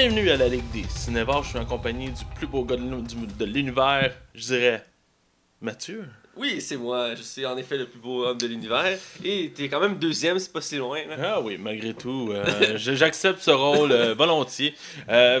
Bienvenue à la Ligue des Cinévores. Je suis en compagnie du plus beau gars de l'univers, je dirais Mathieu. Oui, c'est moi. Je suis en effet le plus beau homme de l'univers. Et t'es quand même deuxième, c'est pas si loin. là. Ah oui, malgré tout, euh, j'accepte ce rôle euh, volontiers. Euh,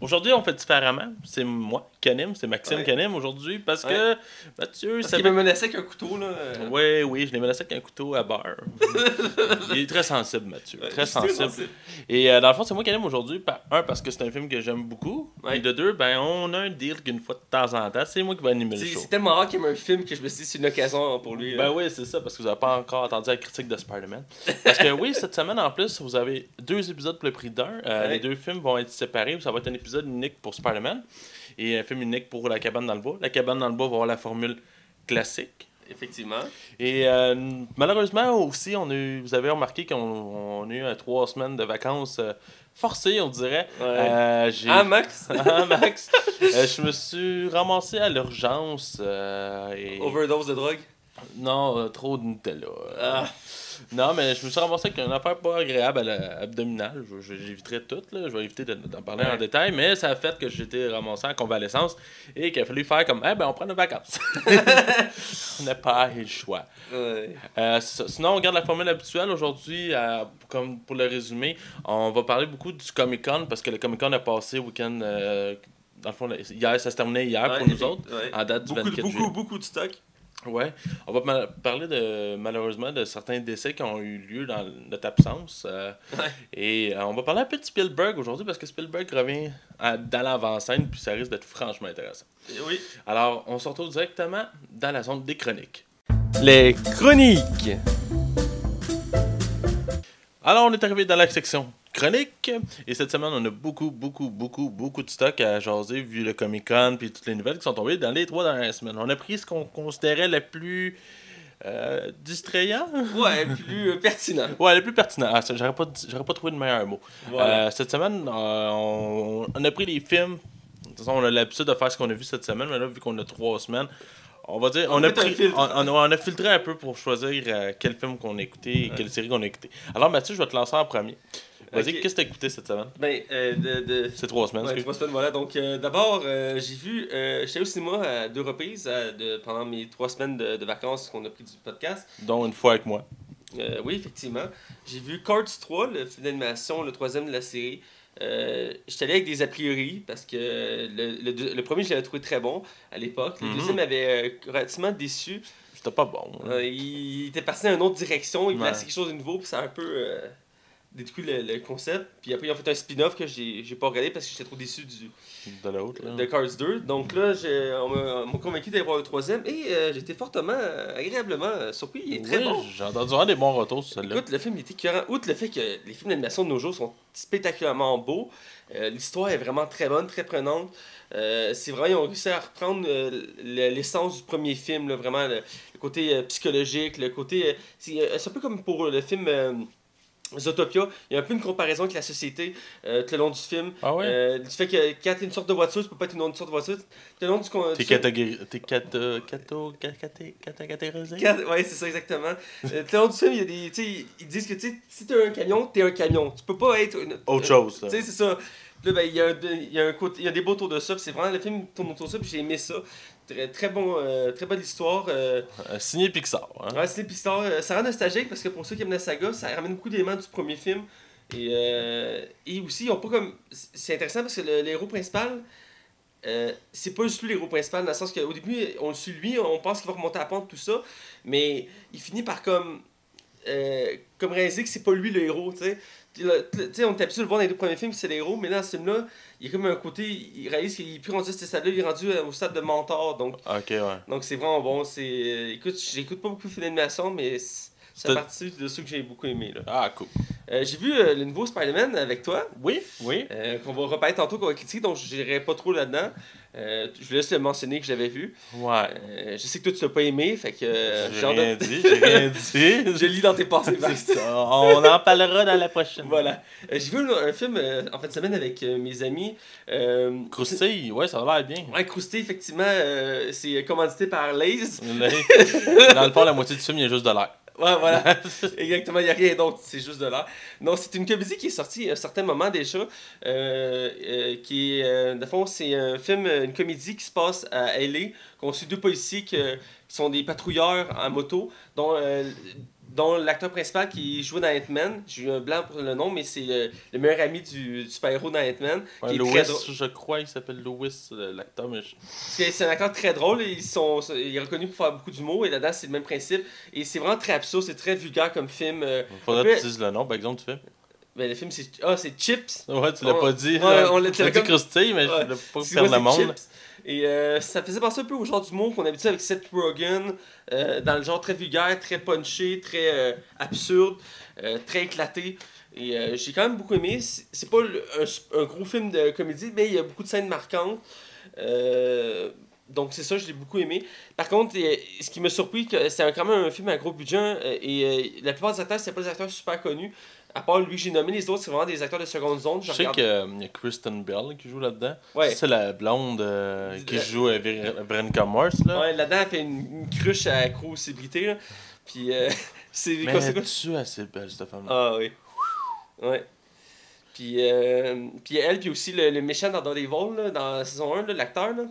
Aujourd'hui, on fait différemment. C'est moi, Canim, c'est Maxime Ouais. Canim aujourd'hui parce que Mathieu, Parce ça qu'il me menaçait avec un couteau, là. Oui, oui, je l'ai menacé avec un couteau à beurre. Il est très sensible, Mathieu. ouais, très sensible. Et euh, dans le fond, c'est moi qui l'aime aujourd'hui. Un, parce que c'est un film que j'aime beaucoup. Et de deux, ben, on a un deal qu'une fois de temps en temps, c'est moi qui vais animer le show. c'est tellement rare qu'il aime un film que je me suis dit c'est une occasion pour lui. Ben là. oui, c'est ça, parce que vous n'avez pas encore entendu la critique de Spider-Man. Parce que oui, cette semaine en plus, vous avez deux épisodes pour le prix d'un. Euh. Les deux films vont être séparés. Ça va être un épisode unique pour Spider-Man et film unique pour La cabane dans le bois. La cabane dans le bois va avoir la formule classique. Effectivement. Et euh, malheureusement aussi, on a eu- vous avez remarqué qu'on on a eu euh, trois semaines de vacances euh, forcées, on dirait. Ouais. Euh, Ah, Max? Ah, Max, je me suis ramassé à l'urgence. et... Overdose de drogue? Non, trop de Nutella. Ah. Non, mais je me suis ramassé avec une affaire pas agréable à la- abdominale. Je- je- J'éviterai tout, là. je vais éviter de- d'en parler en détail, mais ça a fait que j'étais ramassé en convalescence et qu'il a fallu faire comme, eh ben, on prend nos vacances. on n'a pas eu le choix. Ouais. Euh. Sinon, on regarde la formule habituelle. Aujourd'hui, euh, comme pour le résumer, on va parler beaucoup du Comic Con parce que le Comic Con a passé week-end. euh, dans le fond, hier, ça se terminait hier Ouais, pour nous autres, en date du Beaucoup, 24 beaucoup, juillet. beaucoup de stock. Ouais, on va parler de malheureusement de certains décès qui ont eu lieu dans notre absence. euh, Ouais. Et euh, on va parler un peu de Spielberg aujourd'hui parce que Spielberg revient à- dans l'avant-scène puis ça risque d'être franchement intéressant. Et Oui. Alors, on se retrouve directement dans la zone des chroniques. Les chroniques. Alors, on est arrivé dans la section chronique et cette semaine, on a beaucoup, beaucoup, beaucoup, beaucoup de stock à jaser vu le Comic-Con puis toutes les nouvelles qui sont tombées dans les trois dernières semaines. On a pris ce qu'on considérait le plus euh, distrayant. Ouais, plus euh, pertinent. Ouais, le plus pertinent. Ah, j'aurais pas, j'aurais pas trouvé de meilleur mot. Voilà. Euh, cette semaine, on, on a pris les films. De toute façon, on a l'habitude de faire ce qu'on a vu cette semaine, mais là, vu qu'on a trois semaines, on va dire, On on, a, pris, on, on- on a filtré un peu pour choisir euh, quel film qu'on a écouté et quelle série qu'on a écouté. Alors, Mathieu, je vais te lancer en premier. Vas-y, qu'est-ce que t'as écouté cette semaine? Ben, euh, de, de, C'est trois semaines, Ouais, trois semaines, voilà. Donc, euh, d'abord, euh, j'ai vu, j'étais au cinéma à deux reprises de, pendant mes trois semaines de, de vacances qu'on a pris du podcast. dont une fois avec moi. Oui, effectivement. J'ai vu Cards 3, le film d'animation, le troisième de la série. Euh, J'étais allé avec des a priori parce que le, le, deux- le premier, je l'avais trouvé très bon à l'époque. Le Mhm. deuxième m'avait euh, relativement déçu. C'était pas bon. hein. Euh, il était parti dans une autre direction, il voulait Ouais. quelque chose de nouveau, puis ça a un peu détruit le, le concept. Puis après, ils ont fait un spin-off que j'ai j'ai pas regardé parce que j'étais trop déçu du, De l'autre. là. de Cars 2. Donc là, j'ai- on m'a on m'a convaincu d'aller voir le troisième et euh, j'étais fortement, euh, agréablement euh, surpris. Il est très bon. J'ai entendu avoir des bons retours sur celle-là. Écoute, le film il était écœurant. Outre le fait que les films d'animation de nos jours sont spectaculairement beaux, euh, l'histoire est vraiment très bonne, très prenante. C'est vraiment, ils ont réussi à reprendre le- l'essence du premier film, là, vraiment le, le côté psychologique, le côté. c'est c'est un peu comme pour le film. Zootopia, il y a un peu une comparaison avec la société euh, tout le long du film. Ah ouais? Euh, du fait que quand t'es une sorte de voiture, tu peux pas être une autre sorte de voiture. Tout le long du, con- T'es du film- catégori- t'es catégorisé? Ouais, c'est ça exactement. Euh, tout le long du film, il y a des, tu sais, ils disent que tu sais, si t'es un camion, t'es un camion. Tu peux pas être une- Autre chose. Tu sais, c'est ça. Là, ben, il y a, un, il y a un côté, il y a des beaux tours de ça. C'est vraiment le film tourne autour de ça. Puis j'ai aimé ça. Très, très bon, euh, très bonne histoire. Euh, signé Pixar. Hein? ouais, c'est Pixar. Euh, ça rend nostalgique parce que pour ceux qui aiment la saga, ça ramène beaucoup d'éléments du premier film. Et, et aussi, ils ont pas comme. C'est intéressant parce que le, le héros principal. c'est pas juste lui l'héros principal dans le sens qu'au début on le suit lui on pense qu'il va remonter la pente tout ça mais il finit par comme comme réaliser que c'est pas lui le héros tu sais sais, on était habitué de le voir dans les deux premiers films c'est le héros mais là dans ce film là il y a comme un côté il réalise qu'il est plus rendu à ce stade là il est rendu euh, au stade de mentor donc Ok, ouais. donc c'est vraiment bon c'est euh, écoute j'écoute pas beaucoup de films d'animation mais T'as- partie de ceux que j'ai beaucoup aimé là. Ah, cool. Euh, j'ai vu euh, le nouveau Spider-Man avec toi Oui, oui. euh, qu'on va reparler tantôt qu'on va critiquer, donc je n'irai pas trop là-dedans. Euh, je vous laisse le mentionner que j'avais vu. Ouais. Euh, je sais que toi tu l'as pas aimé, fait que euh, j'ai rien de- dit, j'ai rien dit. je lis dans tes pensées. Ça. On en parlera dans la prochaine. Voilà. Euh, j'ai vu un, un film euh, en fin de semaine avec euh, mes amis. Croustille, ouais, ça a l'air bien. Ouais, Crousté, effectivement, c'est commandité par Lays. Dans le fond, la moitié du film, il y a juste de l'air. Ouais, voilà. Exactement, il n'y a rien d'autre, c'est juste de l'air. Non, c'est une comédie qui est sortie à un certain moment déjà. Euh, euh, qui est, euh, de fond, c'est un film, une comédie qui se passe à LA, qu'on suit deux policiers qui, qui sont des patrouilleurs en moto, dont dont l'acteur principal qui joue dans Ant-Man, j'ai eu un blanc pour le nom, mais c'est le, le meilleur ami du, du super-héros dans Ant-Man. Ouais, qui est Louis, très drôle. je crois, il s'appelle Louis, euh, l'acteur, mais je- C'est un acteur très drôle, et ils sont, il est reconnu pour faire beaucoup d'humour, et là-dedans c'est le même principe. Et c'est vraiment très absurde, c'est très vulgaire comme film. euh, faudrait que tu dises le nom, par exemple, tu fais. ben, le film c'est ah, c'est Chips. Ouais, tu l'as pas dit. ouais, on l'a- dit comme- mais Ouais. je voulais pas le monde. Chips? Et euh, ça faisait penser un peu au genre d'humour qu'on habitué avec Seth Rogen, euh, dans le genre très vulgaire, très punché, très euh, absurde, très éclaté. Et j'ai quand même beaucoup aimé. C'est pas un, gros film de comédie, mais il y a beaucoup de scènes marquantes. Donc c'est ça, je l'ai beaucoup aimé. Par contre, ce qui m'a surpris, c'est quand même un film à gros budget et la plupart des acteurs, c'est pas des acteurs super connus. À part lui que j'ai nommé, les autres, c'est vraiment des acteurs de seconde zone. Je sais regarde- qu'il y a Kristen Bell qui joue là-dedans. Ouais. C'est la blonde euh, qui Euh, joue à Ver- Veronica Mars, là. Ouais, là-dedans, elle fait une, une cruche à là. Puis, euh, c'est Mais quoi? tu assez belle, cette femme-là. Ah, oui. Ouais. Puis, euh, puis elle, puis aussi le, le méchant dans Daredevil, là, dans la saison 1, là, l'acteur, là.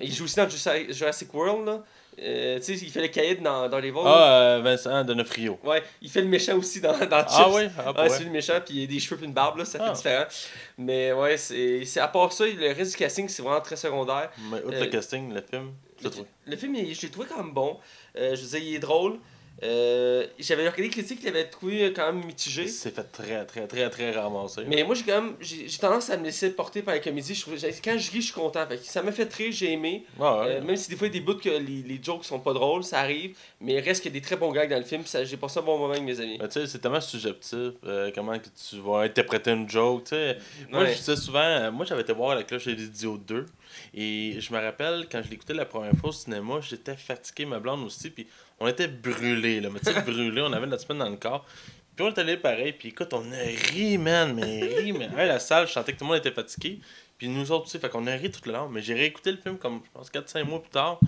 Il joue aussi dans Jurassic Jurassic World, là. Euh, tu sais, il fait le caïd dans Daredevil. là. Ah, euh, Vincent Donofrio. Ouais, il fait le méchant aussi dans, dans Chips. Ah oui? Ah, Ouais, c'est le méchant, puis il a des cheveux puis une barbe, là, ça Ah. fait différent. Mais ouais, c'est à part ça, le reste du casting, c'est vraiment très secondaire. Mais outre Euh, le casting, le film, je Le, le film, il- je l'ai trouvé quand même bon. Euh, je veux dire, il est drôle. Euh, J'avais regardé les critiques, il l'avait trouvé quand même mitigé. C'est fait très, très, très, très ramasser. Mais moi, j'ai quand même j'ai tendance à me laisser porter par la comédie. Je quand je ris, je suis content. Fait que ça m'a fait rire, j'ai aimé. Ouais. Euh, même si des fois, il y a des bouts que les, les jokes sont pas drôles, ça arrive. Mais il reste qu'il y a des très bons gags dans le film. ça- J'ai passé un bon moment avec mes amis. Tu sais, c'est tellement subjectif, euh, comment que tu vas interpréter une joke, tu sais. Moi, Ouais. je disais souvent, euh, moi j'avais été voir La Cloche des Idiots 2, et je me rappelle, quand je l'écoutais la première fois au cinéma, j'étais fatigué, ma blonde aussi, puis on était brûlés, là, mais tu sais, brûlés, on avait notre semaine dans le corps. Puis on est allé pareil, puis écoute, on a ri, man, mais ri, mais hey, la salle, je sentais que tout le monde était fatigué, puis nous autres aussi, fait qu'on a ri tout le long, mais j'ai réécouté le film comme, je pense, 4-5 mois plus tard,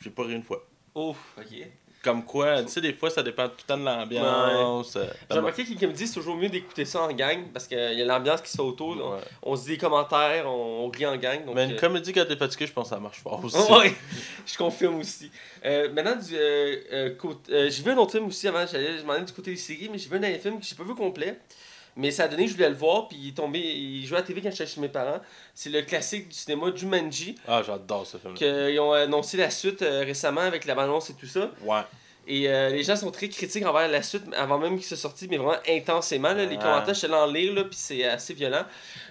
j'ai pas ri une fois. Ouf, ok. Comme quoi, tu sais, des fois, ça dépend tout le temps de l'ambiance. euh, J'ai remarqué que les comédies, c'est toujours mieux d'écouter ça en gang parce qu'il y a l'ambiance qui fait autour. On, Ouais. on se dit des commentaires, on, on rit en gang. Donc, Mais une euh, comédie quand t'es fatigué, je pense que ça marche fort aussi. Ouais, je confirme aussi. Euh, maintenant, du, euh, côté- j'ai vu un autre film aussi avant, j'allais je m'en allais du côté des séries, mais j'ai vu un film que j'ai pas vu complet. Mais ça a donné que je voulais le voir, puis il est tombé, il jouait à la TV quand j'étais chez mes parents. C'est le classique du cinéma Jumanji, Ah, j'adore ce film. qu'ils ont annoncé la suite euh, récemment avec la bande-annonce et tout ça. Ouais. Et euh, les gens sont très critiques envers la suite, avant même qu'il soit sorti, mais vraiment intensément. là. les Ouais. commentaires, je suis allé en lire, puis c'est assez violent.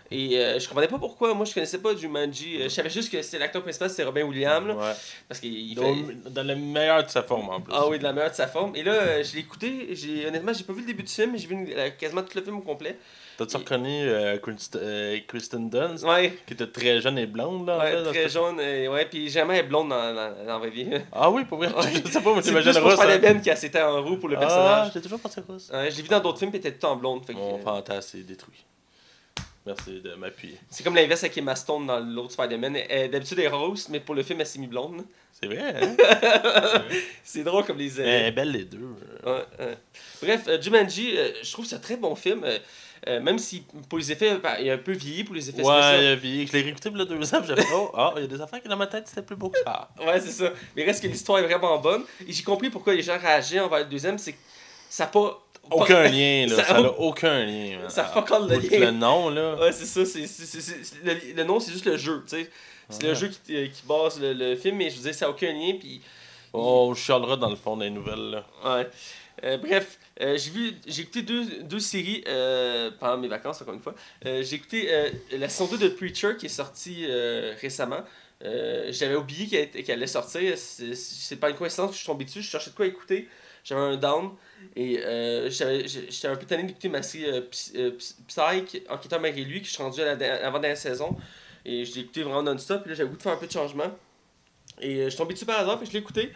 Et euh, je comprenais pas pourquoi. Moi, je connaissais pas Jumanji. Euh, je savais juste que c'était l'acteur principal, c'était Robin Williams. là, Ouais. parce qu'il il fait... Dans, dans le meilleur de sa forme en plus. Ah oui, de la meilleure de sa forme. Et là, euh, je l'ai écouté. J'ai, honnêtement, j'ai pas vu le début du film, mais j'ai vu une- la- quasiment tout le film au complet. T'as-tu reconnu euh, Kristen, euh, Kristen Dunst, Ouais, qui était très jeune et blonde là en ouais fait, très ce- jaune. Et, ouais, puis jamais elle est blonde dans, dans, dans la vraie vie. Ah oui, pour vrai? Ouais. Je sais pas, moi C'est j'imagine la hein. peine qu'elle s'était en roue pour le Ah, personnage. j'ai toujours pensé Ross. Ouais, je l'ai vu dans d'autres films, puis elle était tout en blonde. fait que, Mon euh, fantasme est détruit. Merci de m'appuyer. c'est comme l'inverse avec Emma Stone dans l'autre Spider-Man. D'habitude, elle est rose, mais pour le film, elle s'est mis blonde. C'est vrai, hein? C'est drôle comme les. Elle est belle les deux. Ouais, ouais. Bref, euh, Jumanji, euh, je trouve que c'est un très bon film. euh, même si pour les effets, bah, il est un peu vieilli pour les effets spéciaux. Ouais, puis je l'ai réécouté pour le deux ans, puis j'ai fait, oh, ah, il y a des affaires qui dans ma tête, c'était plus beau que ça. Ouais, c'est ça. Mais reste que l'histoire est vraiment bonne. Et j'ai compris pourquoi les gens réagissaient envers le deuxième, c'est ça n'a pas. Aucun lien, là. Ça- n'a aucun lien. man. Ça fuck all le lien. Le nom, là. Ouais, c'est ça. c'est le, le nom, c'est juste le jeu, tu sais. C'est le jeu qui, euh, qui base le, le film, mais je veux dire, ça n'a aucun lien. Puis, On chialera dans le fond des nouvelles, là. ouais. Euh, bref, euh, j'ai vu, j'ai écouté deux, deux séries euh, pendant mes vacances, encore une fois. J'ai écouté la saison 2 de Preacher qui est sortie récemment. J'avais oublié qu'elle allait sortir. C'est- C'est pas une coïncidence que je suis tombé dessus. Je cherchais de quoi écouter. J'avais un down. Et euh, j'étais un peu tanné d'écouter ma série euh, euh, Psy- Psych, Enquêteur malgré lui, que je suis rendu à la der- avant-dernière saison. Et je l'ai écouté vraiment non-stop. Et là, j'avais goût de faire un peu de changement. Et euh, je suis tombé dessus par hasard, puis je l'ai écouté.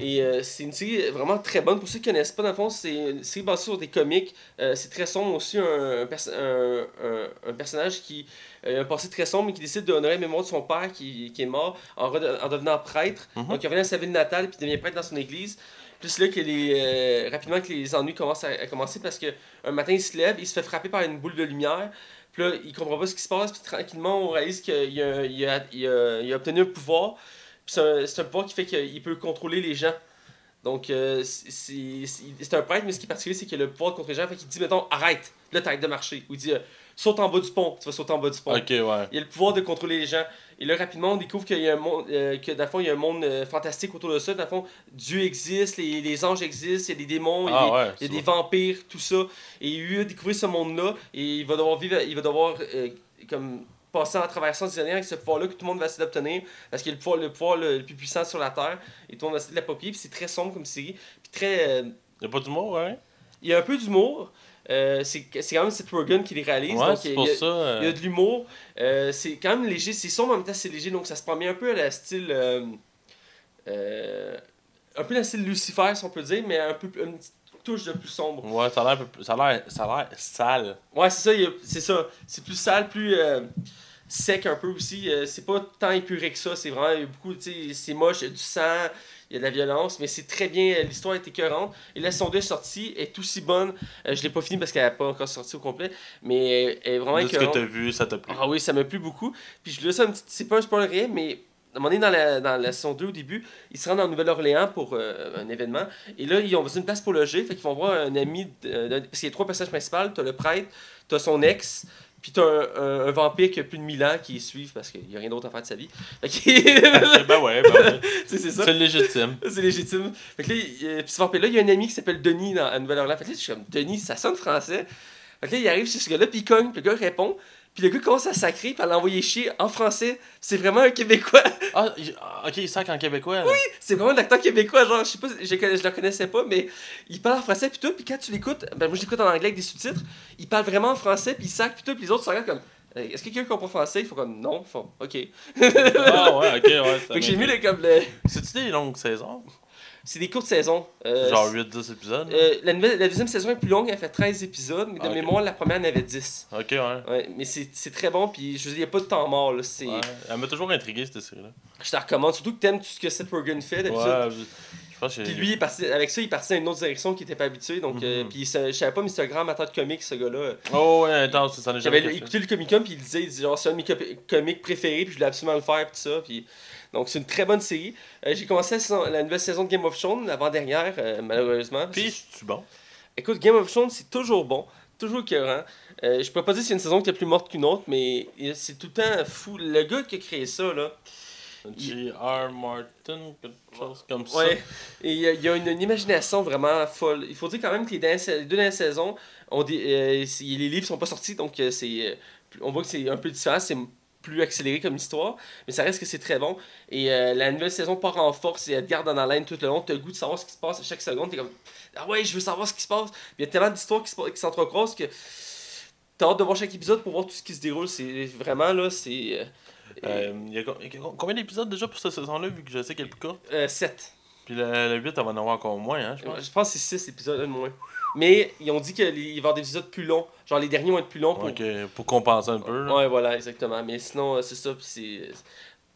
Et c'est une série vraiment très bonne. Pour ceux qui ne connaissent pas, dans le fond, c'est une série basée sur des comics. Euh, c'est très sombre aussi. Un, un, un, personnage qui a un passé très sombre mais qui décide d'honorer la mémoire de son père qui, qui est mort en, devenant prêtre. Mhm. Donc il revient à sa ville natale puis il devient prêtre dans son église. C'est là que les, euh, rapidement que les ennuis commencent à, commencer parce que un matin il se lève, il se fait frapper par une boule de lumière. Puis là, il comprend pas ce qui se passe, puis tranquillement, on réalise qu'il a, il a, il a, il a obtenu un pouvoir. Puis c'est un, un pouvoir qui fait qu'il peut contrôler les gens. Donc, euh, c'est un prêtre, mais ce qui est particulier, c'est qu'il a le pouvoir de contrôler les gens. Fait qu'il dit, mettons, arrête, là, t'arrêtes de marcher. Ou il dit, euh, saute en bas du pont, tu vas sauter en bas du pont. Ok, ouais. Il a le pouvoir de contrôler les gens. Et là, rapidement, on découvre qu'il y a un monde, euh, que dans le fond, il y a un monde euh, fantastique autour de ça. Dans le fond, Dieu existe, les, les anges existent, il y a des démons, il y a Ah des- ouais. il y a c'est des bon. vampires, tout ça. Et il a découvert ce monde-là. Et il va devoir vivre, il va devoir euh, comme passer en traversant des années avec ce pouvoir-là que tout le monde va essayer d'obtenir. Parce qu'il a le pouvoir, le pouvoir le, le plus puissant sur la Terre. Et tout le monde va essayer de l'approprier. Puis c'est très sombre comme série. Puis très. euh, Y a pas d'humour, ouais? il y a un peu d'humour. Euh, c'est quand même Seth Rogen qui les réalise. Ouais, donc c'est il y a- ça. euh, il y a de l'humour. Euh, c'est quand même léger. C'est sombre en même temps, c'est léger. Donc ça se prend bien un peu à la style. un peu le style Lucifer, si on peut dire, mais un peu une petite touche de plus sombre. Ouais, ça a l'air ça a l'air ça a l'air sale. Ouais, c'est ça. C'est ça. C'est plus sale, plus sec un peu aussi. C'est pas tant épuré que ça. C'est vraiment il y a beaucoup. tu sais, C'est moche, il y a du sang. Il y a de la violence, mais c'est très bien. euh, L'histoire est écœurante. Et la son 2 est sortie, est aussi bonne. Euh, je l'ai pas fini parce qu'elle n'est pas encore sortie au complet, mais elle est vraiment De ce que écœurante. t'as vu, ça t'a plu. Ah oui, ça m'a plu beaucoup. Puis je voulais ça, un petit- c'est pas un spoiler réel, mais à un moment donné, dans la, dans la saison 2, au début, ils se rendent en Nouvelle-Orléans pour euh, un événement. Et là, ils ont besoin d'une place pour loger. Fait qu'ils vont voir un ami. de- de- parce qu'il y a trois personnages principaux. T'as le prêtre, t'as son ex, puis t'as un, un, un vampire qui a plus de 1000 ans qui suivent parce qu'il n'y a rien d'autre à faire de sa vie. Que- ben ouais, ben c'est ça. C'est légitime. C'est légitime. Fait que là, il- euh, puis ce vampire-là, il y a un ami qui s'appelle Denis dans, à Nouvelle-Orléans. Fait que là, je suis comme, Denis, ça sonne français. Fait que là, il arrive chez ce gars-là, puis il cogne, puis le gars répond. Puis le gars commence à sacrer, puis à l'envoyer chier en français. C'est vraiment un Québécois. Ah, il- ah, ok, il sac en québécois. là. C'est vraiment un acteur québécois, genre, je sais pas, je, je le connaissais pas, mais il parle en français, puis tout, puis quand tu l'écoutes, ben moi je l'écoute en anglais avec des sous-titres, il parle vraiment en français, puis il sac, puis tout, puis les autres se regardent comme, Euh, est-ce que quelqu'un comprend français? Ils font comme, non, font, ok. Ah ouais, ok, ouais. ça Fait que j'ai mis le, comme, le- C'est-tu des longues saisons? C'est des courtes saisons. Euh, Genre 8-10 épisodes Euh, la, nouvelle, la deuxième saison est plus longue, elle fait 13 épisodes, mais de Ah, mémoire, la première en avait 10. Ok, ouais. Ouais, mais c'est très bon, puis je veux dire, il n'y a pas de temps mort. Là. Ouais, Elle m'a toujours intrigué cette série-là. Je te la recommande, surtout que t'aimes tout ce que Seth Rogen fait d'habitude. Ouais, je, je pense que Puis lui, il parti, avec ça, il est parti dans une autre direction qu'il n'était pas habitué. Donc, euh, Mhm. puis je savais pas, mais c'est un grand amateur de comics, ce gars-là. Oh, ouais, intense, ça n'est jamais. J'avais écouté le Comic Con, puis il disait, il disait genre, c'est un de mes comics préférés, puis je voulais absolument le faire, puis tout ça. Puis... Donc, c'est une très bonne série. Euh, j'ai commencé la, saison- la nouvelle saison de Game of Thrones, l'avant-dernière, euh, malheureusement. Puis, c'est bon. Écoute, Game of Thrones, c'est toujours bon, toujours écœurant. Euh, je peux pas dire que c'est une saison qui est plus morte qu'une autre, mais c'est tout le temps fou. Le gars qui a créé ça, là, G.R. Martin, quelque chose comme ça. ouais, et il y, a- il y a une, une imagination vraiment folle. Il faut dire quand même que les, dernières sa- les deux dernières saisons, on dit, euh, les livres sont pas sortis, donc c'est, on voit que c'est un peu différent, c'est plus accéléré comme histoire, mais ça reste que c'est très bon. Et euh, la nouvelle saison part en force et elle te garde en haleine tout le long. Tu as le goût de savoir ce qui se passe à chaque seconde. Tu es comme Ah ouais, je veux savoir ce qui se passe. Il y a tellement d'histoires qui qui s'entrecroisent que tu as hâte de voir chaque épisode pour voir tout ce qui se déroule. C'est vraiment là, c'est. euh, Euh, y a co- il y a combien d'épisodes déjà pour cette saison-là, vu que je sais qu'elle est plus courte? Euh, 7. Puis le, le 8, elle va en avoir encore moins, hein, je pense. Je pense que c'est 6 épisodes de moins. Mais ils ont dit qu'il va y avoir des épisodes plus longs. Genre les derniers vont être plus longs pour. Pour compenser un peu. Là. Ouais, voilà, exactement. Mais sinon, euh, c'est ça. c'est.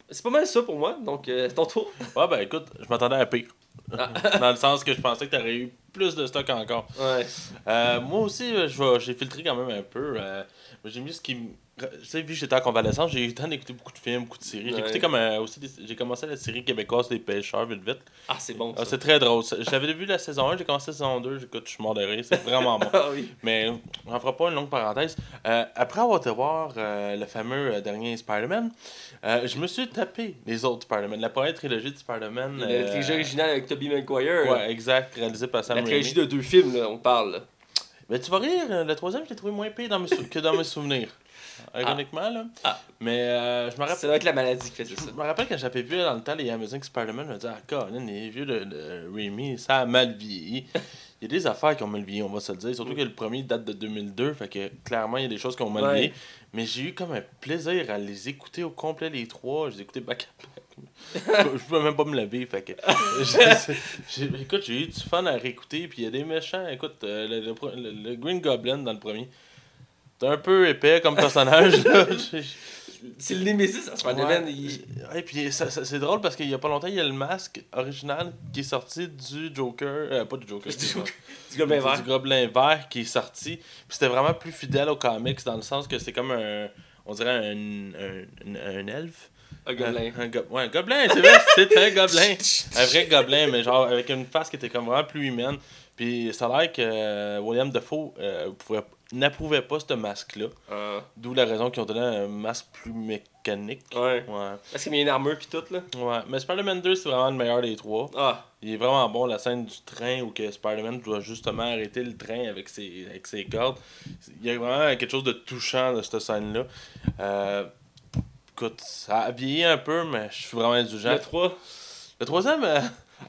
C'est pas mal ça pour moi. Donc, euh, ton tour. Ouais, ben écoute, je m'attendais à pire. Ah. Dans le sens que je pensais que t'aurais eu plus de stock encore. Ouais. Euh, moi aussi, j'ai filtré quand même un peu. euh, j'ai mis ce qui me. Tu sais, vu que j'étais en convalescence, j'ai eu le temps d'écouter beaucoup de films, beaucoup de séries. J'ai écouté comme euh, aussi. des- J'ai commencé la série québécoise Les Pêcheurs, vite vite. Ah, c'est bon. Ah, c'est très drôle. J'avais vu la saison 1, j'ai commencé la saison 2, j'écoute, je suis mort de rire. C'est vraiment bon. Ah oui. Mais on en fera pas une longue parenthèse. Euh, après avoir été voir euh, le fameux euh, dernier Spider-Man, euh, je me suis tapé les autres Spider-Man. La première trilogie de Spider-Man. La trilogie originale avec Tobey Maguire. Ouais, exact, réalisé par Sam La trilogie Raimi. de deux films, là, on parle. Mais tu vas rire, le troisième, je l'ai trouvé moins pire dans mes sou- que dans mes souvenirs. Ironiquement, là. Ah. Mais euh, je me Ça rappelle. doit être la maladie qui faisait ça. Je me rappelle quand j'avais vu dans le temps les Amazing Spider-Man, je me disais, ah, Colin, les vieux de, de Raimi, ça a mal vieilli. Il y a des affaires qui ont mal vieilli, on va se le dire. Surtout que le premier date de 2002, fait que clairement, il y a des choses qui ont mal Ouais. vieilli. Mais j'ai eu comme un plaisir à les écouter au complet, les trois. Je les ai écoutés back à back. Je peux- peux même pas me lever. Fait que, j'ai- j'ai- écoute, j'ai eu du fun à réécouter. Puis il y a des méchants. Écoute, euh, le, le pro- le- le Green Goblin dans le premier. C'est un peu épais comme personnage. C'est le Nemesis à Spider-Man. Ouais. il- Ouais, puis ça- ça- c'est drôle parce qu'il y a pas longtemps, il y a le masque original qui est sorti du Joker. euh, pas du Joker. Du. Du Gobelin vert. Du Gobelin vert qui est sorti. Puis c'était vraiment plus fidèle aux comics dans le sens que c'est comme un. On dirait un, un, un, un elfe. Un gobelin. Un, un go- ouais, un gobelin, c'est vrai, c'est un gobelin. Un vrai gobelin, mais genre avec une face qui était comme vraiment plus humaine. Puis ça a l'air que euh, William Defoe euh, pouvait- n'approuvait pas ce masque-là. Ah, D'où la raison qu'ils ont donné un masque plus mécanique. ouais. Ouais. Parce qu'il y a une armure pis tout, là. Ouais. Mais Spider-Man 2, c'est vraiment le meilleur des trois. Ah, Il est vraiment bon, la scène du train où que Spider-Man doit justement arrêter le train avec ses, avec ses cordes. Il y a vraiment quelque chose de touchant de cette scène-là. Euh, écoute, ça a vieilli un peu, mais je suis vraiment indulgent. le 3. Le troisième, euh,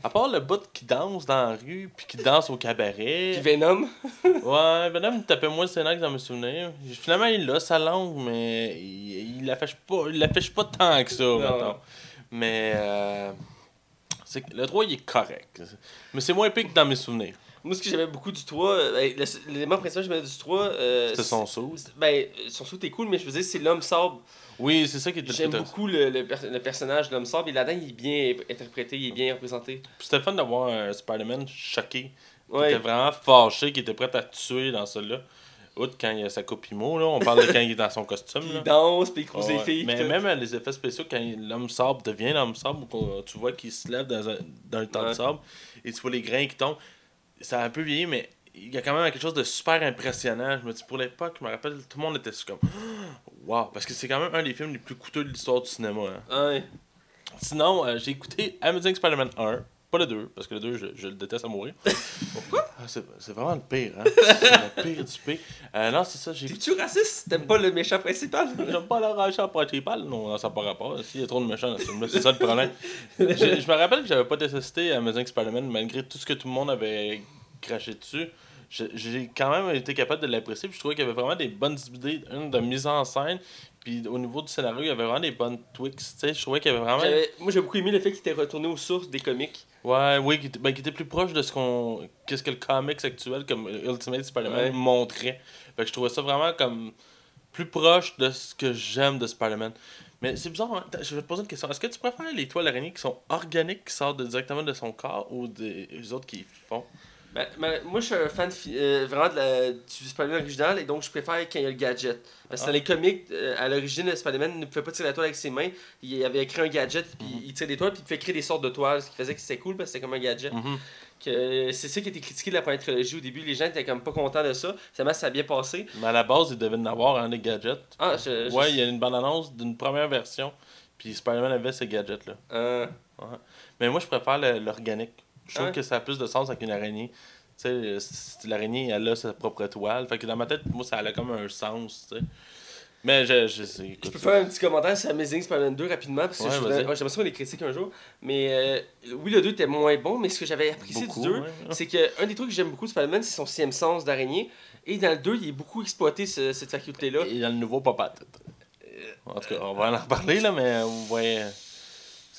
à part le bout qui danse dans la rue, puis qui danse au cabaret. Pis Venom. Ouais, Venom tapait moins le scénario que dans mes souvenirs. Finalement, il a sa langue, mais il, il l'affiche pas, il l'affiche pas tant que ça, mettons. Mais euh, c'est le 3, il est correct. Mais c'est moins épique que dans mes souvenirs. Moi, ce que j'aimais beaucoup du 3, euh, ben, l'élément principal que j'aimais du 3, euh, C'était son saut. Ben, son saut est cool, mais je veux dire, c'est l'homme sabre. Oui, c'est ça qui était J'aime le beaucoup le, le, per- le personnage de l'homme sabre, et là-dedans, il est bien interprété, il est bien représenté. C'était fun d'avoir un Spider-Man choqué. Qui Ouais. était vraiment fâché, qui était prêt à tuer dans celui-là. Outre quand il y a sa copimo, là. On parle de quand il est dans son costume. Puis là. il danse, puis il croise les filles. Mais même euh, les effets spéciaux, quand l'homme sable devient l'homme sable, tu vois qu'il se lève dans un, dans un tas de sable, et tu vois les grains qui tombent, ça a un peu vieilli, mais il y a quand même quelque chose de super impressionnant. Je me dis, pour l'époque, je me rappelle, tout le monde était comme, wow, parce que c'est quand même un des films les plus coûteux de l'histoire du cinéma. hein. Ouais. Sinon, euh, j'ai écouté Amazing Spider-Man 1. Pas le 2, parce que le 2, je, je le déteste à mourir. Pourquoi? C'est c'est vraiment le pire, hein. C'est le pire du pire. Euh, non, c'est ça, j'ai T'es-tu raciste? T'aimes pas le méchant principal? J'aime pas le rachat principal. Non, non, ça n'a pas rapport. S'il y a trop de méchants dans ce film-là, c'est ça le problème. je, je me rappelle que j'avais pas détesté Amazing Spider-Man malgré tout ce que tout le monde avait craché dessus. J'ai quand même été capable de l'apprécier. Puis je trouvais qu'il y avait vraiment des bonnes idées, une de mise en scène. Puis au niveau du scénario, il y avait vraiment des bonnes tweaks. Je trouvais qu'il y avait vraiment. Moi, j'ai beaucoup aimé le fait qu'il était retourné aux sources des comics. Ouais, oui, qui était, ben, était plus proche de ce qu'on. Qu'est-ce que le comics actuel comme Ultimate Spider-Man Ouais. montrait. Fait que je trouvais ça vraiment comme plus proche de ce que j'aime de Spider-Man. Mais c'est bizarre, hein? Je vais te poser une question. Est-ce que tu préfères les toiles araignées qui sont organiques, qui sortent de- directement de son corps, ou des les autres qui font? Ben, ben, moi, je suis un fan euh, vraiment de la, du Spider-Man original et donc je préfère quand il y a le gadget. Parce que Ah. dans les comics, euh, à l'origine, Spider-Man ne pouvait pas tirer la toile avec ses mains. Il avait créé un gadget, puis Mhm. il tire des toiles, puis il fait créer des sortes de toiles, ce qui faisait que c'était cool parce que c'était comme un gadget. Mhm. Que, euh, c'est ça qui a été critiqué de la première trilogie au début. Les gens étaient comme pas contents de ça. Finalement, ça a bien passé. Mais à la base, ils devaient en avoir un des gadgets. Ah, je. je- Ouais, il y a une bande-annonce d'une première version, puis Spider-Man avait ces gadgets-là. Euh, Mais moi, je préfère l'organique. Je trouve Ouais. que ça a plus de sens avec une araignée. Tu sais, euh, l'araignée, elle a sa propre toile. Fait que dans ma tête, moi, ça a comme un sens, tu sais. Mais je, je Je écoute, peux faire un petit commentaire sur Amazing Spider-Man 2 rapidement, parce que Ouais, je ouais, j'aimerais ça les critiques un jour. Mais euh, oui, le 2 était moins bon, mais ce que j'avais apprécié beaucoup, du 2, ouais. c'est que un des trucs que j'aime beaucoup de Spider-Man, c'est son sixième sens d'araignée. Et dans le 2, il est beaucoup exploité ce- cette faculté-là. Et dans le nouveau Papa Tête. En tout cas, on va en reparler, là, mais euh, ouais.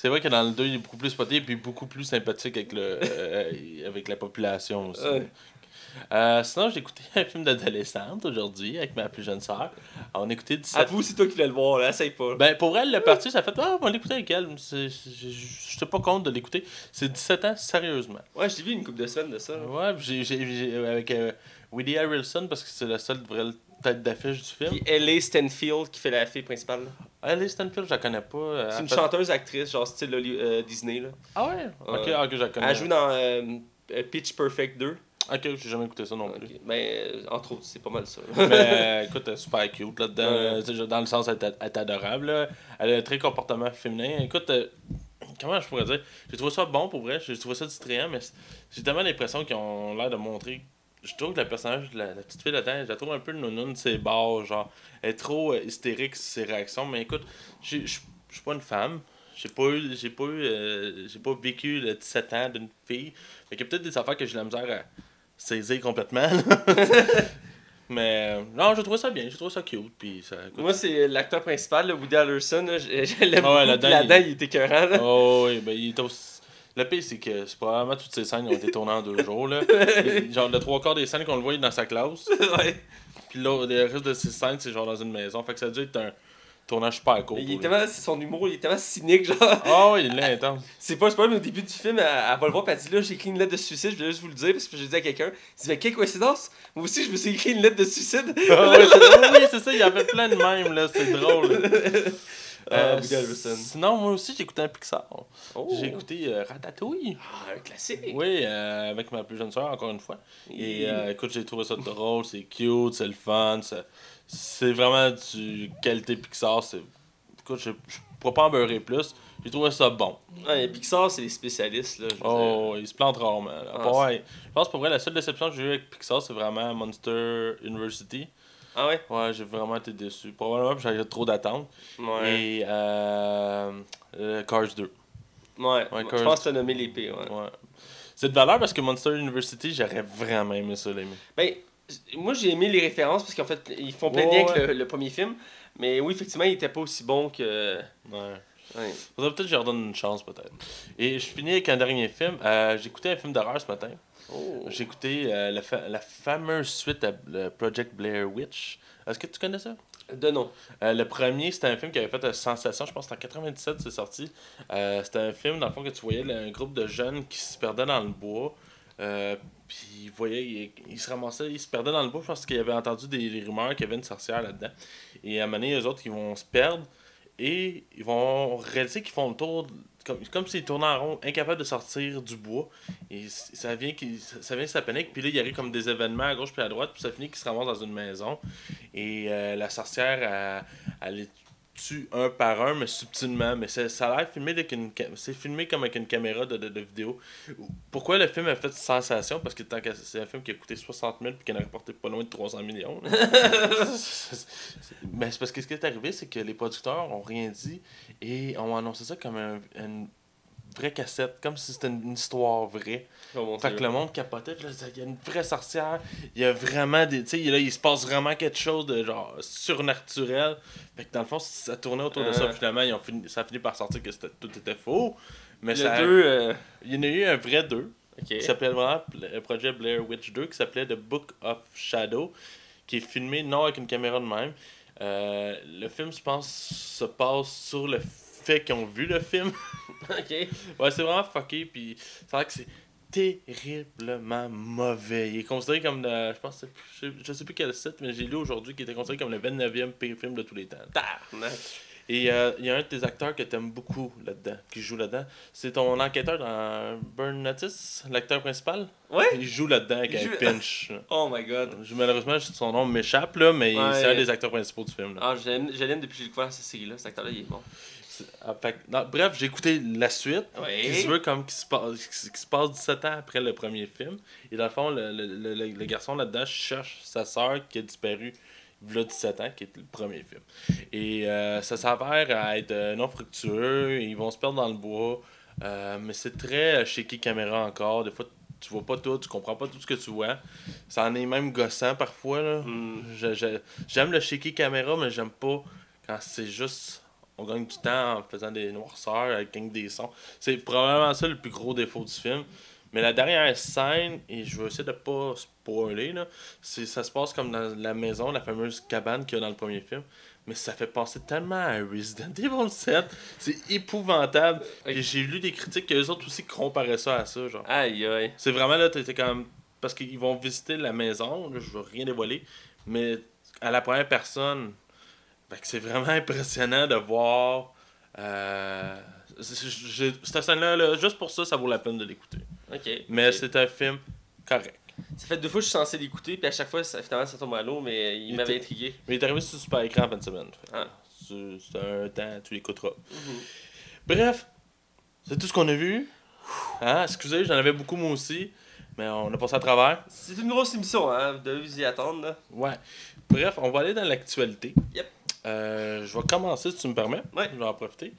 C'est vrai que dans le 2, il est beaucoup plus spoté et puis beaucoup plus sympathique avec, le, euh, avec la population aussi. Ouais. Euh, sinon, j'ai écouté un film d'adolescente aujourd'hui avec ma plus jeune sœur. On a écouté 17 Avoue, c'est toi qui voulais le voir, là, essaye pas. Ben, pour elle, le parti, ça fait Ah, on l'écouter avec elle. Je pas compte de l'écouter. C'est 17 ans, sérieusement. Ouais, je t'ai vu une couple de semaines de ça. Ouais, j'ai- j'ai j'ai- avec euh, Woody Harrelson, parce que c'est la seule vraie tête d'affiche du film. Puis Ellie Stanfield qui fait la fille principale. là. Alice Stanfield, je la connais pas. euh, C'est une fait- chanteuse actrice, genre style euh, Disney. Là. Ah ouais? Ok, ah, ok, je la connais. Elle joue dans euh, Pitch Perfect 2. Ok, j'ai jamais écouté ça non plus. Ok. Ben, entre autres, c'est pas mal ça. Mais écoute, elle est super cute là-dedans. Ouais. Dans le sens, elle est, elle est adorable. là. Elle a un très comportement féminin. Écoute, euh, comment je pourrais dire? J'ai trouvé ça bon pour vrai. J'ai trouvé ça distrayant, mais j'ai tellement l'impression qu'ils ont l'air de montrer. Je trouve que le personnage de la, la petite fille là-dedans, je la trouve un peu nounoun de ses bords. Genre, elle est trop euh, hystérique sur ses réactions. Mais écoute, je suis pas une femme. J'ai pas eu, j'ai pas eu, euh, j'ai pas vécu le 17 ans d'une fille. Fait qu'il y a peut-être des affaires que j'ai la misère à saisir complètement. Mais euh, non, je trouve ça bien, je trouve ça cute. Puis ça, écoute, Moi, c'est l'acteur principal, le Woody Harrelson. là, Je, je l'aime Ah ouais, beaucoup, là-dedans, il- il... était écœurant. là. Oh oui, ben il est aussi... Le pire, c'est que c'est probablement toutes ces scènes ont été tournées en deux jours. Là. Genre, le trois quarts des scènes qu'on le voit il est dans sa classe. ouais. Puis là, le reste de ces scènes, c'est genre dans une maison. Fait que ça a dû être un tournage super court. Il est tellement, son humour, il est tellement cynique, genre. Ah oui, il est intense. C'est pas spoil, mais au début du film, elle, elle va le voir, puis elle dit là, j'ai écrit une lettre de suicide, je voulais juste vous le dire, parce que j'ai dit à quelqu'un. Il dit, mais quelle coïncidence? Moi aussi, je me suis écrit une lettre de suicide. Ah ouais, oui, c'est ça, il y avait plein de mèmes, là, c'est drôle. Ah, Euh, Woody Harrelson. sinon, moi aussi, j'ai écouté un Pixar. Oh. J'ai écouté euh, Ratatouille. Ah, un classique. Oui, euh, avec ma plus jeune soeur, encore une fois. Et euh, écoute, j'ai trouvé ça drôle, c'est cute, c'est le fun. C'est vraiment du qualité Pixar. Écoute, je ne pourrais pas en beurrer plus. J'ai trouvé ça bon. Ouais, Pixar, c'est les spécialistes, là. je. Oh, il se plante rarement. là. Ah, ouais. Je pense pour vrai, la seule déception que j'ai eue avec Pixar, c'est vraiment Monster University. Ah ouais? Ouais, j'ai vraiment été déçu. Probablement que j'avais trop d'attentes. Ouais. Et euh, Cars 2. Ouais, Ouais, je pense que t'as nommé l'épée, ouais. Ouais. C'est de valeur parce que Monster University, j'aurais vraiment aimé ça l'aimer. Ben, moi j'ai aimé les références parce qu'en fait, ils font plein de liens avec le, le premier film. Mais oui, effectivement, il était pas aussi bon que. Ouais. Faudrait peut-être que je leur donne une chance, peut-être. Et je finis avec un dernier film. Euh, j'ai écouté un film d'horreur ce matin. Oh. J'ai écouté euh, la, fa- la fameuse suite à le Project Blair Witch. Est-ce que tu connais ça? De nom. Euh, le premier, c'était un film qui avait fait une sensation, je pense que en 97, c'est sorti. Euh, c'était un film, dans le fond, que tu voyais là, un groupe de jeunes qui se perdaient dans le bois. Euh, puis ils voyaient, ils, ils se ramassaient, ils se perdaient dans le bois parce qu'ils avaient entendu des, des rumeurs qu'il y avait une sorcière là-dedans. Et à un moment donné, eux autres, ils vont se perdre et ils vont réaliser qu'ils font le tour, comme, comme s'ils tournaient en rond, incapables de sortir du bois. Et ça vient qu'ils ça vient ça panique. Puis là, il y arrive comme des événements à gauche puis à droite. Puis ça finit qu'ils se ramassent dans une maison. Et euh, la sorcière, elle, elle les tue un par un, mais subtilement. Mais ça, a l'air filmé avec une c'est filmé comme avec une caméra de, de, de vidéo. Pourquoi le film a fait sensation? Parce que tant que c'est un film qui a coûté 60 000 puis qui en a rapporté pas loin de 300 millions. mais c'est parce que ce qui est arrivé, c'est que les producteurs ont rien dit et ont annoncé ça comme un- une vraie cassette, comme si c'était une, une histoire vraie. Oh Fait que le monde capotait, là, il y a une vraie sorcière, il y a vraiment des. Tu sais, là, il se passe vraiment quelque chose de genre surnaturel. Fait que dans le fond, ça tournait autour de ça, Euh. finalement, ils ont fini, ça a fini par sortir que tout était faux. Mais Le ça, 2. euh, il y en a eu un vrai 2, Ok. qui s'appelait vraiment le projet Blair Witch 2, qui s'appelait The Book of Shadow, qui est filmé non avec une caméra de même. Euh, le film, je pense, se passe sur le fait qu'ils ont vu le film. ok. Ouais, c'est vraiment fucké, puis c'est vrai que c'est terriblement mauvais. Il est considéré comme le, je pense, je, je sais plus quel site, mais j'ai lu aujourd'hui qu'il était considéré comme le 29e pire film de tous les temps. Tabarnak. Et euh, il y a un de tes acteurs que t'aimes beaucoup là-dedans, qui joue là-dedans. C'est ton enquêteur dans Burn Notice, l'acteur principal? Ouais? Il joue là-dedans avec Il un joue- pinch. Oh my god. Malheureusement, son nom m'échappe, là, mais Ouais. c'est un des acteurs principaux du film. là. Ah, je l'aime depuis que j'ai découvert cette série-là. Cet acteur-là, il est bon. Ah, fait que- non, bref, j'ai écouté la suite. Ouais. qui se veut comme qui se passe qui se passe 17 ans après le premier film et dans le fond le, le, le, le- garçon là-dedans cherche sa sœur qui a disparu il y a 17 ans qui est le premier film et euh, ça s'avère à être euh, non fructueux ils vont se perdre dans le bois euh, mais c'est très shaky caméra encore des fois tu vois pas tout tu comprends pas tout ce que tu vois ça en est même gossant parfois là Hmm. je- je- j'aime le shaky caméra, mais j'aime pas quand c'est juste. On gagne du temps en faisant des noirceurs avec des sons. C'est probablement ça le plus gros défaut du film. Mais la dernière scène, et je vais essayer de pas spoiler, là, c'est, ça se passe comme dans la maison, la fameuse cabane qu'il y a dans le premier film. Mais ça fait penser tellement à Resident Evil 7. C'est épouvantable. J'ai lu des critiques que les autres aussi comparaient ça à ça. Genre. Aïe aïe. C'est vraiment là, t'étais comme. Parce qu'ils vont visiter la maison, là, je veux rien dévoiler, mais à la première personne, c'est vraiment impressionnant de voir. Euh, cette scène-là, là, juste pour ça, ça vaut la peine de l'écouter. Ok. Mais c'est un film correct. Ça fait deux fois que je suis censé l'écouter, puis à chaque fois, ça, finalement, ça tombe à l'eau, mais il Il m'avait intrigué. Mais il est arrivé sur super écran en fin de semaine. Ah. C'est un temps, tu l'écouteras. Mhm. Bref, c'est tout ce qu'on a vu. Hein? Excusez, j'en avais beaucoup moi aussi, mais on a passé à travers. C'est une grosse émission, hein. Vous devez vous y attendre, là. Ouais. Bref, on va aller dans l'actualité. Yep. Euh, je vais commencer si tu me permets. Ouais. Je vais en profiter.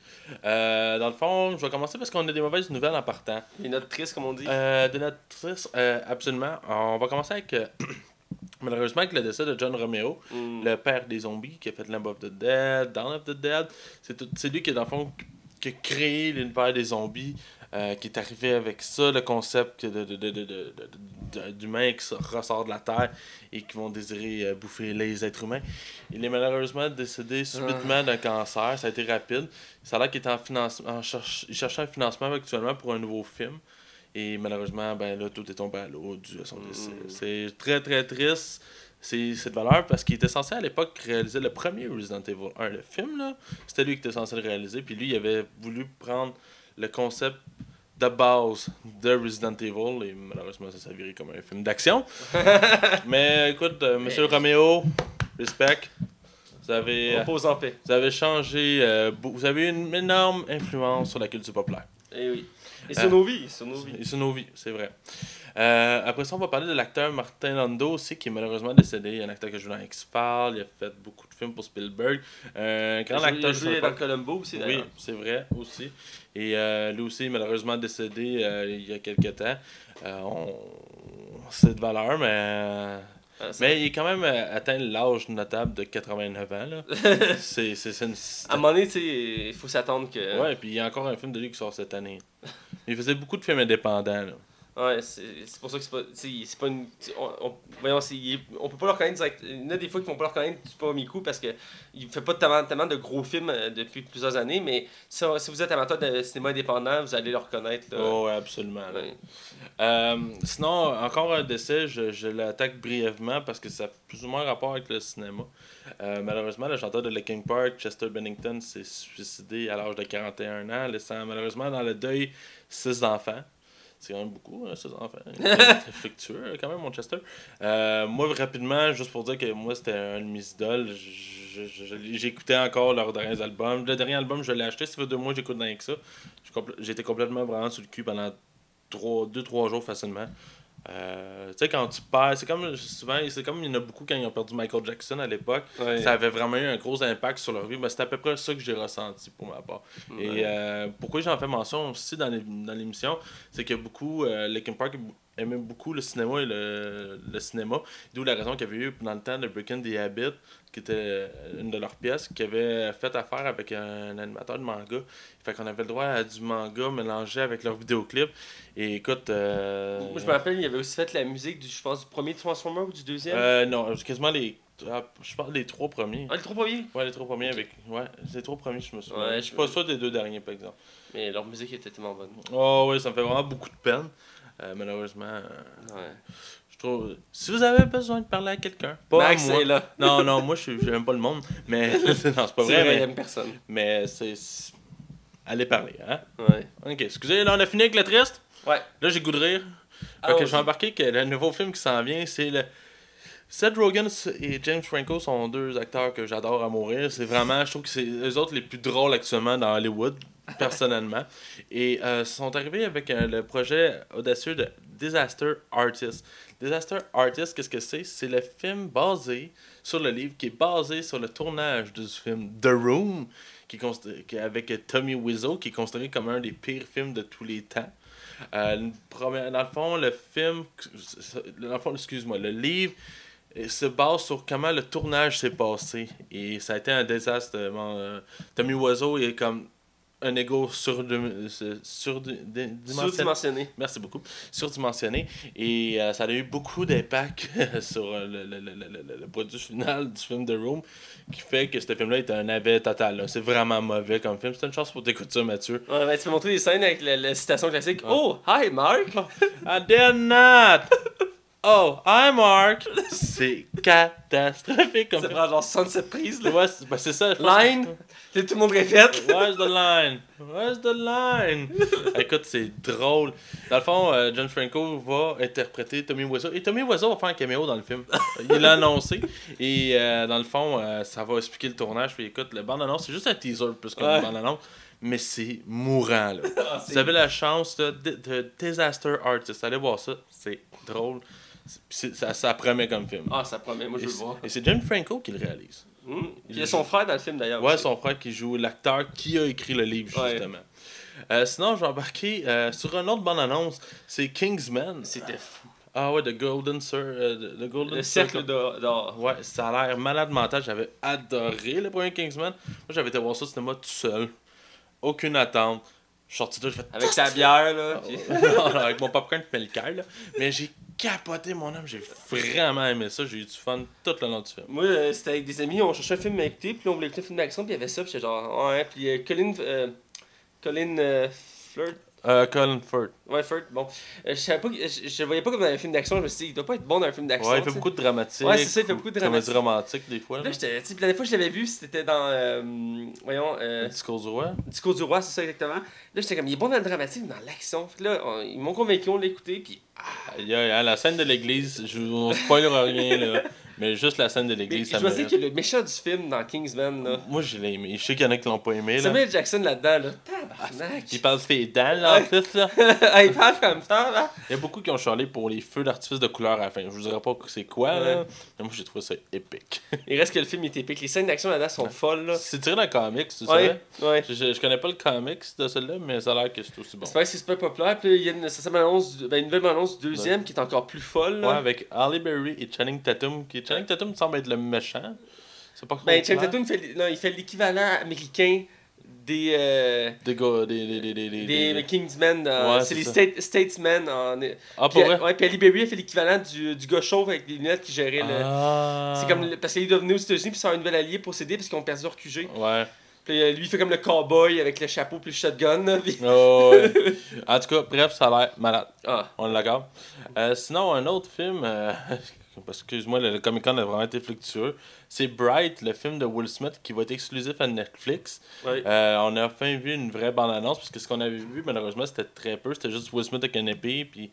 Euh, dans le fond, je vais commencer parce qu'on a des mauvaises nouvelles en partant. Les notes tristes, comme on dit. Euh, de notre triste, euh, absolument. On va commencer avec Malheureusement, avec le décès de John Romero, Mm. le père des zombies qui a fait Lamb of the Dead, Dawn of the Dead, c'est lui qui, dans le fond, qui a créé l'univers des zombies, euh, qui est arrivé avec ça, le concept de, de, de, de, de- de- de- d'humains qui sort- ressort de la Terre et qui vont désirer euh, bouffer les êtres humains. Il est malheureusement décédé subitement d'un cancer, ça a été rapide. Ça a l'air qu'il était en financement, en cherche- il cherchait un financement actuellement pour un nouveau film. Et malheureusement, ben là, tout est tombé à l'eau dû à son décès. Mm. C'est très très triste. C'est c'est de valeur parce qu'il était censé à l'époque réaliser le premier Resident Evil 1, le film là. C'était lui qui était censé le réaliser. Puis lui, il avait voulu prendre le concept de base de Resident Evil et malheureusement ça s'est viré comme un film d'action. Mais écoute, euh, Monsieur Romeo, respect. Vous avez, Repose en paix. vous avez changé, euh, vous avez eu une énorme influence sur la culture populaire. Eh oui. Et sur Euh, nos vies, sur nos vies. Et sur nos vies, c'est vrai. Euh, après ça, on va parler de l'acteur Martin Lando aussi, qui est malheureusement décédé. Un acteur qui a joué dans X-Files, il a fait beaucoup de films pour Spielberg. Un grand acteur joué dans. Columbo aussi, Oui, c'est vrai aussi. Et euh, lui aussi, malheureusement décédé euh, il y a quelques temps. Euh, on... C'est de valeur, mais. Ah, Mais il est quand même euh, atteint l'âge notable de 89 ans. là. c'est c'est c'est une. À un moment donné, il faut s'attendre que. Ouais, puis il y a encore un film de lui qui sort cette année. Il faisait beaucoup de films indépendants. Là. Ouais, c'est pour ça que c'est pas. C'est pas une. On, on, voyons, on peut pas le reconnaître direct. Il y en a des fois qui vont pas le reconnaître du premier coup parce que il fait pas tellement, tellement de gros films euh, depuis plusieurs années, mais si, si vous êtes amateur de cinéma indépendant, vous allez le reconnaître. Là. Oh, ouais, absolument. Ouais. Euh, sinon, encore un décès, je, je l'attaque brièvement parce que ça a plus ou moins rapport avec le cinéma. Euh, malheureusement, le chanteur de Linkin Park, Chester Bennington, s'est suicidé à l'âge de 41 ans, laissant malheureusement dans le deuil six enfants. C'est quand même beaucoup, hein, six enfants. Il est affectueux, quand même, mon Chester. Euh, moi, rapidement, juste pour dire que moi, c'était un de mes idoles. J'écoutais encore leurs derniers albums. Le dernier album, je l'ai acheté. Ça fait deux mois que j'écoute rien que ça. J'étais complètement vraiment sur le cul pendant 2-3 jours facilement. Euh, tu sais, quand tu perds, c'est comme souvent, c'est comme il y en a beaucoup quand ils ont perdu Michael Jackson à l'époque. Ouais. Ça avait vraiment eu un gros impact sur leur vie. mais c'est à peu près ça que j'ai ressenti pour ma part. Ouais. Et euh, pourquoi j'en fais mention aussi dans l'émission, c'est que beaucoup, euh, Linkin Park aimait beaucoup le cinéma et le, le cinéma. D'où la raison qu'il y avait eu dans le temps de Breaking the Habit, qui était une de leurs pièces, qui avait fait affaire avec un animateur de manga. Fait qu'on avait le droit à du manga mélangé avec leur vidéoclip. Et écoute. euh, Moi, je me rappelle, il avait aussi fait la musique, du, je pense, du premier Transformer ou du deuxième. euh, non, quasiment les. je parle des trois premiers. Ah, les trois premiers? Ouais, les trois premiers avec. Ouais, les trois premiers, je me souviens. Ouais, je suis pas sûr des deux derniers, par exemple. Mais leur musique était tellement bonne. Oh, ouais, ça me fait vraiment beaucoup de peine. Euh, malheureusement, euh, Ouais. je trouve. Si vous avez besoin de parler à quelqu'un, pas Max moi. est là. Non, non, moi, je suis- j'aime pas le monde. Mais. non, c'est pas vrai, vrai, mais, personne. mais c'est. Allez parler, hein. Ouais. Ok, excusez, là, on a fini avec le triste. Ouais. Là, j'ai goût de rire. Alors, que je vais embarquer que le nouveau film qui s'en vient, c'est le. Seth Rogen et James Franco sont deux acteurs que j'adore à mourir. C'est vraiment, je trouve que c'est eux autres les plus drôles actuellement dans Hollywood, personnellement. Et euh, sont arrivés avec euh, le projet audacieux de Disaster Artist. Disaster Artist, qu'est-ce que c'est? C'est le film basé sur le livre qui est basé sur le tournage du film The Room, qui est avec Tommy Wiseau, qui est considéré comme un des pires films de tous les temps. Euh, dans le fond, le film, dans le fond, excuse-moi, le livre euh, se base sur comment le tournage s'est passé. Et ça a été un désastre. Tommy Wiseau est comme un ego surdimensionné. surdimensionné. Merci beaucoup. Surdimensionné. Et euh, ça a eu beaucoup d'impact sur euh, le, le, le, le, produit final du film The Room, qui fait que ce film-là est un navet total. C'est vraiment mauvais comme film. C'est une chance pour t'écouter ça, Mathieu. Ouais, ben, tu peux montrer des scènes avec la, la citation classique. Oh, hi Mark! I did not! Oh, hi Mark! C'est catastrophique comme Ça film. prend genre 67 prises. Là. Ouais, c'est ben, c'est ça. Line! Là, tout le monde répète. que- Where's the line? Where's the line? Écoute, c'est drôle. Dans le fond, euh, John Franco va interpréter Tommy Wiseau. Et Tommy Wiseau va faire un caméo dans le film. Il l'a annoncé. Et euh, dans le fond, euh, ça va expliquer le tournage. Puis écoute, le bande-annonce, c'est juste un teaser plus qu'une Ouais. bande-annonce. Mais c'est mourant, là. Ah, c'est- Vous avez la chance de Disaster Artist. Allez voir ça. C'est drôle. Ça, ça promet comme film. Ah, ça promet, moi je veux le voir. et c'est James Franco qui le réalise. Puis il y a son frère dans le film d'ailleurs. Ouais, aussi. son frère qui joue l'acteur qui a écrit le livre, Ouais. justement. Euh, sinon, je vais embarquer euh, sur une autre bande-annonce. C'est Kingsman. C'était fou. Ah ouais, The Golden Sir. euh, The Golden Le cercle Circle. d'or. Ouais, ça a l'air malade mental. J'avais adoré le premier Kingsman. Moi, j'avais été voir ça au cinéma tout seul. Aucune attente. Je suis sorti de là, j'ai fait. Avec ta bière, là. puis- avec mon popcorn et le cœur, là. Mais j'ai capoté mon homme. J'ai vraiment aimé ça. J'ai eu du fun tout le long du film. Moi, euh, c'était avec des amis, on cherchait un film à écouter, puis on voulait écouter un film d'action, puis il y avait ça, puis j'étais genre, ouais, puis euh, Colin, euh, Colin euh, Flirt, Euh, Colin Firth. ouais, Flirt, bon, euh, je savais pas, je, voyais pas comme dans un film d'action, je me suis dit, il doit pas être bon dans un film d'action. Ouais, il fait beaucoup de dramatique. Ouais, c'est ça, il fait beaucoup de Comédie dramatique. romantique, des fois. Là, Là, j'étais, la dernière fois que je l'avais vu, c'était dans, euh, voyons, euh, Le discours du roi. Discours du roi, c'est ça exactement. Là, j'étais comme, il est bon dans le dramatique, dans l'action. Fait que là, on- ils m'ont convaincu, on l'a écouté, puis A, la scène de l'église, je vous spoilera rien, là. Mais juste la scène de l'église, je ça dire mérite. que le méchant du film dans Kingsman, là, Moi, je l'ai aimé. Je sais qu'il y en a qui l'ont pas aimé, là. Samuel Jackson là-dedans, là, tabarnak. Il parle ses dents, là, en plus, là. Il parle comme ça, là. Il y a beaucoup qui ont charlé pour les feux d'artifice de couleur à la fin. Je vous dirai pas c'est quoi, là. Mais moi, j'ai trouvé ça épique. Il reste que le film est épique. Les scènes d'action là-dedans sont folles, là. C'est tiré d'un comics, tu Ouais, sais. ouais. Je, je, je connais pas le comics de celui-là, mais ça a l'air que c'est aussi bon. C'est vrai que c'est super populaire. Puis il y a une, ça annonce du- ben, une nouvelle annonce deuxième qui est encore plus folle. Ouais, avec Halle Berry et Channing Tatum. Qui... Channing Tatum semble être le méchant. C'est pas ben, Channing. Tatum fait, non, il fait l'équivalent américain des, euh, Des gars, des, des, des, des, des, des- Kingsmen. euh, Ouais, c'est les state, Statesmen. En, Ah, puis, pour vrai? ouais, puis Ali Berry a fait l'équivalent du, du gars chauve avec des lunettes qui gérait le. Ah. C'est comme parce qu'il est devenu aux États-Unis puis c'est un nouvel allié pour s'aider parce qu'ils ont perdu leur QG. Ouais. Puis euh, lui il fait comme le cowboy avec le chapeau puis le shotgun. là, puis- Oh, ouais. en tout cas, bref, ça a l'air malade. Ah, On est d'accord. Euh, sinon, un autre film, euh, excuse-moi, le, le Comic Con a vraiment été fluctueux. C'est Bright, le film de Will Smith qui va être exclusif à Netflix. ouais. Euh, on a enfin vu une vraie bande-annonce, parce que ce qu'on avait vu, malheureusement, c'était très peu. C'était juste Will Smith avec un épée, puis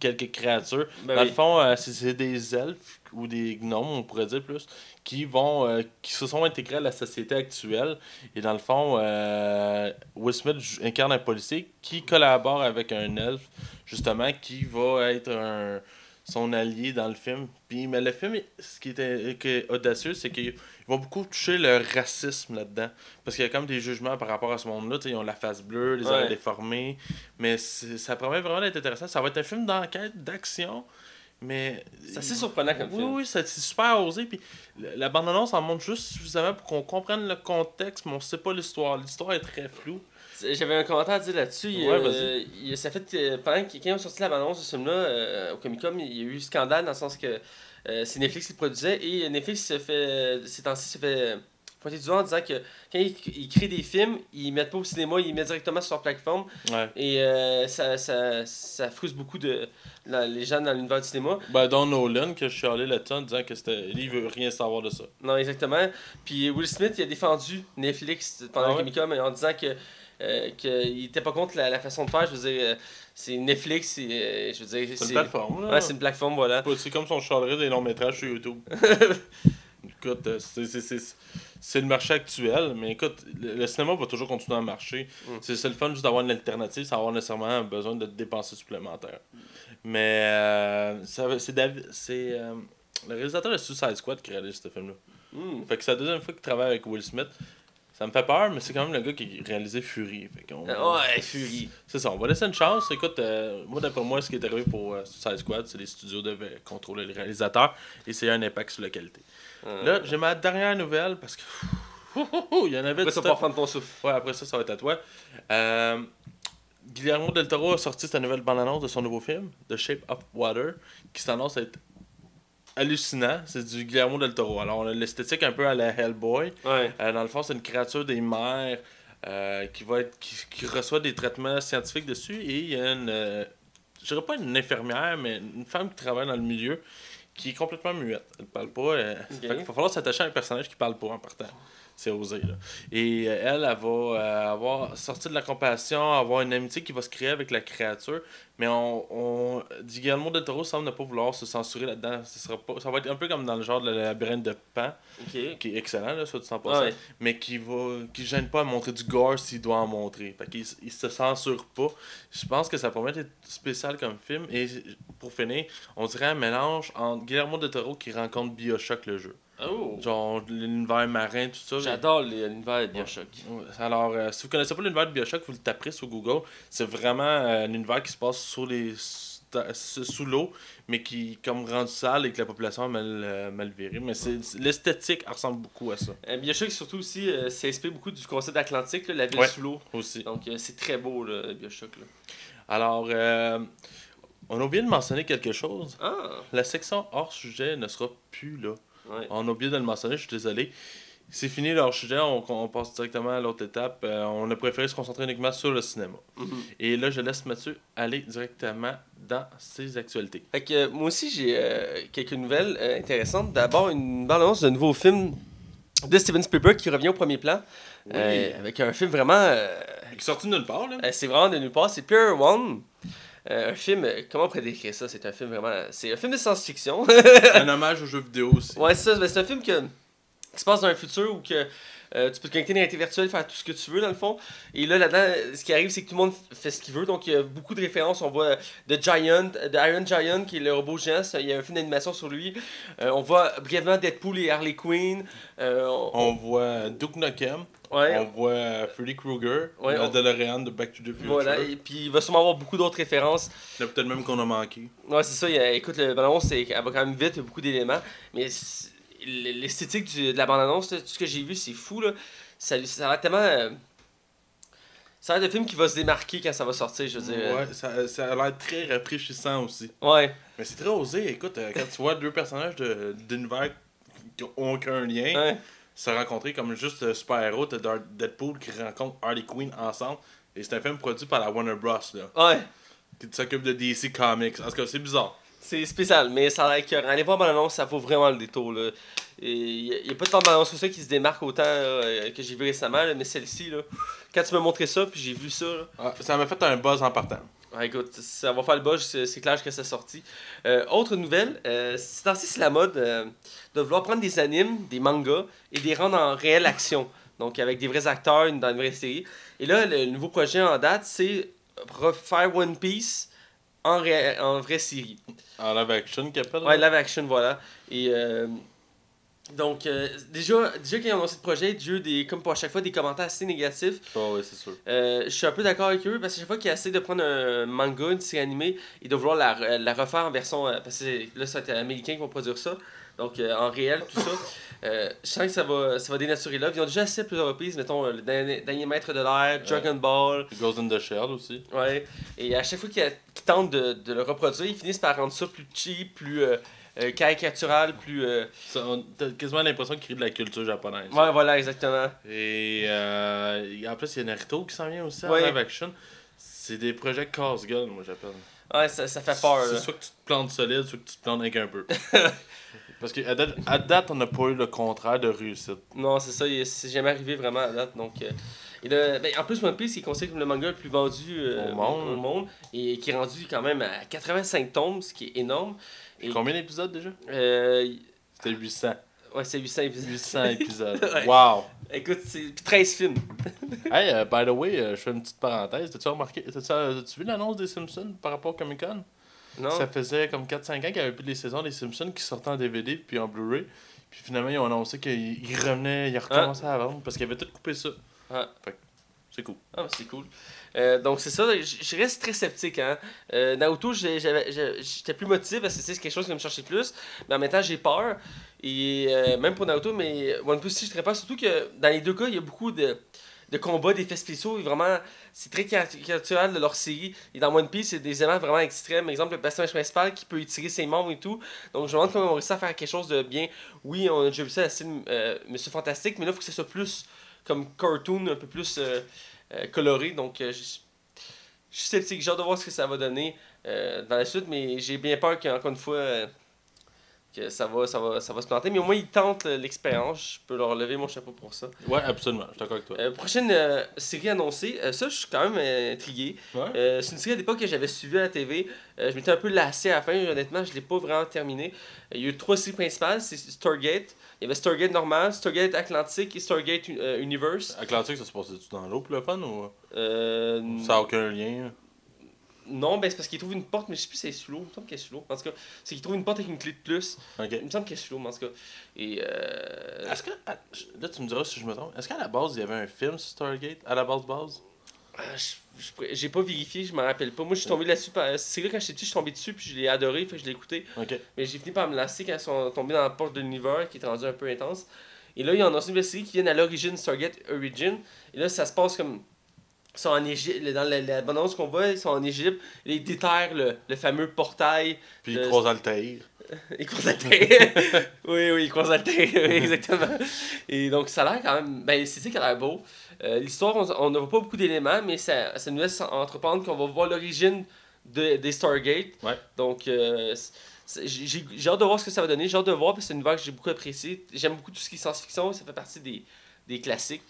quelques créatures. Ben Dans oui. le fond, c'est des elfes, ou des gnomes, on pourrait dire plus, qui vont euh, qui se sont intégrés à la société actuelle. Et dans le fond, euh, Will Smith incarne un policier qui collabore avec un elfe, justement, qui va être un son allié dans le film. Puis, mais le film, ce qui était qui est audacieux, c'est qu'ils vont beaucoup toucher le racisme là-dedans. Parce qu'il y a comme des jugements par rapport à ce monde-là. Ils ont la face bleue, les Ouais. oreilles déformées. Mais ça promet vraiment d'être intéressant. Ça va être un film d'enquête, d'action. Mais. C'est assez surprenant comme Oui, film. oui, c'est super osé. Puis la bande-annonce en montre juste suffisamment pour qu'on comprenne le contexte, mais on sait pas l'histoire. L'histoire est très floue. J'avais un commentaire à dire là-dessus. Ouais, euh, ça fait euh, pendant que quelqu'un a sorti la bande-annonce de ce film-là euh, au Comic Con, il y a eu scandale dans le sens que euh, c'est Netflix qui le produisait et Netflix se fait ces temps-ci se fait euh, pointer du doigt en disant que quand ils, ils créent des films, ils mettent pas au cinéma, ils mettent directement sur leur plateforme Ouais. et euh, ça, ça, ça frustre beaucoup de la- les gens dans l'univers du cinéma. Ben, Don Nolan, que je suis allé là-dessus en disant que c'était. Lui, il veut rien savoir de ça. Non, exactement. Puis Will Smith, il a défendu Netflix pendant Ah le ouais? Comic Con en disant que euh, qu'il était pas contre la, la façon de faire. Je veux dire, euh, c'est Netflix, c'est, euh, je veux dire, C'est une plateforme. là. Ouais, c'est une plateforme, voilà. C'est comme son charlerait des longs métrages sur YouTube. écoute, euh, c'est- c'est- c'est c'est le marché actuel, mais écoute, le, le cinéma va toujours continuer à marcher. Mm. C'est c'est le fun juste d'avoir une alternative sans avoir nécessairement besoin de dépenser supplémentaire. Mais euh, c'est David- c'est euh, le réalisateur de Suicide Squad qui réalise ce film-là. Hmm. Fait que c'est la deuxième fois qu'il travaille avec Will Smith. Ça me fait peur, mais c'est quand même le gars qui a réalisé Fury. Fait qu'on- Ah Ouais, Fury. c'est ça, on va laisser une chance. Écoute, euh, moi d'après moi, ce qui est arrivé pour euh, Suicide Squad, c'est les studios devaient contrôler les réalisateurs et c'est un impact sur la qualité. Euh, Là, j'ai ma dernière nouvelle parce que. Il y en avait après ça, pour prendre ton souffle. Ouais, après ça, ça va être à toi. Euh, Guillermo del Toro a sorti sa nouvelle bande-annonce de son nouveau film, The Shape of Water, qui s'annonce être hallucinant. C'est du Guillermo del Toro. Alors, on a l'esthétique un peu à la Hellboy. Ouais. Euh, dans le fond, c'est une créature des mers euh, qui, va être, qui, qui reçoit des traitements scientifiques dessus. Et il y a une. je dirais pas une infirmière, mais une femme qui travaille dans le milieu qui est complètement muette. Elle parle pas. euh, fait qu'il va falloir s'attacher à un personnage qui parle pas en partant. C'est osé, là. Et euh, elle, elle va euh, avoir sorti de la compassion, avoir une amitié qui va se créer avec la créature. Mais on, on Guillermo del Toro semble ne pas vouloir se censurer là-dedans. Ce sera pas, ça va être un peu comme dans le genre de la labyrinthe de Pan, qui est excellent, là, soit du 100%, Ah ouais. mais qui va qui gêne pas à montrer du gore s'il doit en montrer. Fait qu'il il se censure pas. Je pense que ça promet d'être spécial comme film. Et pour finir, on dirait un mélange entre Guillermo del Toro qui rencontre Bioshock le jeu. Oh. Genre l'univers marin, tout ça. J'adore l'univers de Bioshock. Alors, euh, si vous connaissez pas l'univers de Bioshock, vous le taperez sur Google. C'est vraiment euh, un univers qui se passe sur les sous l'eau, mais qui comme rendu sale et que la population a mal, euh, mal viré. Mais c'est l'esthétique ressemble beaucoup à ça Euh, Bioshock, surtout aussi, euh, s'inspire beaucoup du concept d'Atlantique, la ville Ouais. sous l'eau. aussi. Donc, c'est très beau, là, Bioshock. Là. Alors, on a oublié de mentionner quelque chose. Ah, La section hors sujet ne sera plus là. Ouais. On a oublié de le mentionner, je suis désolé. C'est fini leur sujet, on, on passe directement à l'autre étape. Euh, on a préféré se concentrer uniquement sur le cinéma. Mhm. Et là, je laisse Mathieu aller directement dans ses actualités. Fait que euh, moi aussi, j'ai euh, quelques nouvelles intéressantes. D'abord, une bande-annonce d'un nouveau film de Steven Spielberg qui revient au premier plan. Avec un film vraiment. Qui est sorti de nulle part, c'est vraiment de nulle part. C'est Pure One. Euh, un film. euh, comment on pourrait décrire ça? C'est un film vraiment. C'est un film de science-fiction. Un hommage aux jeux vidéo aussi. ouais, c'est ça. C'est un film que, qui se passe dans un futur où que, euh, tu peux te connecter dans la réalité virtuelle, faire tout ce que tu veux dans le fond. Et là, là-dedans, ce qui arrive, c'est que tout le monde fait ce qu'il veut. Donc, il y a beaucoup de références. On voit The Giant, The Iron Giant, qui est le robot géant. Il y a un film d'animation sur lui. Euh, on voit brièvement Deadpool et Harley Quinn. Euh, on- On voit Duke Nukem, ouais, on voit Freddy Krueger, Ouais, on- DeLorean de Back to the Future. voilà. Et puis, il va sûrement avoir beaucoup d'autres références. Il y en a peut-être même qu'on a manqué. Ouais, c'est ça. il y a- écoute, le bande-annonce, elle va quand même vite, il y a beaucoup d'éléments. Mais l'esthétique du- de la bande-annonce, là, tout ce que j'ai vu, c'est fou. Là. Ça, ça a l'air tellement. euh, Ça a l'air de film qui va se démarquer quand ça va sortir, je veux dire. Ouais, ça, ça a l'air très rafraîchissant aussi. Ouais. Mais c'est très osé. Écoute, euh, quand tu vois deux personnages de- d'univers qui n'ont aucun lien ouais. Se rencontrer comme juste super-héros, t'as Deadpool qui rencontre Harley Quinn ensemble. Et c'est un film produit par la Warner Bros. Là, Ouais. qui s'occupe de DC Comics. En tout cas, c'est bizarre. C'est spécial, mais ça a l'air. Allez voir bande-annonce, ça vaut vraiment le détour. Il n'y a, pas tant de bande-annonce que ça qui se démarque autant euh, que j'ai vu récemment, là, mais celle-ci, là, quand tu m'as montré ça, puis j'ai vu ça, Ah, ça m'a fait un buzz en partant. Ouais, écoute, ça va faire le buzz, c'est clair que c'est sorti. Euh, autre nouvelle, euh, c'est ainsi c'est la mode euh, de vouloir prendre des animes, des mangas et les rendre en réelle action. Donc avec des vrais acteurs dans une vraie série. Et là, le nouveau projet en date, c'est refaire One Piece en, ré- en vraie série. En live action, qu'il appelle. Ouais, live action, voilà. Et donc, euh, déjà, déjà quand ils ont annoncé le projet, j'ai eu des, comme pour à chaque fois, des commentaires assez négatifs. Ah ouais, c'est sûr. Euh, je suis un peu d'accord avec eux parce que chaque fois qu'ils essaient de prendre un manga, une série animée, ils doivent vouloir la, la refaire en version. euh, parce que c'est- là, les Américains qui vont produire ça. Donc, euh, en réel, tout ça. Euh, je sens que ça va, ça va dénaturer là. Ils ont déjà à plusieurs reprises, mettons, euh, le dernier, dernier maître de l'air, Dragon Ball. Ghost in the Shell aussi. Ouais. Et à chaque fois qu'ils qu'ils tentent de, de le reproduire, ils finissent par rendre ça plus cheap, plus euh, caricatural, plus. euh, Ça, on- T'as quasiment l'impression qu'il crée de la culture japonaise. Ouais, voilà, exactement. Et euh, en plus, il y a Naruto qui s'en vient aussi en Ouais. live action. C'est des projets casse-gueule, moi j'appelle. Ouais, ça, ça fait peur. C'est là. soit que tu te plantes solide, soit que tu te plantes avec un peu. Parce qu'à date, à date, on n'a pas eu le contraire de réussite. Non, c'est ça, il- c'est jamais arrivé vraiment à date. Donc, euh, et là, ben, en plus, One Piece il est considéré comme le manga le plus vendu euh, Au monde. au monde, et qui est rendu quand même à 85 tomes, ce qui est énorme. Et, Combien d'épisodes déjà? Euh, C'était 800. ouais, c'est 800 épisodes. 800 épisodes. Ouais. Wow! Écoute, c'est puis 13 films. Hey, euh, by the way, euh, je fais une petite parenthèse. T'as-tu remarqué, t'as-tu, euh, vu l'annonce des Simpsons par rapport au Comic Con? Non? Ça faisait comme 4-5 ans qu'il n'y avait plus les saisons des Simpsons qui sortaient en DVD puis en Blu-ray. Puis finalement, ils ont annoncé qu'ils ils revenaient, ils recommençaient à vendre parce qu'ils avaient tout coupé ça. Ah. Fait c'est cool. Ah, c'est cool. Euh, donc, c'est ça, je reste très sceptique. Hein. Euh, j'étais plus motivé parce que c'est quelque chose qui me chercher plus. Mais en même temps, j'ai peur. Et euh, même pour Naruto, mais One Piece aussi, je très peur. Surtout que dans les deux cas, il y a beaucoup de, de combats, d'effets spéciaux. Et vraiment, c'est très caricatural de leur série. Et dans One Piece, c'est des éléments vraiment extrêmes. Exemple, le personnage principal qui peut étirer ses membres et tout. Donc, je me demande comment on réussit à faire quelque chose de bien. Oui, on a déjà vu ça style euh, Monsieur Fantastique, mais là, il faut que ça soit plus comme cartoon, un peu plus euh, coloré. Donc, euh, je suis sceptique. J'ai hâte de voir ce que ça va donner euh, dans la suite, mais j'ai bien peur qu'encore une fois, euh, que ça va, ça, va, ça va se planter. Mais au moins, ils tentent l'expérience. Je peux leur lever mon chapeau pour ça. Ouais, absolument. Je suis d'accord avec toi. Euh, prochaine euh, série annoncée, euh, ça, je suis quand même intrigué. Ouais. C'est une série à l'époque que j'avais suivie à la TV. Je m'étais un peu lassé à la fin, honnêtement, je l'ai pas vraiment terminé. Euh, il y a eu trois séries principales, c'est Stargate. Il y avait Stargate normal, Stargate Atlantique et Stargate Universe. Atlantique, ça se passait-tu dans l'eau pour le fun ou? Euh, ça n'a aucun lien? Non, ben c'est parce qu'il trouve une porte, mais je sais plus si c'est sous l'eau. Il me semble qu'elle est sous l'eau. En tout cas, c'est qu'il trouve une porte avec une clé de plus. Il me semble qu'elle est sous l'eau, mais en tout cas. Et euh... Est-ce que. Là, tu me diras si je me trompe. Est-ce qu'à la base, il y avait un film sur Stargate? À la base, base? Ah, J'ai pas vérifié, je m'en rappelle pas. Moi, je suis tombé là-dessus. par- C'est là quand j'étais petit, je suis tombé dessus, puis je l'ai adoré, fait que je l'ai écouté. Mais j'ai fini par me lasser quand ils sont tombés dans la porte de l'univers, qui est rendu un peu intense. Et là, il y en a une nouvelle série qui vient à l'origine, Stargate Origin. Et là, ça se passe comme. Ils sont en Égypte, dans la, la bande-annonce qu'on voit, ils sont en Égypte. Ils déterrent le, le fameux portail. Puis Le- croise Altair. Ils croisent terre. oui, oui, ils croisent terre, oui, exactement. Et donc, ça a l'air quand même. Ben, c'est ça qui a l'air beau. Euh, L'histoire, on on n'a pas beaucoup d'éléments, mais ça, ça nous laisse entreprendre qu'on va voir l'origine de, des Stargate. Ouais. Donc, euh, j'ai hâte de voir ce que ça va donner. J'ai hâte de voir, parce que c'est une univers que j'ai beaucoup apprécié. J'aime beaucoup tout ce qui est science-fiction, ça fait partie des, des classiques.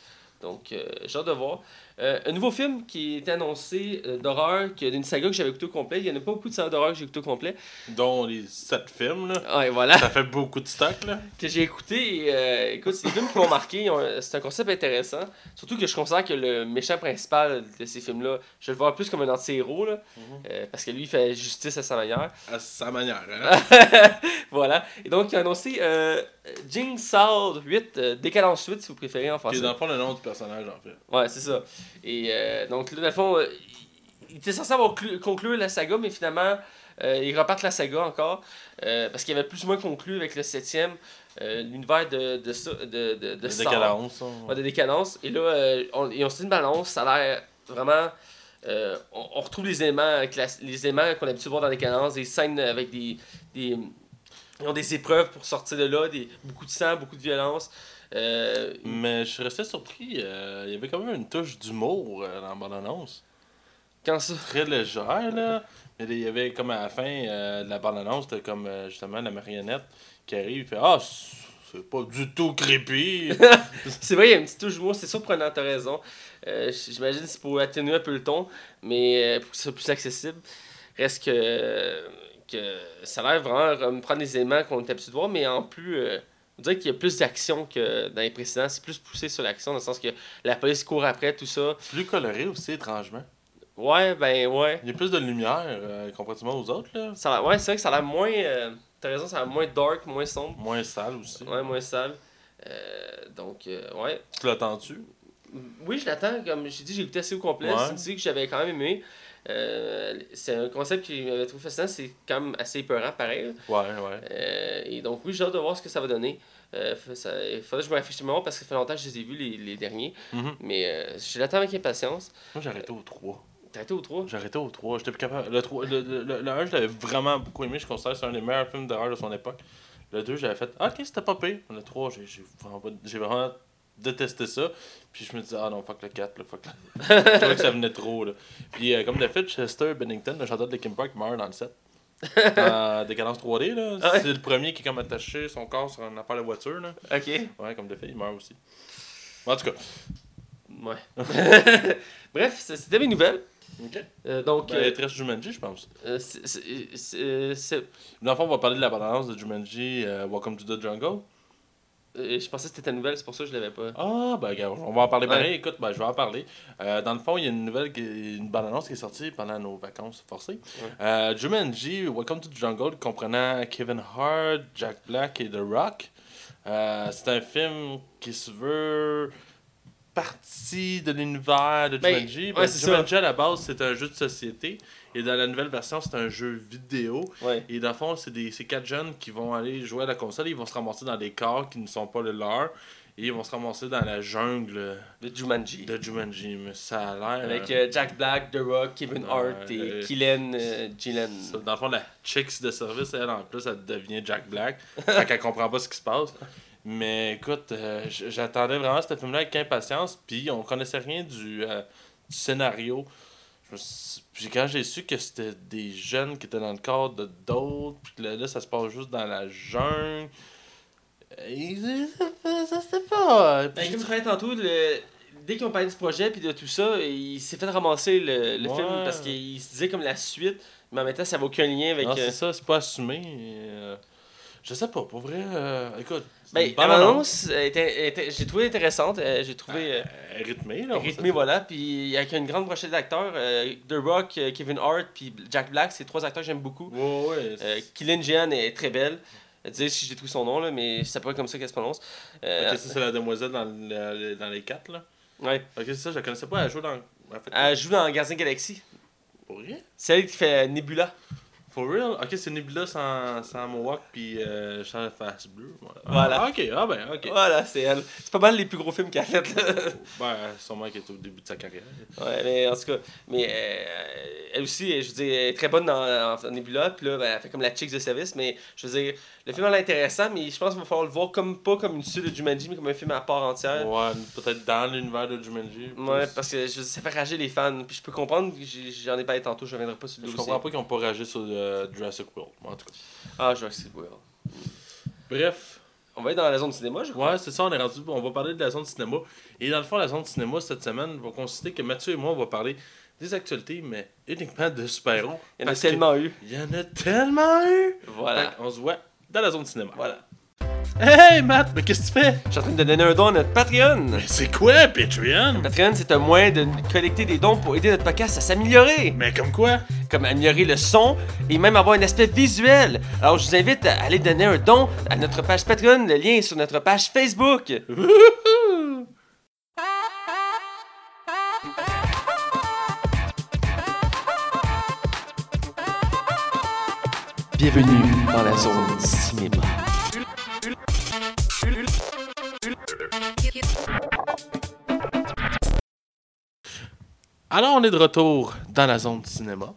Donc, euh, j'ai hâte de voir. Euh, un nouveau film qui est annoncé euh, d'horreur, qui est d'une saga que j'avais écouté au complet. Il n'y en a pas beaucoup de sagas d'horreur que j'ai écouté au complet. Dont les 7 films, là. Ouais, voilà. Ça fait beaucoup de stock, là. que j'ai écouté. Et, euh, écoute, c'est des films qui m'ont marqué. C'est un concept intéressant. Surtout que je considère que le méchant principal de ces films-là, je le vois plus comme un anti-héros. là, Mhm. parce que lui, il fait justice à sa manière. À sa manière, hein. voilà. Et donc, il a annoncé euh, Jigsaw 8, euh, Décadence 8, si vous préférez en Qui français. est dans le fond le nom du personnage, en fait. Ouais, c'est ça. Et euh, donc, là, dans le fond, euh, il- était censé avoir clu- conclu la saga, mais finalement, euh, il reparte la saga encore. parce qu'il avait plus ou moins conclu avec le 7ème l'univers de, de, de, de, décadence. hein. Ouais, de décadence. Et là, on, ils ont une balance. Ça a l'air vraiment. on, on retrouve les classi- les aimants qu'on a l'habitude de voir dans les cadences, des scènes avec des, des. Ils ont des épreuves pour sortir de là, des, beaucoup de sang, beaucoup de violence. Euh, Mais je suis resté surpris. euh, il y avait quand même une touche d'humour euh, dans la bande-annonce. quand ça? Très légère, là. Mais il y avait comme à la fin de la bande-annonce, c'était comme justement la marionnette qui arrive et fait Ah, c'est- c'est pas du tout creepy. C'est vrai, il y a une petite touche d'humour, c'est surprenant, t'as raison. J'imagine que c'est pour atténuer un peu le ton, mais pour que ce soit plus accessible. Reste que, que ça a l'air vraiment prendre des éléments qu'on est habitué de voir, mais en plus, on dirait qu'il y a plus d'action que dans les précédents. C'est plus poussé sur l'action, dans le sens que la police court après, tout ça. Plus coloré aussi, étrangement. Ouais, ben ouais. Il y a plus de lumière euh, comparativement aux autres, là. Ça ouais, c'est vrai que ça a l'air moins. euh, T'as raison, ça a l'air moins dark, moins sombre. Moins sale aussi. Ouais, moins sale. Euh, donc, euh, ouais. Tu l'attends-tu? Oui, je l'attends. Comme j'ai dit, j'ai écouté assez au complet. Ouais. C'est une série que j'avais quand même aimé. Euh, c'est un concept qui m'avait trouvé fascinant. C'est quand même assez épeurant, pareil. Ouais, ouais. Euh, et donc, oui, j'ai hâte de voir ce que ça va donner. Euh, ça- il faudrait que je me réfléchisse moi parce que ça fait longtemps que je les ai vus, les, les derniers. Mhm. Mais je l'attends avec impatience. Moi, j'ai arrêté au 3. T'as été au 3 J'ai arrêté au 3. J'étais plus capable. Le, 3, le, le, le, le 1, je l'avais vraiment beaucoup aimé. Je considère que c'est un des meilleurs films d'horreur de son époque. Le 2, j'avais fait Ok, c'était pas pire. Le 3, j'ai j'ai vraiment, pas- j'ai vraiment détesté ça. Puis je me disais Ah non, fuck le 4. Là, fuck le... je trouvais que ça venait trop. Là. Puis euh, comme de fait, Chester Bennington, le chanteur de Kim Park, meurt dans le 7. Dans Décadence 3D, là. Ah ouais? C'est le premier qui est comme attaché son corps sur un affaire de voiture, là. Ok. Ouais, comme de fait, il meurt aussi. En tout cas, Ouais. Bref, c'était mes nouvelles. ok. Euh, donc, Ben, euh, reste Jumanji, je pense. euh, c'est- c'est- c'est- c'est- Dans le fond, on va parler de la balance de Jumanji, euh, Welcome to the Jungle. Euh, je pensais que c'était ta nouvelle, c'est pour ça que je l'avais pas. Ah, ben, on va en parler Ouais. pareil. Écoute, ben, je vais en parler. Euh, dans le fond, il y a une nouvelle, qui- une bande-annonce qui est sortie pendant nos vacances forcées. Ouais. Euh, Jumanji, Welcome to the Jungle, comprenant Kevin Hart, Jack Black et The Rock. Euh, c'est un film qui se veut partie de l'univers de Ben, Jumanji. ouais, c'est Jumanji, à la base, c'est un jeu de société. Et dans la nouvelle version, c'est un jeu vidéo. Ouais. Et dans le fond, c'est des quatre jeunes qui vont aller jouer à la console. Ils vont se ramasser dans des corps qui ne sont pas le leur. Et ils vont se ramasser dans la jungle Le Jumanji. de Jumanji. Mais ça a l'air. Avec euh, euh, Jack Black, The Rock, Kevin Hart et euh, Killen euh, Gillen. dans le fond, la chicks de service, elle, en plus, elle devient Jack Black. fait qu'elle comprend pas ce qui se passe. Mais écoute, j'attendais vraiment ce film-là avec impatience. Puis on connaissait rien du, du scénario. Puis quand j'ai su que c'était des jeunes qui étaient dans le corps de d'autres, puis que là, là, ça se passe juste dans la jungle. et ça- c'était pas. Ben, comme je parlais tantôt, le- dès qu'ils ont parlé du projet puis de tout ça, il s'est fait ramasser le, le Ouais. film parce qu'il se disait comme la suite, mais en même temps, ça n'a aucun lien avec. Non, euh, c'est ça, c'est pas assumé. et, euh, je sais pas, pour vrai. euh, écoute, Ben, une la bonne annonce, était, était- j'ai trouvé intéressante, euh, j'ai trouvé euh, Euh, rythmé, là. rythmée, voilà. Puis avec une grande brochette d'acteurs, euh, The Rock, euh, Kevin Hart, puis Jack Black, c'est trois acteurs que j'aime beaucoup. Ouais, ouais. Euh, Killian Jean est très belle. Dire si j'ai trouvé son nom, là, mais c'est pas comme ça qu'elle se prononce. Euh, Ok, ça, c'est la demoiselle dans, le- dans les quatre, là. ouais. Ok, c'est ça, je la connaissais pas. Elle joue dans. Elle fait- Elle joue dans Gardien Galaxy. Pour rien? C'est elle qui fait Nebula. For real? Ok, c'est Nebula sans, sans Mohawk puis euh, sans face bleue. Voilà. Voilà. Ah, ok, ah ben, ok. Voilà, c'est elle. C'est pas mal les plus gros films qu'elle a fait. là. Ben, sûrement qu'elle est au début de sa carrière. Ouais, mais en tout cas, mais euh, elle aussi, je veux dire, elle est très bonne dans, dans Nebula, puis là, ben, elle fait comme la chick de service, mais je veux dire, le film est intéressant, mais je pense qu'il va falloir le voir comme pas comme une suite de Jumanji, mais comme un film à part entière. Ouais, peut-être dans l'univers de Jumanji. Ouais, parce que je, ça fait rager les fans, puis je peux comprendre, j'en ai parlé tantôt, je reviendrai pas sur le Je comprends pas qu'ils ont pas ragé sur euh, Jurassic World, en tout cas. Ah, c'est World. Bref, On va être dans la zone de cinéma, je crois. ouais, c'est ça, on est rendu. On va parler de la zone de cinéma. Et dans le fond, la zone de cinéma cette semaine va consister que Mathieu et moi, on va parler des actualités, mais uniquement de super-héros. Il y en a que tellement eu. Il y en a tellement eu! Voilà. Qu'on se voit dans la zone cinéma. Voilà. Hey Matt, mais qu'est-ce que tu fais? Je suis en train de donner un don à notre Patreon. Mais c'est quoi Patreon? Patreon, c'est un moyen de collecter des dons pour aider notre podcast à s'améliorer. Mais comme quoi? comme améliorer le son et même avoir un aspect visuel. Alors je vous invite à aller donner un don à notre page Patreon, le lien est sur notre page Facebook. Bienvenue dans la zone cinéma. Alors, on est de retour dans la zone cinéma.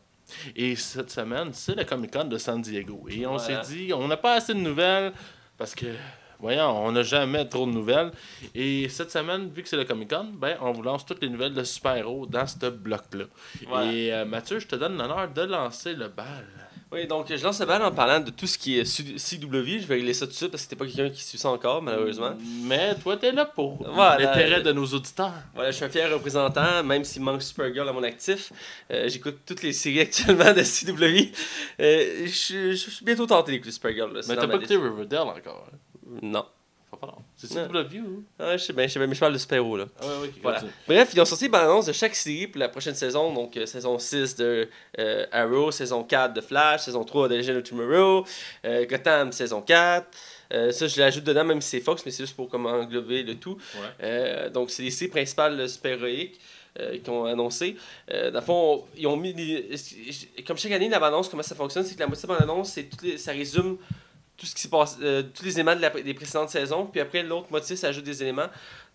Et cette semaine, c'est le Comic Con de San Diego. Et on Voilà. s'est dit, on n'a pas assez de nouvelles parce que, voyons, on n'a jamais trop de nouvelles. Et cette semaine, vu que c'est le Comic Con, ben, on vous lance toutes les nouvelles de super-héros dans ce bloc-là. Voilà. Et euh, Mathieu, je te donne l'honneur de lancer le bal. Oui, donc je lance le bal en parlant de tout ce qui est CW. Je vais régler ça tout de suite parce que t'es pas quelqu'un qui suit ça encore, malheureusement. Mais toi, t'es là pour Voilà. l'intérêt de nos auditeurs. Voilà, je suis un fier représentant, même s'il manque Supergirl à mon actif. Euh, J'écoute toutes les séries actuellement de CW. Euh, je, suis- je suis bientôt tenté d'écouter Supergirl. là, Mais t'as pas écouté. Riverdale encore. Hein? Non. Pas non. C'est. CW ou? Ah, je sais bien, je sais bien, mais je parle de super-héros là. Ah ouais, ouais, Voilà. Bref, ils ont sorti une annonce de chaque série pour la prochaine saison. Donc, euh, saison 6 de euh, Arrow, saison 4 de Flash, saison 3 de Legend of Tomorrow, euh, Gotham, saison 4. Euh, ça, je l'ajoute dedans, même si c'est Fox, mais c'est juste pour comme englober le tout. Ouais. Donc, c'est les séries principales de super-héroïques euh, qu'ils ont annoncé. Euh, dans le fond, ils ont mis. Comme chaque année, la bande-annonce, comment ça fonctionne, c'est que la moitié de la bande-annonce, ça résume tout ce qui s'est passé, euh, tous les éléments de la- des précédentes saisons, puis après l'autre moitié, ça ajoute des éléments.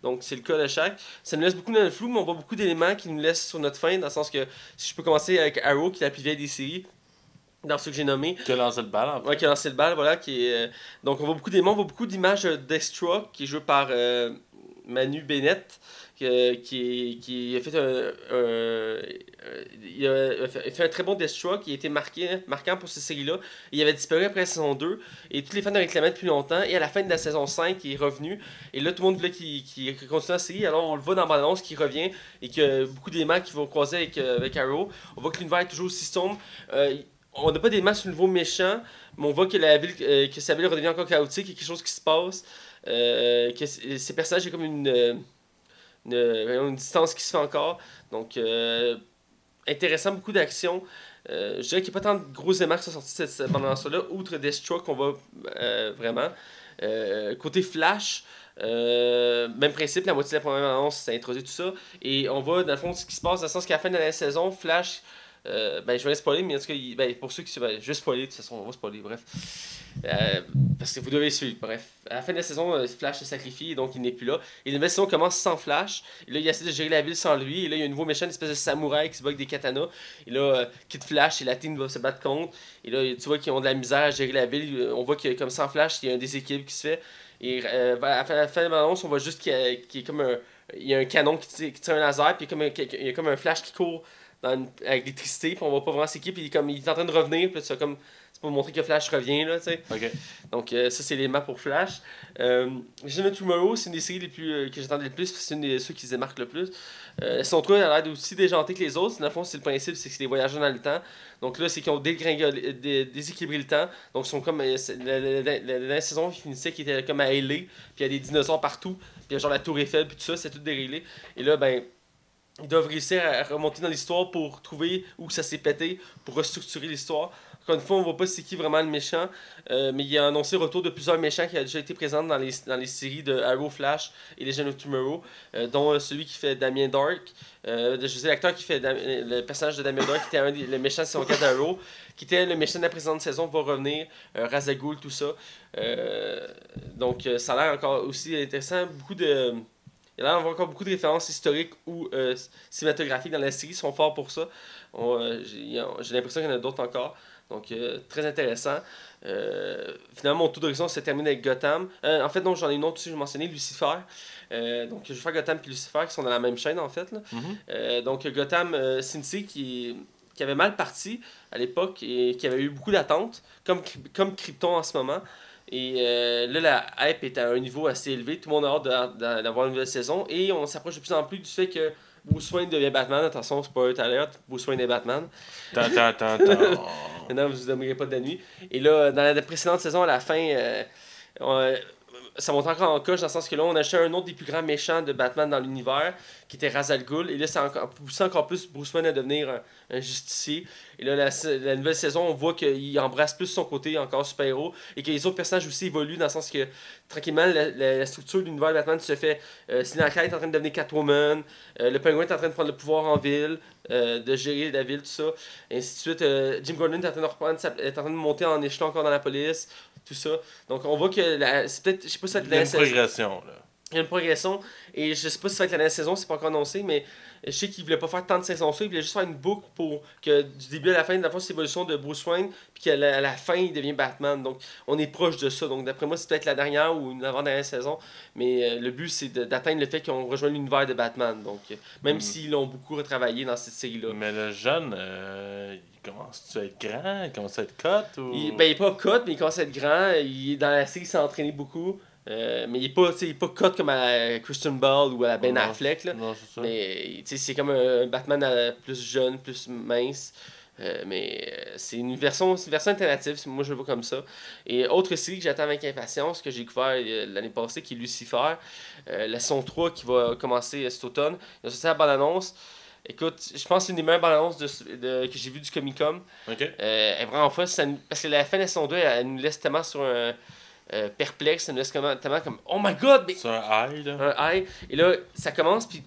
Donc c'est le cas de chaque. Ça nous laisse beaucoup dans le flou, mais on voit beaucoup d'éléments qui nous laissent sur notre fin, dans le sens que si je peux commencer avec Arrow, qui est la plus vieille des séries, dans ceux que j'ai nommés, Qui a lancé le bal en fait. Ouais, qui a lancé le bal, voilà. Qui est, euh, Donc, on voit beaucoup d'éléments, on voit beaucoup d'images de Deathstroke, qui est joué par euh, Manu Bennett, qui, qui, qui a fait un, il a fait, un très bon Deathstroke, il a été marqué, marquant pour cette série-là. Il avait disparu après la saison 2, et tous les fans le réclamaient depuis longtemps, et à la fin de la saison 5, il est revenu, et là, tout le monde voulait qu'il qu'il continue la série, alors on le voit dans la qu'il revient, et que beaucoup d'éléments qui vont croiser avec, euh, avec Arrow. On voit que l'univers est toujours aussi sombre. Euh, on n'a pas d'éléments sur le niveau méchant, mais on voit que la ville, euh, que sa ville redevient encore chaotique, il y a quelque chose qui se passe, que ces personnages, a comme une, euh, une, distance qui se fait encore. Donc, euh, intéressant, beaucoup d'action. Euh, je dirais qu'il n'y a pas tant de gros éléments qui sont cette, cette bande-annonce-là, outre Deathstroke qu'on voit euh, vraiment. Côté Flash, même principe, la moitié de la première annonce, ça introduit tout ça. Et on voit, dans le fond, ce qui se passe, dans le sens qu'à la fin de la saison, Flash, euh, ben, je vais spoiler, mais en tout cas, ben, pour ceux qui ben, je vais spoiler, de toute façon, on va spoiler, bref. Euh, parce que vous devez suivre, bref. À la fin de la saison, euh, Flash se sacrifie, donc il n'est plus là. Et la nouvelle saison commence sans Flash. Et là, il essaie de gérer la ville sans lui. Et là, il y a un nouveau méchant, une espèce de samouraï qui se bat avec des katanas. Et là, quitte Flash et la team va se battre contre. Et là, tu vois qu'ils ont de la misère à gérer la ville. On voit que comme sans Flash, il y a un déséquilibre qui se fait. Et à la fin- de l'annonce, on voit juste qu'il y, a- qu'il comme un, il y a un canon qui qui tire un laser, puis il y a comme un flash qui court dans une- avec l'électricité, puis on voit pas vraiment c'est qui, puis il est, comme, il est en train de revenir, puis c'est comme c'est pour montrer que Flash revient, là, tu sais. Donc, euh, ça, c'est les maps pour Flash. Euh, Legend of Tomorrow, c'est une des séries les plus, euh, que j'attendais le plus, c'est une des ceux qui se démarquent le plus. Euh, son truc a l'air aussi déjanté que les autres. Dans le fond, c'est le principe, c'est que c'est des voyageurs dans le temps. Donc là, c'est qu'ils ont déséquilibré le temps. Donc, ils sont comme. La, la- la- la- la saison, ils finissaient qui était comme à LA, puis il y a des dinosaures partout, puis il y a genre la Tour Eiffel, puis tout ça, c'est tout déréglé. Et là, ben. Ils doivent réussir à remonter dans l'histoire pour trouver où ça s'est pété, pour restructurer l'histoire. Encore une fois, on voit pas c'est qui vraiment le méchant, euh, mais il a annoncé le retour de plusieurs méchants qui ont déjà été présents dans les, dans les séries de Arrow, Flash et Legend of Tomorrow, euh, dont euh, celui qui fait Damien Dark, euh, je sais l'acteur qui fait le personnage de Damien Dark, qui était un des- le méchant de saison 4 d'Arrow, qui était le méchant de la précédente saison, va revenir, euh, Ghul, tout ça. Donc ça a l'air encore aussi intéressant, beaucoup de... Il y a l'air d'avoir encore beaucoup de références historiques ou euh, cinématographiques dans la série, ils sont forts pour ça. Euh, J'ai l'impression qu'il y en a d'autres encore. Donc, euh, très intéressant. Finalement, mon tour d'horizon se termine avec Gotham. En fait, non, j'en ai une autre aussi, je mentionné, Lucifer. Donc, je vais faire Gotham et Lucifer qui sont dans la même chaîne, en fait. là. Mhm. Euh, donc, Gotham, série qui, qui avait mal parti à l'époque et qui avait eu beaucoup d'attentes, comme, comme Krypton en ce moment. Et euh, là, la hype est à un niveau assez élevé. Tout le monde a hâte d'avoir une nouvelle saison. Et on s'approche de plus en plus du fait que Bruce Wayne devient Batman. Attention, spoiler alert, Bruce Wayne est Batman. Tant, tant, tant. Maintenant, vous ne dormirez pas de la nuit. Et là, dans la précédente saison, à la fin, euh, on- ça monte encore en coche dans le sens que là, on a acheté un autre des plus grands méchants de Batman dans l'univers, qui était Ra's al Ghul. Et là, ça a encore, poussé encore plus Bruce Wayne à devenir un, un justicier. Et là, la, nouvelle saison, on voit qu'il embrasse plus son côté encore super-héros et que les autres personnages aussi évoluent dans le sens que, tranquillement, la, la- structure de l'univers de Batman se fait. Euh, Selina Kyle est en train de devenir Catwoman, euh, le pingouin est en train de prendre le pouvoir en ville, euh, de gérer la ville, tout ça. Et ainsi de suite. Euh, Jim Gordon est en train de reprendre est en train de monter en échelon encore dans la police, tout ça. Donc on voit que la- c'est peut-être, je sais pas si ça va être Il y a la une progression, là. Il y a une progression. Et je sais pas si ça va être la dernière saison, c'est pas encore annoncé, mais je sais qu'il voulait pas faire tant de saisons ça, il voulait juste faire une boucle pour que du début à la fin, de la fois, c'est l'évolution de Bruce Wayne, puis qu'à la, fin, il devient Batman. Donc on est proche de ça. Donc d'après moi, c'est peut-être la dernière ou une avant-dernière saison, mais euh, le but c'est d'atteindre le fait qu'on rejoint l'univers de Batman. Donc euh, même Mhm. s'ils l'ont beaucoup retravaillé dans cette série-là. Mais le jeune, euh, il commence à être grand, il commence à être cut ou? Il, ben, il est pas cut, mais il commence à être grand. Il est dans la série, il s'est entraîné beaucoup. Euh, mais il est pas, pas cut comme à Christian Ball ou à Ben Non. Affleck. Là. Non, c'est ça. Mais c'est comme un Batman plus jeune, plus mince. Euh, mais euh, c'est une version, une version alternative, moi je le vois comme ça. Et autre série que j'attends avec impatience, que j'ai découvert euh, l'année passée, qui est Lucifer, la saison 3 qui va commencer cet automne. Il y a sorti la bande-annonce. Écoute, je pense que c'est une des meilleures bandes-annonces de, de- que j'ai vu du Comic Con. Ok. Euh, elle est vraiment fun, parce que la fin de la saison 2, elle, elle nous laisse tellement sur un euh, perplexe, laisse tellement, comme Oh my god, mais C'est un high, là. un high. Et là, ça commence, puis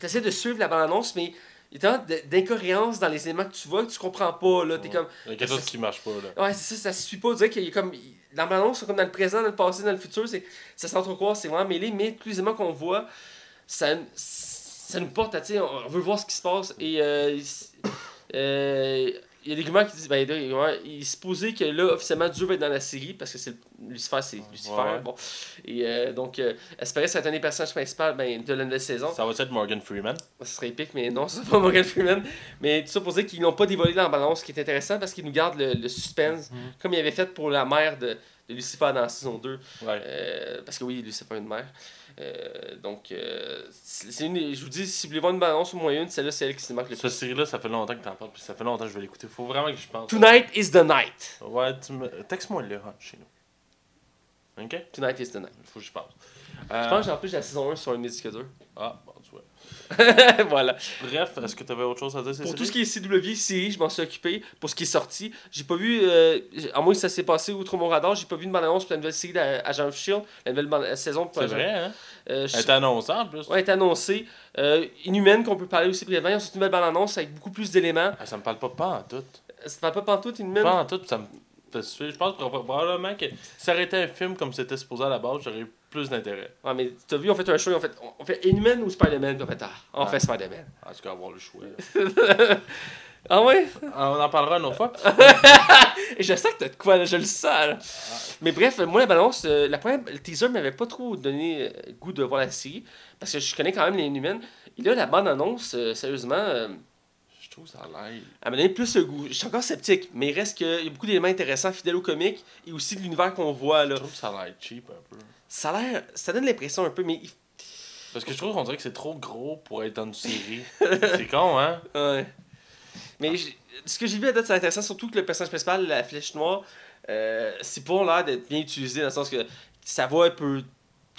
t'essaies de suivre la bande-annonce, mais il y a d'incohérence dans les éléments que tu vois que tu comprends pas. Là, t'es Ouais. comme, Il y a quelque chose qui marche pas, là. ouais, c'est ça, ça se suit pas. Dirait qu'il y a comme. Dans la bande-annonce, c'est comme dans le présent, dans le passé, dans le futur, c'est, ça s'entrecroise, c'est vraiment mêlé, mais tous les éléments qu'on voit, ça, ça nous porte à, sais, on veut voir ce qui se passe. Et euh, euh, il y a des rumeurs qui disent, ben, il est supposé que là, officiellement, Dieu va être dans la série, parce que c'est Lucifer, c'est Lucifer. Ouais. Bon. Et euh, donc, euh, espérer que être un des personnages principaux ben, de la nouvelle saison. Ça va être Morgan Freeman. Ce serait épique, mais non, c'est pas Morgan Freeman. Mais tout ça pour dire qu'ils n'ont pas dévoilé dans la balance, ce qui est intéressant parce qu'ils nous gardent le, le suspense, comme ils avaient fait pour la mère de, de Lucifer dans la saison 2. Ouais. Euh, parce que oui, Lucifer a une mère. Euh, donc, euh, c'est une, je vous dis, si vous voulez voir une balance au moins une, celle-là, c'est elle qui se marque le Cette plus. série-là, ça fait longtemps que t'en parles, puis ça fait longtemps que je vais l'écouter. Faut vraiment que je pense. Tonight is the night. Ouais, tu me... texte-moi le hein, chez nous. Ok? Tonight is the night. Faut que je pense. Je Euh, pense que en plus la saison 1 sur un musique dur. Ah, bon, tu vois. voilà. Bref, est-ce que t'avais autre chose à dire, Pour tout ce qui est CW série, je m'en suis occupé. Pour ce qui est sorti, j'ai pas vu, à moins que ça s'est passé outre mon radar, j'ai pas vu une bande-annonce pour la nouvelle série d'Agent of Shield, la nouvelle saison pour C'est vrai, hein? Euh, je- Elle est annoncée en plus. Ouais, elle est annoncée. Euh, Inhumaine, qu'on peut parler aussi brièvement, ils ont sorti une nouvelle bande-annonce avec beaucoup plus d'éléments. Ah, ça me parle pas pas en tout. Ça te parle pas pantoute, Inhumaine? Pas en tout, ça me. Je pense proba- probablement que si ça aurait été un film comme c'était supposé à la base, j'aurais eu plus d'intérêt. Ouais, mais t'as vu, on fait un show, on fait, on fait Inhuman ou Spider-Man, on fait, ah, on Ah. fait Spider-Man. En tout cas, avoir le choix. Ah ouais? Ah, On en parlera une autre fois. Et je sens que t'as de quoi, là, je le sens. là. Mais bref, moi, la balance, euh, la première, le teaser m'avait pas trop donné euh, goût de voir la série, parce que je connais quand même les Inhumaines. Et là, la bande-annonce, euh, sérieusement, euh, Je trouve ça a l'air. elle m'a donné plus le goût. Je suis encore sceptique, mais il reste qu'il y a beaucoup d'éléments intéressants, fidèles au comique, et aussi de l'univers qu'on voit, là. Je trouve que ça a l'air cheap un peu. Ça a l'air, ça donne l'impression un peu, mais... Parce que je trouve qu'on dirait que c'est trop gros pour être dans une série. c'est con, hein? Ouais. Mais ce que j'ai vu à date, c'est intéressant, surtout que le personnage principal, la flèche noire, euh, c'est pour l'air d'être bien utilisé, dans le sens que sa voix peut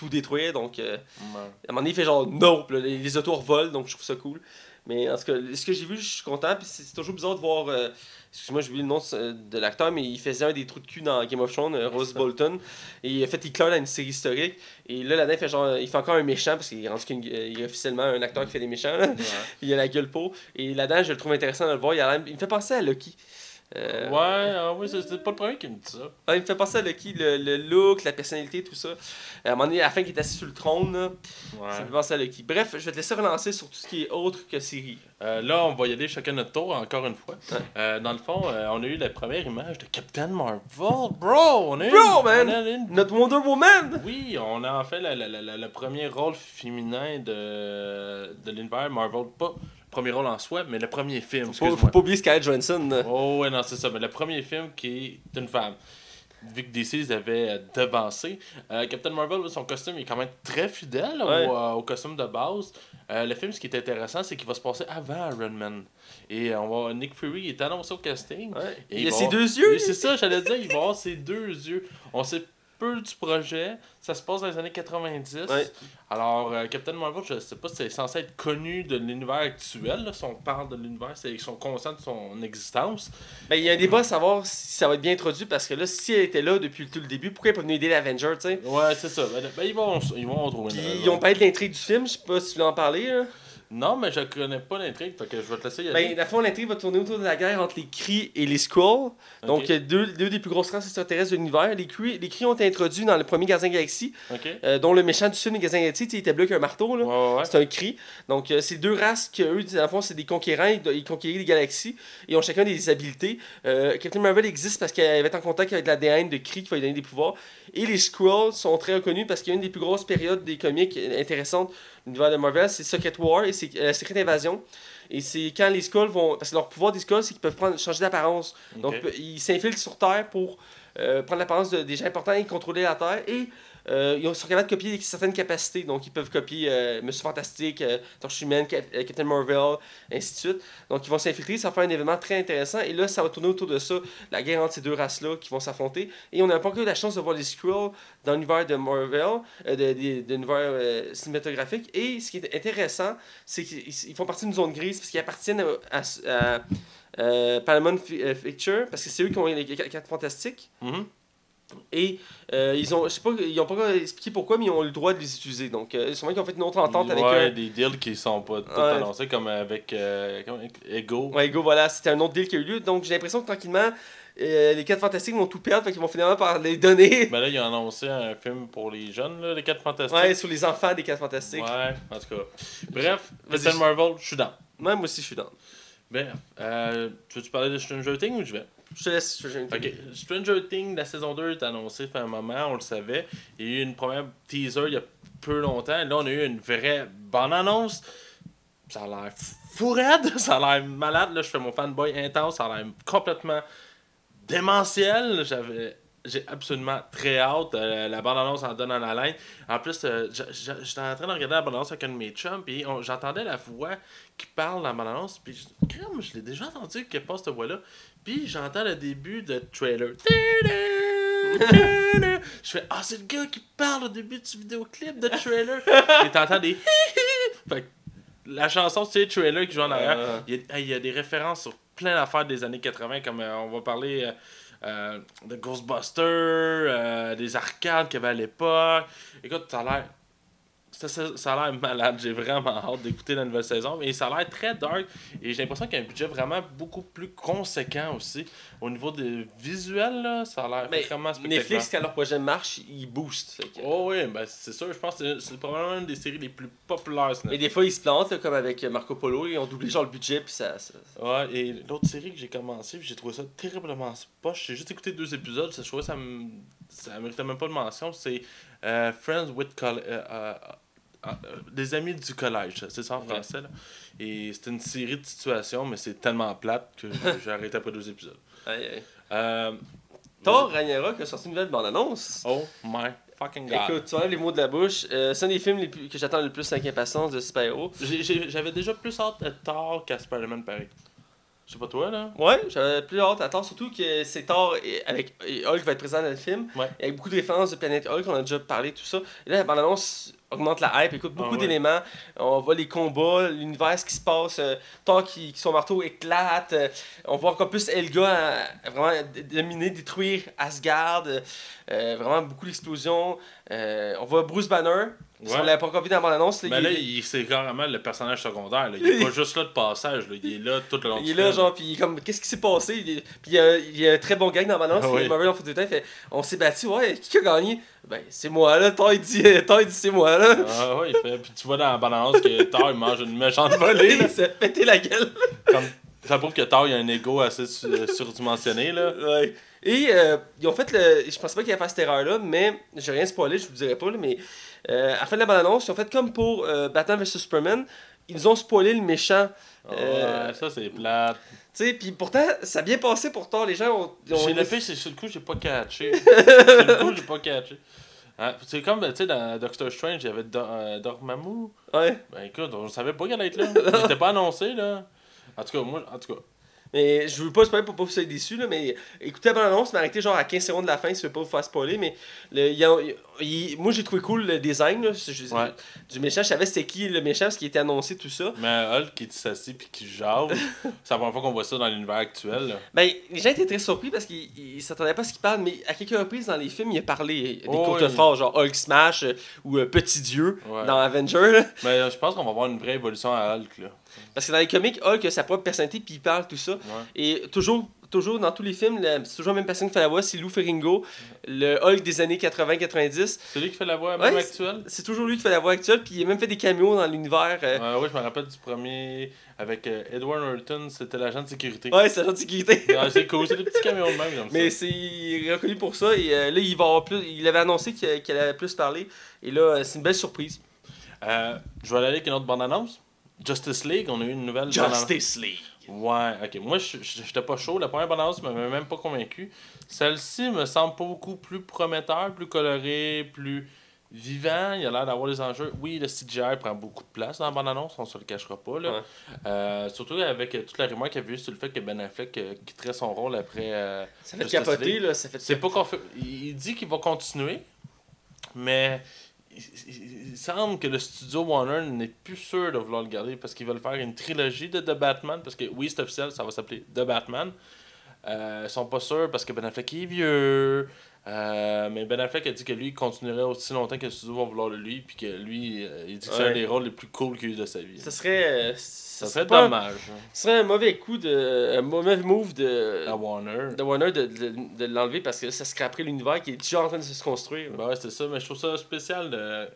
tout détruire, donc euh, à Ouais. un moment donné, il fait genre non, là, les, les autos revolent, donc je trouve ça cool. Mais en tout cas, ce que j'ai vu, je suis content. Puis c'est toujours bizarre de voir. euh, Excuse-moi, j'ai oublié le nom de l'acteur, mais il faisait un des trous de cul dans Game of Thrones, euh, Rose Bolton. Et en fait, il clore dans une série historique. Et là, là-dedans, il fait, genre, il fait encore un méchant, parce qu'il est rendu qu'il il est officiellement un acteur qui fait des méchants. là. Ouais. Il a la gueule pour. Et là-dedans, je le trouve intéressant de le voir. Il, a il me fait penser à Loki. Euh, Ouais, ah oui, c'est pas le premier qui me dit ça. ah, il me fait penser à Loki, le, le look, la personnalité, tout ça. Euh, À un moment donné, à la fin, qu'il est assis sur le trône, là, ça me fait penser à Loki. Bref, je vais te laisser relancer sur tout ce qui est autre que série. Euh, là, on va y aller chacun notre tour, encore une fois. Ouais. Euh, dans le fond, on a eu la première image de Captain Marvel. Bro! On a Bro, man! on a eu une- Notre Wonder Woman! Oui, on a en fait le premier rôle féminin de, de l'univers Marvel. Pas premier rôle en soi, mais le premier film. Faut, faut excuse-moi. pas oublier Scarlett Johansson. Oh, ouais, non, c'est ça. Mais le premier film qui est une femme. Vu que DC les avait euh, devancés. Euh, Captain Marvel, son costume il est quand même très fidèle Ouais. au, euh, au costume de base. Euh, le film, ce qui est intéressant, c'est qu'il va se passer avant Iron Man. Et on va, Nick Fury est annoncé au casting. Ouais. Et Il a ses avoir- deux yeux. C'est ça, j'allais dire, il va avoir ses deux yeux. On sait peu du projet. Ça se passe dans les années 90. Ouais. Alors, euh, Captain Marvel, je sais pas si c'est censé être connu de l'univers actuel. là. Si on parle de l'univers, c'est- ils sont conscients de son existence. Ben, il y a un débat à savoir si ça va être bien introduit parce que là, si elle était là depuis tout le début, pourquoi elle pas venue aider l'Avenger, tu sais? Ouais, c'est ça. Ben, ben, ils, vont, ils vont en trouver une ils ont parlé de l'intrigue du film, je sais pas si tu veux en parler. Là. Non, mais je connais pas l'intrigue, que je vais te laisser y Ben, aller. la fois, l'intrigue va tourner autour de la guerre entre les Kree et les Skrulls. Donc, deux, deux des plus grosses races extraterrestres de l'univers. Les Kree, les Kree ont été introduits dans le premier Gardien Galaxy, Ok. euh, dont le méchant du film des Gardiens Galaxy, il était bleu avec un marteau. Là. Ouais, ouais, ouais. C'est un cri. Donc, euh, c'est deux races que eux, dans le fond, c'est des conquérants. Ils, ils conquérir les galaxies. Ils ont chacun des habilités. Euh, Captain Marvel existe parce qu'elle va être en contact avec l'ADN de Kree qui va lui donner des pouvoirs. Et les Skrulls sont très reconnus parce qu'il y a une des plus grosses périodes des comics intéressantes de l'univers de Marvel, c'est Secret War et c'est euh, Secret Invasion. Et c'est quand les Skrulls vont. Parce que leur pouvoir des Skrulls, c'est qu'ils peuvent prendre, changer d'apparence. Donc, ils s'infiltrent sur Terre pour euh, prendre l'apparence de- des gens importants et contrôler la Terre. Et euh, ils sont capables de copier certaines capacités. Donc, ils peuvent copier euh, Monsieur Fantastique, euh, Torche Humaine, euh, Captain Marvel, ainsi de suite. Donc, ils vont s'infiltrer. Ça va faire un événement très intéressant. Et là, ça va tourner autour de ça, la guerre entre ces deux races-là qui vont s'affronter. Et on n'a pas encore eu la chance de voir les Skrulls dans l'univers de Marvel, de, de- de l'univers cinématographique. Et ce qui est intéressant, c'est qu'ils ils font partie d'une zone grise parce qu'ils appartiennent à, à- à, Paramount Fi- euh, Picture, parce que c'est eux qui ont les 4 fantastiques. Mhm. Et euh, ils ont, je sais pas, ils ont pas expliqué pourquoi, mais ils ont le droit de les utiliser. Donc, euh, sûrement qu'ils ont fait une autre entente avec ouais, eux. des deals qui sont pas tout Ouais. annoncés, comme avec euh, comme avec Ego. Ouais, go, voilà, c'était un autre deal qui a eu lieu. Donc, j'ai l'impression que tranquillement, euh, les 4 fantastiques vont tout perdre, fait qu'ils vont finalement par les donner. Mais là, ils ont annoncé un film pour les jeunes, là, les 4 fantastiques. Ouais, sur les enfants des 4 fantastiques. Ouais, en tout cas. Bref. Captain Marvel, je suis dans. Ouais, moi aussi, je suis dans. Bref, euh, tu veux-tu parler de Stranger Things ou je vais? Je te laisse. Je, je- Ok, Stranger Things, la saison 2 est annoncée fait un moment, on le savait. Il y a eu une première teaser il y a peu longtemps. Là, on a eu une vraie bonne annonce. Ça a l'air fou raide, ça a l'air malade. Là, je fais mon fanboy intense, ça a l'air complètement démentiel. J'avais. J'ai absolument très hâte. Euh, la bande-annonce en donne en haleine. En plus, euh, j'étais en train de regarder la bande-annonce avec un de mes chums, puis j'entendais la voix qui parle dans la bande-annonce, puis crème, je l'ai déjà entendu qu'elle passe cette voix-là. Puis j'entends le début de trailer. Je fais Ah, c'est le gars qui parle au début du vidéoclip de trailer. Et t'entends des Fait que la chanson, c'est le trailer qui joue en arrière. Il y, a, des références sur plein d'affaires des années 80, comme on va parler de Ghostbusters, euh, des arcades qu'il y avait à l'époque. Écoute, ça a l'air. Ça, ça- ça a l'air malade, j'ai vraiment hâte d'écouter la nouvelle saison. Mais ça a l'air très dark et j'ai l'impression qu'il y a un budget vraiment beaucoup plus conséquent aussi. Au niveau des visuels, là, ça a l'air Mais vraiment spectaculaire. Netflix, quand leur projet marche, ils boostent. que- Oh oui, ben c'est sûr, je pense que c'est- probablement une des séries les plus populaires. Mais des fois, ils se plantent, là, comme avec Marco Polo, ils ont doublé genre le budget, puis ça. ça- Ouais, et l'autre série que j'ai commencé, j'ai trouvé ça terriblement poche. J'ai juste écouté deux épisodes, ça, je trouvais que ça ça méritait même pas de mention. C'est euh, Friends with euh, euh, euh, Des amis du collège, c'est ça en français. Là. Et c'est une série de situations, mais c'est tellement plate que j'ai- arrêté après deux épisodes. Aïe, aïe. Euh, Thor Ragnarok a sorti une nouvelle bande-annonce. Oh my fucking god. Écoute, tu enlèves les mots de la bouche. Euh, c'est un des films les plus- que j'attends le plus avec impatience de super-héros. J'avais déjà plus hâte de Thor qu'à Spider-Man, pareil. Je sais pas toi, là. Ouais, j'avais plus hâte. Attends, surtout que c'est Thor et, avec et Hulk va être présent dans le film. Ouais. Avec beaucoup de références de Planète Hulk, on a déjà parlé, tout ça. Et là, la bande-annonce augmente la hype, écoute, beaucoup Ah ouais. d'éléments. On voit les combats, l'univers, qui se passe. euh, Thor qui, qui son marteau éclate. euh, on voit encore plus à- à vraiment dominer, détruire Asgard. euh, euh, vraiment beaucoup d'explosions. Euh, on voit Bruce Banner. Si on l'avait pas vu dans la bande-annonce. Mais il- là, il- c'est carrément le personnage secondaire. Là. Il est pas juste là de passage. Là. Il est là tout le long Il est là, film. genre, puis comme, qu'est-ce qui s'est passé? Il est- Puis il y, a, il y a un très bon gag dans la balance. Ah oui. Fait tout le temps, fait, on s'est battu, ouais, qui a gagné? Ben, c'est moi, là. Thor, il dit, Thor, il dit, c'est moi, là. Ah ouais, il fait. Puis tu vois dans la que Thor, il mange une méchante volée. là. il s'est pété la gueule. Comme, ça prouve que Thor, il a un ego assez su- surdimensionné. Là. Ouais. Et euh, ils ont fait le. Je pensais pas qu'il allait faire cette erreur-là, mais j'ai rien spoilé, je vous dirai pas, là, mais euh, à la fin de la bande-annonce, ils ont fait comme pour euh, Batman vs Superman. Ils ont spoilé le méchant. Euh, Ouais, ça, c'est plate. Tu sais, puis pourtant, ça a bien passé pour Thor. Les gens ont. ont J'ai le fait, c'est sur le coup, j'ai pas catché. sur le coup, j'ai pas catché. Hein, c'est comme, tu sais, dans Doctor Strange, il y avait Dor- euh, Dormammu. Ouais. Ben écoute, on savait pas qu'elle allait être là. Il était pas annoncé, là. En tout cas, moi, en tout cas. Mais je veux pas spoiler pour pas vous soyez déçus, là, mais écoutez la bande-annonce, mais arrêtez genre à 15 secondes de la fin si je veux pas vous faire spoiler. Mais le, il il- moi j'ai trouvé cool le design là, je- je- Ouais. du méchant. Je savais c'était qui le méchant parce qu'il était annoncé, tout ça. Mais Hulk qui s'assit puis qui jase, c'est la première fois qu'on voit ça dans l'univers actuel. là. Ben, les gens étaient très surpris parce qu'ils ils s'attendaient pas à ce qu'il parle, mais à quelques reprises dans les films, il a parlé des Oh, courtes oui. phrases, genre Hulk Smash euh, ou euh, Petit Dieu Ouais. dans Avenger. là. Mais euh, je pense qu'on va avoir une vraie évolution à Hulk. Là. Parce que dans les comics, Hulk a sa propre personnalité puis il parle, tout ça. Ouais. Et toujours, toujours dans tous les films, c'est toujours la même personne qui fait la voix, c'est Lou Ferringo, le Hulk des années 80-90. C'est lui qui fait la voix même Ouais, actuelle C'est toujours lui qui fait la voix actuelle, puis il a même fait des caméos dans l'univers. euh, Ouais, ouais, je me rappelle du premier avec euh, Edward Norton, c'était l'agent de sécurité. Ouais, c'est agent de sécurité. C'est cool, c'est des petits caméos de même comme Mais c'est il est reconnu pour ça, et euh, là, il va avoir plus. Il avait annoncé qu'il qu'il allait plus parler, et là, c'est une belle surprise. Je vais aller avec une autre bande-annonce. Justice League, on a eu une nouvelle bande-annonce. League. Ouais, ok. Moi, j'étais pas chaud. La première bande-annonce m'avait même pas convaincu. Celle-ci me semble pas beaucoup plus prometteur, plus coloré, plus vivant. Il a l'air d'avoir des enjeux. Oui, le CGI prend beaucoup de place dans la bande-annonce, on se le cachera pas. Là. Ouais. Euh, surtout avec euh, toute la rumeur qu'il y a eu sur le fait que Ben Affleck euh, quitterait son rôle après. euh, Ça fait Justice capoter, League. là. Ça fait C'est pas Il dit qu'il va continuer, mais il, semble que le studio Warner n'est plus sûr de vouloir le garder parce qu'ils veulent faire une trilogie de The Batman. Parce que oui, c'est officiel, ça va s'appeler The Batman. Euh, ils sont pas sûrs parce que Ben Affleck est vieux. Euh, mais Ben Affleck a dit que lui, il continuerait aussi longtemps que studio va vouloir de lui. Puis que lui, euh, il dit que c'est Ouais. un des rôles les plus cool qu'il a eu de sa vie. Ça serait. euh, Ça ça serait pas- dommage hein, Ce serait un mauvais coup de. Un mauvais move de. à Warner. de Warner de, de, de l'enlever parce que ça scraperait l'univers qui est déjà en train de se construire. Ben ouais, c'est ça, mais je trouve ça spécial. De...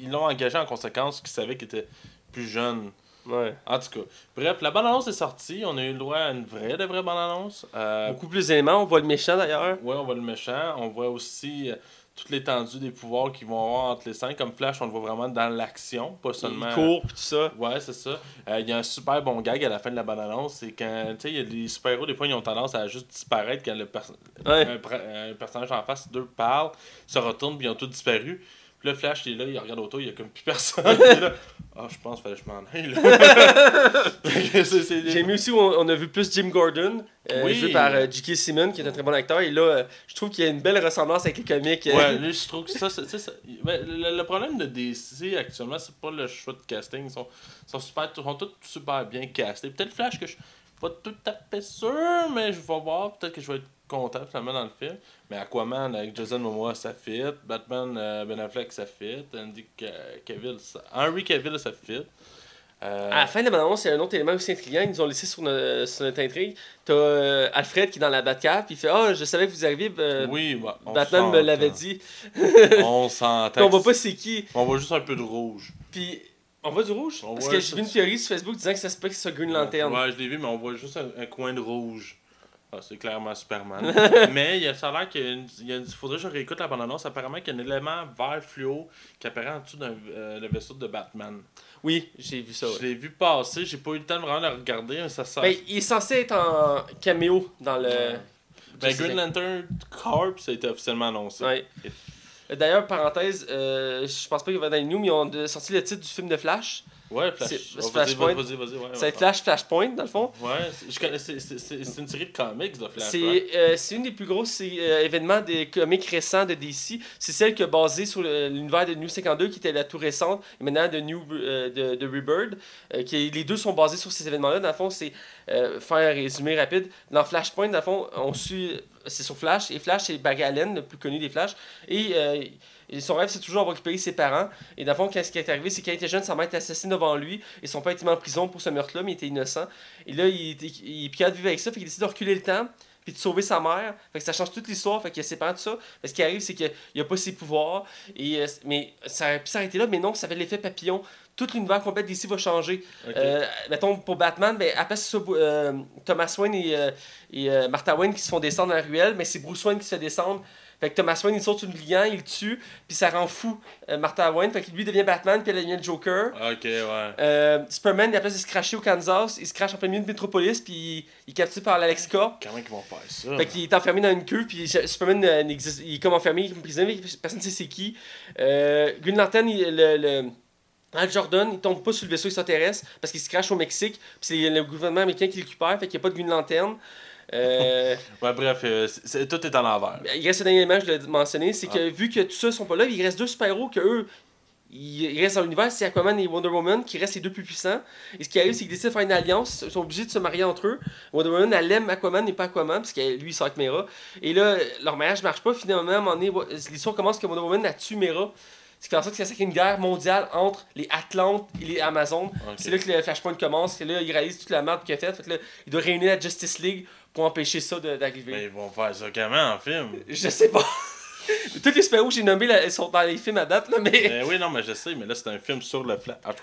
Ils l'ont engagé en conséquence, qu'ils savaient qu'il était plus jeune. Ouais. En tout cas, bref, la bande-annonce est sortie. On a eu le droit à une vraie, de vraie bande-annonce. Euh, Beaucoup plus d'éléments. On voit le méchant d'ailleurs. ouais, on voit le méchant. On voit aussi euh, toute l'étendue des pouvoirs qu'ils vont avoir entre les cinq. Comme Flash, on le voit vraiment dans l'action, pas seulement. Il court pis tout ça. Ouais, c'est ça. Euh, Il y a un super bon gag à la fin de la bande-annonce. C'est quand, tu sais, il y a des super-héros, des fois, ils ont tendance à juste disparaître quand le Ouais. un, un personnage en face, deux parlent, se retournent, puis ils ont tous disparu. Puis là, Flash, il est là, il regarde autour, il y a comme plus personne. Il est là, Ah, je pense qu'il fallait que je m'en aille. J'ai aimé aussi où on, on a vu plus Jim Gordon, euh, Oui. joué par euh, J.K. Simmons, qui est un très bon acteur. Et là, euh, je trouve qu'il y a une belle ressemblance avec les comics. euh. Ouais, lui, je trouve que ça, sais, ça- ben, le, le problème de DC actuellement, c'est pas le choix de casting. Ils sont, sont, super, sont tous super bien castés. Peut-être Flash que je suis pas tout à fait sûr, mais je vais voir. Peut-être que je vais être content finalement dans le film. Mais Aquaman avec Jason Momoa, ça fit. Batman, euh, Ben Affleck, ça fit. Andy Ca- Cavill, ça... Henry Cavill, ça fit. Euh, À la fin de la bande-annonce, il y a un autre élément aussi intriguant. Ils nous ont laissé sur, notre- sur notre intrigue. T'as euh, Alfred qui est dans la Batcave, puis il fait Ah, je savais que vous arriviez. euh, oui, bah, on Batman me l'avait dit. On s'entend. On voit pas c'est qui. On voit juste un peu de rouge. Puis on voit du rouge? On Parce que j'ai vu une théorie sur Facebook disant que ça se peut que ce soit Green Lantern. Ouais, je l'ai vu, mais on voit juste un, un coin de rouge. Ah, c'est clairement Superman. mais il y a, ça a l'air qu'il y a une- il y a une- faudrait que je réécoute la bande-annonce. Apparemment qu'il y a un élément vert fluo qui apparaît en dessous d'un euh, le vaisseau de Batman. Oui, j'ai vu ça. Je l'ai vu passer, j'ai pas eu le temps de vraiment le regarder, mais ça. Ben, il est censé être en caméo dans le. Ouais. ben, Green. Lantern Corps, ça a été officiellement annoncé. Ouais. D'ailleurs, parenthèse, euh, je pense pas qu'il va dans les news, mais ils ont sorti le titre du film de Flash. Ouais, Flash. C'est- oh, c'est Flashpoint. Vas-y, vas-y, ouais. Ça va être Flash Flashpoint, dans le fond. Ouais, c'est- c'est, c'est, c'est, c'est une série de comics de Flash. C'est ouais. euh, c'est une des plus grosses c'est, euh, événements des comics récents de DC. C'est celle qui est basée sur l'univers de New 52, qui était la tout récente, et maintenant de New euh, de, de Rebirth. euh, qui, les deux sont basés sur ces événements-là. Dans le fond, c'est euh, faire un résumé rapide. Dans Flashpoint, dans le fond, on suit. C'est sur Flash, et Flash, c'est Barry Allen, le plus connu des Flash. Et, et son rêve, c'est toujours de récupérer ses parents. Et dans le fond, qu'est-ce qui est arrivé, c'est qu'il était jeune, sa mère était assassinée devant lui, et son père était mis en prison pour ce meurtre-là, mais il était innocent. Et là, il, était, il de vivre avec ça, fait qu'il décide de reculer le temps, puis de sauver sa mère. Fait que ça change toute l'histoire, fait qu'il y a ses parents, tout ça. Mais ce qui arrive, c'est qu'il n'a pas ses pouvoirs, et, euh, mais ça aurait pu s'arrêter là, mais non, ça fait l'effet papillon. Tout l'univers complet d'ici va changer. Ok. Euh, mettons, pour Batman, ben, après, c'est euh, Thomas Wayne et, euh, et euh, Martha Wayne qui se font descendre dans la ruelle, mais c'est Bruce Wayne qui se fait descendre. Fait que Thomas Wayne, il saute sur le client, il le tue, puis ça rend fou euh, Martha Wayne. Fait que lui devient Batman, puis elle devient le Joker. Ok, ouais. Euh, Superman, il a place de se cracher au Kansas, il se crache en plein milieu de Metropolis, puis il, il est capturé par l'Alex Corp. Comment ils vont faire ça? Fait qu'il est enfermé dans une queue, puis Superman euh, n'existe- il est comme enfermé, il est prisonnier, personne ne sait c'est qui. Euh, Green Lantern, il- le, le- Hal Jordan, il tombe pas sur le vaisseau extraterrestre parce qu'il se crache au Mexique, puis c'est le gouvernement américain qui le récupère, fait qu'il n'y a pas de Green Lantern. Euh, Ouais, bref, euh, c'est- c'est- tout est à l'envers. il reste un dernier élément, je l'ai mentionné, c'est que vu que tout ça sont pas là, il reste deux super-héros que eux, ils restent dans l'univers, c'est Aquaman et Wonder Woman qui restent les deux plus puissants. Et ce qui arrive, c'est qu'ils décident de faire une alliance, ils sont obligés de se marier entre eux. Wonder Woman, elle aime Aquaman et pas Aquaman, parce que lui, il sort avec Mera. Et là, leur mariage marche pas, finalement, à un moment donné, l'histoire commence que Wonder Woman a tué Mera. Ce qui fait en sorte y a une guerre mondiale entre les Atlantes et les Amazones. C'est là que le Flashpoint commence, que là, il réalise toute la merde qu'il a faite. Fait que là, il doit réunir la Justice League pour empêcher ça d'arriver. Mais ils vont faire ça comment en film? Je sais pas. Tous les super-héros que j'ai nommés là, ils sont dans les films à date, là, mais Ben oui, non, mais je sais, mais là, c'est un film sur le Flash. Ah,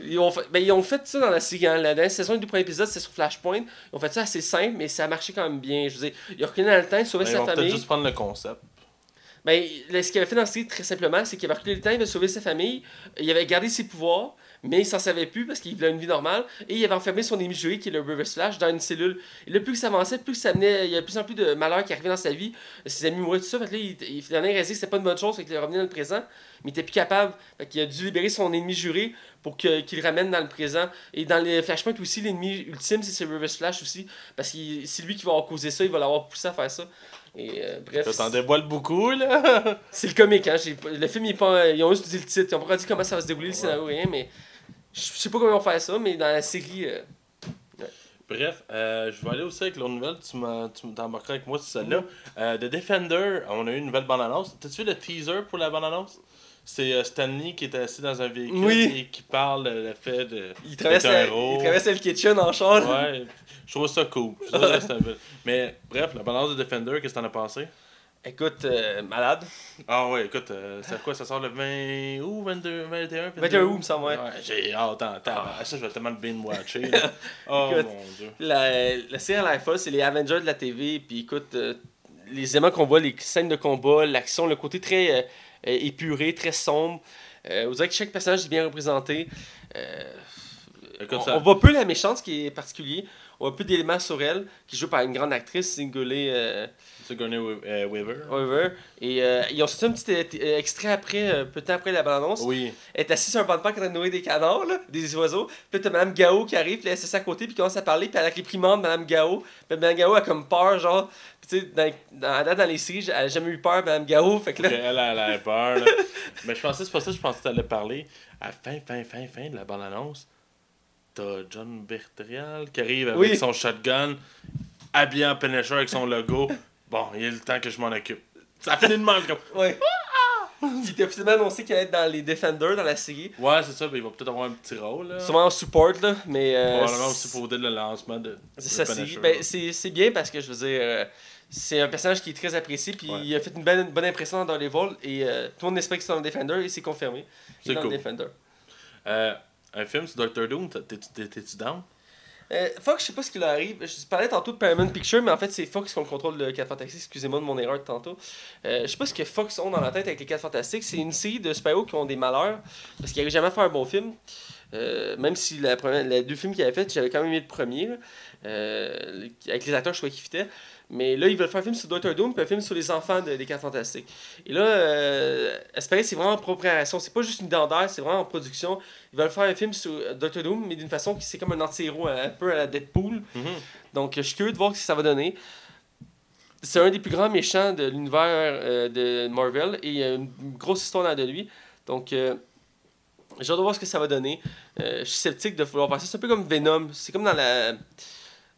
ils ont, fait, ben, ils ont fait ça dans la série. hein. La dernière saison du premier épisode, c'est sur Flashpoint. Ils ont fait ça assez simple, mais ça a marché quand même bien. Je veux dire, il a reculé dans le temps, il sauvait Ben, ils sa vont peut-être famille. juste prendre le concept. Ben, là, ce qu'il avait fait dans la série, très simplement, c'est qu'il avait reculé le temps, il avait sauvé sa famille, il avait gardé ses pouvoirs, mais il s'en savait plus parce qu'il voulait une vie normale, et il avait enfermé son ennemi juré, qui est le Reverse Flash, dans une cellule. Et là, plus que ça avançait, plus que ça venait, il y avait de plus en plus de malheurs qui arrivaient dans sa vie, ses amis mouraient, tout ça, fait que là, il, il, finalement, il réalisait que c'était pas une bonne chose, fait qu'il est revenu dans le présent, mais il était plus capable, fait qu'il a dû libérer son ennemi juré pour qu'il le ramène dans le présent. Et dans les Flashpoint aussi, l'ennemi ultime, c'est ce Reverse Flash aussi, parce que c'est lui qui va avoir causé ça, il va l'avoir poussé à faire ça. Et euh, bref. Ça t'en dévoile beaucoup, là. C'est le comique, hein. Le film, il est pas, ils ont juste dit le titre. Ils ont pas dit comment ça va se dérouler, le scénario, rien, mais je sais pas comment ils vont faire ça, mais dans la série. euh, Bref, euh, je vais aller aussi avec l'autre nouvelle. Tu t'embarqueras avec moi sur celle-là. Euh, The Defender, on a eu une nouvelle bande-annonce. T'as-tu vu le teaser pour la bande-annonce? C'est euh, Stanley qui est assis dans un véhicule Oui. et qui parle de le fait de. il, traverse la- il traverse le kitchen en char. Ouais, je trouve ça cool. Je trouve ça, c'est un peu- Mais bref, la bande-annonce de Defender, qu'est-ce que t'en as pensé? Écoute, euh, malade. Ah ouais, écoute, euh, c'est quoi, ça sort le 20 août, 22, 21, 21 août, me semble, ouais. j'ai hâte, attends, attends. Ça, je vais tellement le binge-watcher. Oh Écoute. mon dieu. La, la série fois, c'est les Avengers de la TV. Puis écoute, euh, les éléments qu'on voit, les scènes de combat, l'action, le côté très euh, euh, épuré, très sombre. Euh, vous dirait que chaque personnage est bien représenté. Écoute, on, ça. on voit peu la méchante, ce qui est particulier. On voit peu d'éléments sur elle, qui joue par une grande actrice, Singolay euh, Wa- euh, Weaver. Weaver. Et euh, ils ont sorti un petit euh, extrait après, euh, peu de temps après la bande-annonce. Oui. Elle est assise sur un banc de parc en train de nourrir des canards, là, des oiseaux. Puis là, t'as Mme Gao qui arrive, puis elle s'assied à côté, puis commence à parler, puis elle a la réprimande Mme Gao. Puis Mme Gao a comme peur, genre. Tu sais, dans, dans, dans les séries, elle a jamais eu peur, Mme Gao. Fait que là. Elle, elle a peur. Là. Mais je pensais, c'est pas ça, je pensais que t'allais parler. À la fin, fin, fin, fin de la bande-annonce, t'as John Bertrial qui arrive avec Oui. son shotgun, habillé en Punisher avec son logo. Bon, il est le temps que je m'en occupe. Ça finit de même. comme- Ouais. Puis t'as finalement annoncé qu'elle allait être dans les Defenders, dans la série. Ouais, c'est ça, mais il va peut-être avoir un petit rôle. Là. Sûrement en support, là. Mais. euh, Probablement aussi pour le lancement de. C'est de ça, c'est Punisher. ben, c'est- c'est bien parce que je veux dire, euh, c'est un personnage qui est très apprécié, puis Ouais. il a fait une bonne, bonne impression dans les vols, et euh, tout le monde espère qu'il soit dans le Defender, et c'est confirmé. Il C'est dans cool. le Defender. Euh, un film sur Doctor Doom, t'es- t'es- t'es- t'es-tu down? Euh, Fox, je sais pas ce qui leur arrive. Je parlais tantôt de Paramount Picture, mais en fait, c'est Fox qui le contrôle de 4 Fantastiques. Excusez-moi de mon erreur de tantôt. Euh, je sais pas ce que Fox ont dans la tête avec les 4 Fantastiques. C'est une série de super qui ont des malheurs parce qu'ils n'arrivent jamais à faire un bon film. Euh, même si les deux films qu'il avait fait, j'avais quand même aimé le premier. avec les acteurs, je trouvais qu'ils fitaient. Mais là, ils veulent faire un film sur Doctor Doom puis un film sur les enfants de- des 4 Fantastiques. Et là, euh, c'est vraiment en préparation. C'est pas juste une d'air, c'est vraiment en production. Ils veulent faire un film sur euh, Doctor Doom, mais d'une façon qui c'est comme un anti-héros, un peu à la Deadpool. Mhm. Donc, je suis curieux de voir ce que ça va donner. C'est un des plus grands méchants de l'univers euh, de Marvel et il y a une grosse histoire de lui. Donc, euh, j'ai hâte de voir ce que ça va donner. Euh, je suis sceptique de vouloir ça. C'est un peu comme Venom. C'est comme dans la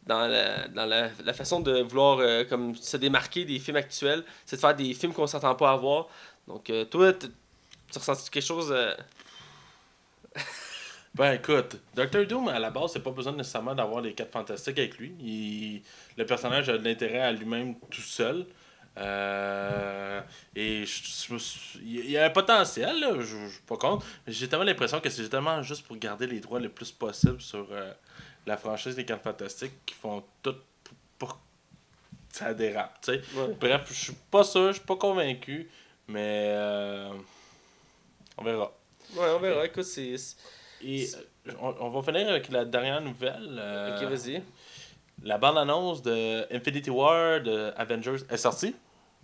dans la, dans la, la façon de vouloir euh, comme se démarquer des films actuels, c'est de faire des films qu'on s'entend pas avoir. Donc, euh, toi, tu ressens quelque chose euh, Ben écoute, Doctor Doom à la base, c'est pas besoin nécessairement d'avoir les quatre fantastiques avec lui. Le personnage a de l'intérêt à lui-même tout seul. Euh, et il y a un potentiel, là, je, suis pas contre. J'ai tellement l'impression que c'est tellement juste pour garder les droits le plus possible sur la franchise des quatre fantastiques qui font tout pour, que ça dérape. tu sais. ouais. Bref, je suis pas sûr, je suis pas convaincu, mais euh, on verra. Ouais, on verra. Écoute, c'est. Et euh, on, on va finir avec la dernière nouvelle. euh, Ok, vas-y. la bande-annonce de Infinity War de Avengers est sortie.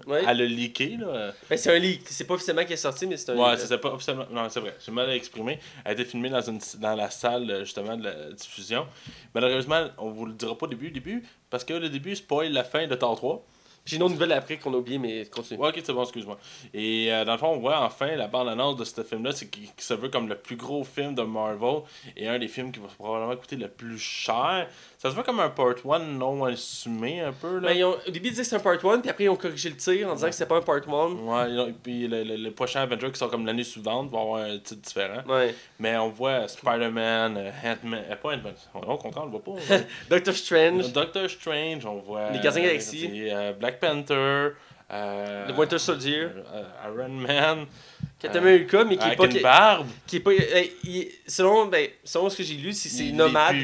Ouais. Elle a leaké. Là. Ben, c'est un leak. C'est pas officiellement qui est sorti, mais c'est un Ouais, leak. c'était pas officiellement. Non, c'est vrai. J'ai mal exprimé. Elle a été filmée dans, une, dans la salle euh, justement de la diffusion. Malheureusement, on vous le dira pas au début, début parce que le début spoil la fin de Thor 3. J'ai une autre nouvelle après qu'on a oublié, mais continue. Ouais, ok, c'est bon, excuse-moi. Et euh, dans le fond, on voit enfin la bande-annonce de ce film-là, c'est qu'il qu'il se veut comme le plus gros film de Marvel et un des films qui va probablement coûter le plus cher. Ça se voit comme un part 1 non assumé un peu. Là. Ben, ils ont- au début, ils disaient que c'était un part 1, puis après, ils ont corrigé le tir en disant que c'était pas un part 1. Ouais, et puis le, le, le prochain Avenger qui sort comme l'année suivante va avoir un titre différent. Ouais. Mais on voit Spider-Man, euh, Ant-Man, euh, pas Ant-Man, au contraire, on le voit pas. Doctor Strange, Doctor Strange, on voit. Les Gardiens c'est, euh, Black Panther. Euh, The Winter Soldier. euh, Iron Man. Captain America, mais qui est avec pas. une barbe. qui est pas. euh, il- selon, ben, selon ce que j'ai lu, c'est nomade.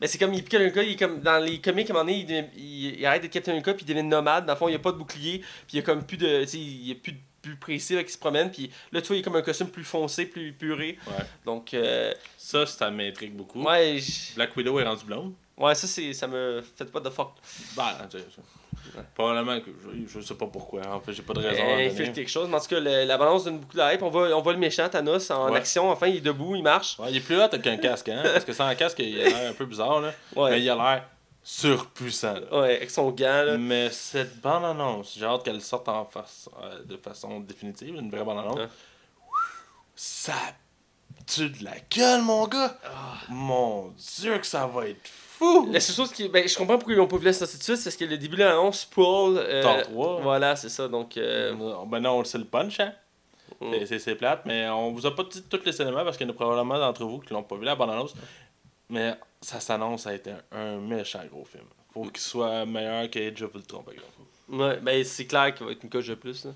Mais c'est comme il Captain America, il est comme dans les comics à un moment donné, il, il, il arrête d'être Captain America puis il devient nomade. Dans le fond, il n'y a pas de bouclier, puis il y a comme plus de. Il y a plus de plus précis là, qui se promène, puis là, tu vois, il est comme un costume plus foncé, plus puré. Ouais. Donc, euh, Ça, ça m'intrigue beaucoup. ouais, Black Widow est rendue blonde. ouais, ça, c'est, ça me fait pas de fuck. Bah. Probablement que je, je sais pas pourquoi. En fait, j'ai pas de raison. Euh, il fait quelque chose, mais en tout cas, le- la balance donne beaucoup de hype. On voit, on voit le méchant Thanos en Ouais. action, enfin, il est debout, il marche. Ouais, il est plus hot qu'un casque, hein? Parce que sans un casque, il a l'air un peu bizarre, là. Mais il a l'air surpuissant, là. ouais avec son gant, là. Mais cette bande-annonce, j'ai hâte qu'elle sorte en face, euh, de façon définitive, une vraie bande-annonce. Hein? Ça tue de la gueule, mon gars! Ah. Mon dieu, que ça va être fou! La seule chose qui. Ben, je comprends pourquoi ils l'ont pas voulu la sortir tout de suite, c'est parce que le début de l'annonce, Paul. euh, Thor 3. Voilà, c'est ça. Donc. euh, Euh, Ben non, c'est le punch, hein? Mm. C'est- plate, mais on vous a pas dit tous les éléments parce qu'il y en a probablement d'entre vous qui l'ont pas vu la bande-annonce. Mais ça s'annonce à être un, un méchant gros film. Faut qu'il soit meilleur qu'Age of Ultron, par exemple. Ouais, ben c'est clair qu'il va être une coche de plus. Là.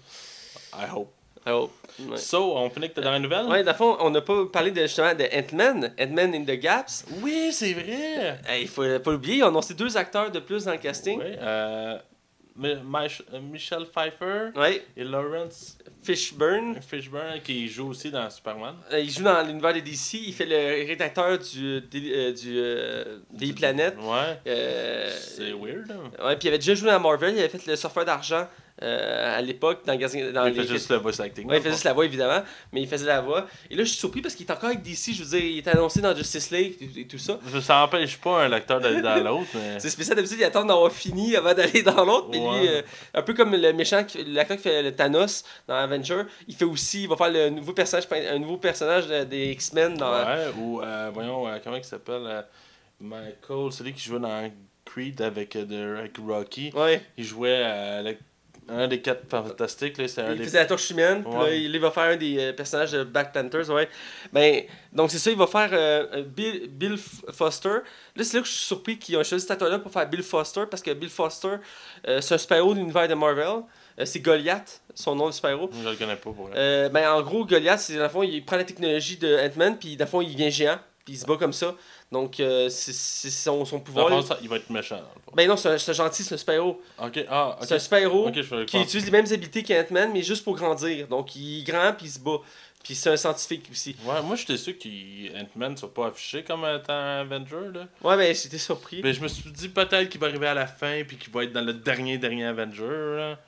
I hope. I hope. Ouais. So, on finit avec ta dernière nouvelle? Ouais, dans le fond, on n'a pas parlé de, justement de Ant-Man, Ant-Man in the Gaps. Oui, c'est vrai! Il faut pas l'oublier, ils ont annoncé deux acteurs de plus dans le casting. Oui, euh, euh, Michelle Pfeiffer Ouais, et Lawrence Fishburne. Fishburne qui joue aussi dans Superman. Euh, il joue dans l'univers de DC, il fait le rédacteur du, des- euh, du, euh, des planètes. Ouais. Euh, C'est weird. hein? Ouais, puis il avait déjà joué dans Marvel, il avait fait le surfeur d'argent euh, à l'époque dans, dans il les- juste le voice acting. Ouais, il faisait juste la voix évidemment, mais il faisait la voix. Et là, je suis surpris parce qu'il est encore avec DC. Je veux dire, il était annoncé dans Justice League et, tout ça. Ça n'empêche pas un acteur d'aller dans l'autre, mais. C'est spécial d'habitude, il attend d'avoir fini avant d'aller dans l'autre. Mais lui, euh, un peu comme le méchant, l'acteur qui fait le Thanos dans Avenger, il fait aussi, il va faire le nouveau personnage, un nouveau personnage de- des X-Men dans. Ouais, ou euh, voyons, comment il s'appelle Michael, celui qui jouait dans Creed avec, de- avec Rocky. Ouais. Il jouait le- un des quatre fantastiques, là, c'est un Il des. faisait la torche humaine, là, il il va faire un des euh, personnages de Black Panthers, ouais. Ben, donc c'est ça, il va faire euh, euh, Bill, Bill Foster. Là, c'est là que je suis surpris qu'ils ont choisi cet acteur-là pour faire Bill Foster, parce que Bill Foster, euh, c'est un super-héros de l'univers de Marvel. Euh, c'est Goliath, son nom de super-héros. Je le connais pas pour. Euh, ben, en gros, Goliath, c'est dans le fond, il prend la technologie de Ant-Man, puis dans le fond, il devient géant, puis il se bat comme ça. Donc, euh, c'est son, Dans pouvoir. le là. fond, ça, il va être méchant. Dans le fond. Ben non, c'est un, gentil, c'est un super-héros. Ah. C'est un super-héros qui utilise les mêmes habiletés qu'Ant-Man, mais juste pour grandir. Donc, il grand puis il se bat. Puis c'est un scientifique aussi. Ouais, moi j'étais sûr qu'Ant-Man ne soit pas affiché comme étant un Avenger. Là. Ouais, mais j'étais surpris. Mais je me suis dit peut-être qu'il va arriver à la fin puis qu'il va être dans le dernier dernier Avenger. Là.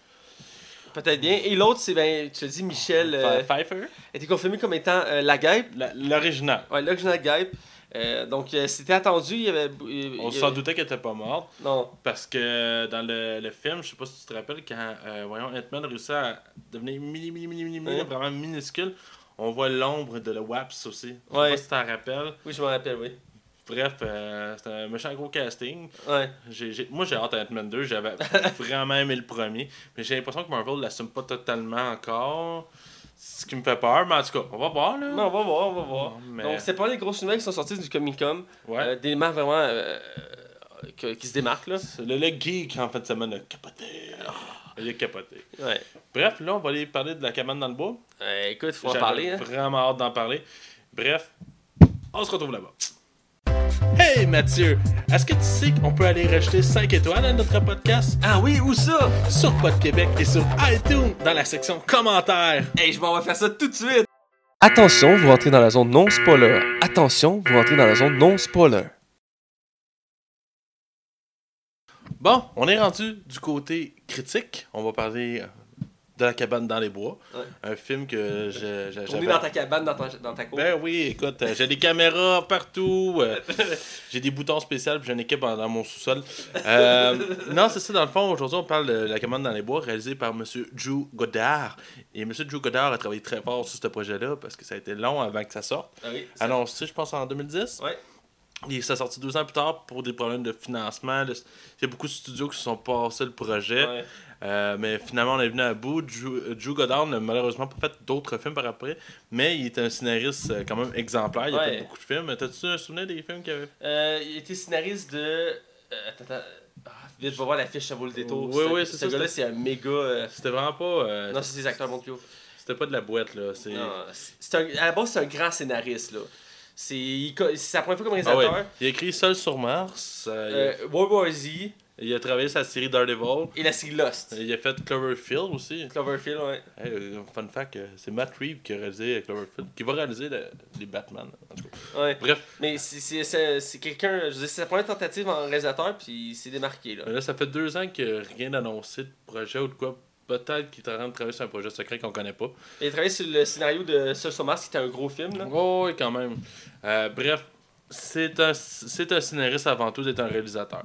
Peut-être bien. Et l'autre, c'est, ben, tu as dit Michel. euh, Pfeiffer était confirmé comme étant euh, la guêpe. L'original. Ouais, l'original guêpe. Euh, donc, euh, c'était attendu. Il y avait. il y On avait- s'en doutait qu'elle était pas morte. Non. Parce que dans le, le film, je sais pas si tu te rappelles, quand euh, voyons, Ant-Man réussit à devenir mini, mini, mini, mini, Ouais. vraiment minuscule, on voit l'ombre de le Waps aussi. Je sais Ouais. pas si tu t'en rappelles. Oui, je me rappelle, oui. Bref, euh, c'est un méchant gros casting. Ouais. J'ai- j'ai- moi, j'ai hâte à Ant-Man 2. J'avais vraiment aimé le premier. Mais j'ai l'impression que Marvel l'assume pas totalement encore. Ce qui me fait peur. Mais en tout cas, on va voir. Là. Mais on va voir, on va voir. Mais- Donc, c'est pas les grosses nouvelles qui sont sorties du Comic Con. Ouais. Euh, des marques vraiment. euh, que- qui se démarquent, là. Le, le geek, en fait, de semaine, a capoté. Il a capoté. Ouais. Bref, là, on va aller parler de la cabane dans le bois. Euh, écoute, faut en parler. Hein. vraiment hâte d'en parler. Bref, on se retrouve là-bas. Hey Mathieu, est-ce que tu sais qu'on peut aller rajouter 5 étoiles à notre podcast? Ah oui, où ça? sur Pod Québec et sur iTunes dans la section commentaires? Hey, je m'en vais faire ça tout de suite. Attention, vous rentrez dans la zone non spoiler. Attention, vous rentrez dans la zone non spoiler. Bon, on est rendu du côté critique. On va parler de la cabane dans les bois. Ouais. Un film que est j'avais... dans ta cabane, dans ta, dans ta cour. Ben oui, écoute, euh, j'ai des caméras partout, euh, j'ai des boutons spéciaux, puis j'ai une équipe dans, dans mon sous-sol. Euh, non, c'est ça, dans le fond, aujourd'hui, on parle de La cabane dans les bois, réalisé par M. Drew Goddard. Et M. Drew Goddard a travaillé très fort sur ce projet-là, parce que ça a été long avant que ça sorte. Ah oui. Annoncé, je pense, en 2010. Ouais. Et ça sorti deux ans plus tard pour des problèmes de financement. Il y a beaucoup de studios qui se sont passés le projet. Ouais. Euh, mais finalement, on est venu à bout. Drew, Goddard n'a malheureusement pas fait d'autres films par après, mais il est un scénariste euh, quand même exemplaire. Il a Ouais. fait beaucoup de films. T'as-tu un souvenir des films qu'il avait Euh, il était scénariste de. euh, attends, attends. Ah, vite, va voir la fiche, ça vaut le détour. Oui, oui, c'est Ce ça, gars-là, c'est un méga. C'était vraiment pas. Non, c'est des acteurs Montpio. C'était pas de la boîte, là. C'est... À la base, c'est un grand scénariste, là. C'est sa première fois comme Ah ouais. réalisateur. Il a écrit Seul sur Mars. euh, Euh, World War Z il, a, il a travaillé sur la série Daredevil. et la série Lost. Il a fait Cloverfield aussi. Cloverfield, ouais. Hey, euh, fun fact, euh, c'est Matt Reeves qui a réalisé Cloverfield, qui va réaliser le- les Batman. En tout cas. ouais. Bref, Mais c'est- quelqu'un. Je c'est sa première tentative en réalisateur, puis il s'est démarqué, là. là, ça fait deux ans qu'il n'y a rien annoncé de projet ou de quoi. Peut-être qu'il est en train de travailler sur un projet secret qu'on connaît pas. Il a travaillé sur le scénario de Seul sur Mars, qui était un gros film, là. Oh, oui, quand même. Euh, bref, c'est un, c'est un scénariste avant tout d'être un réalisateur.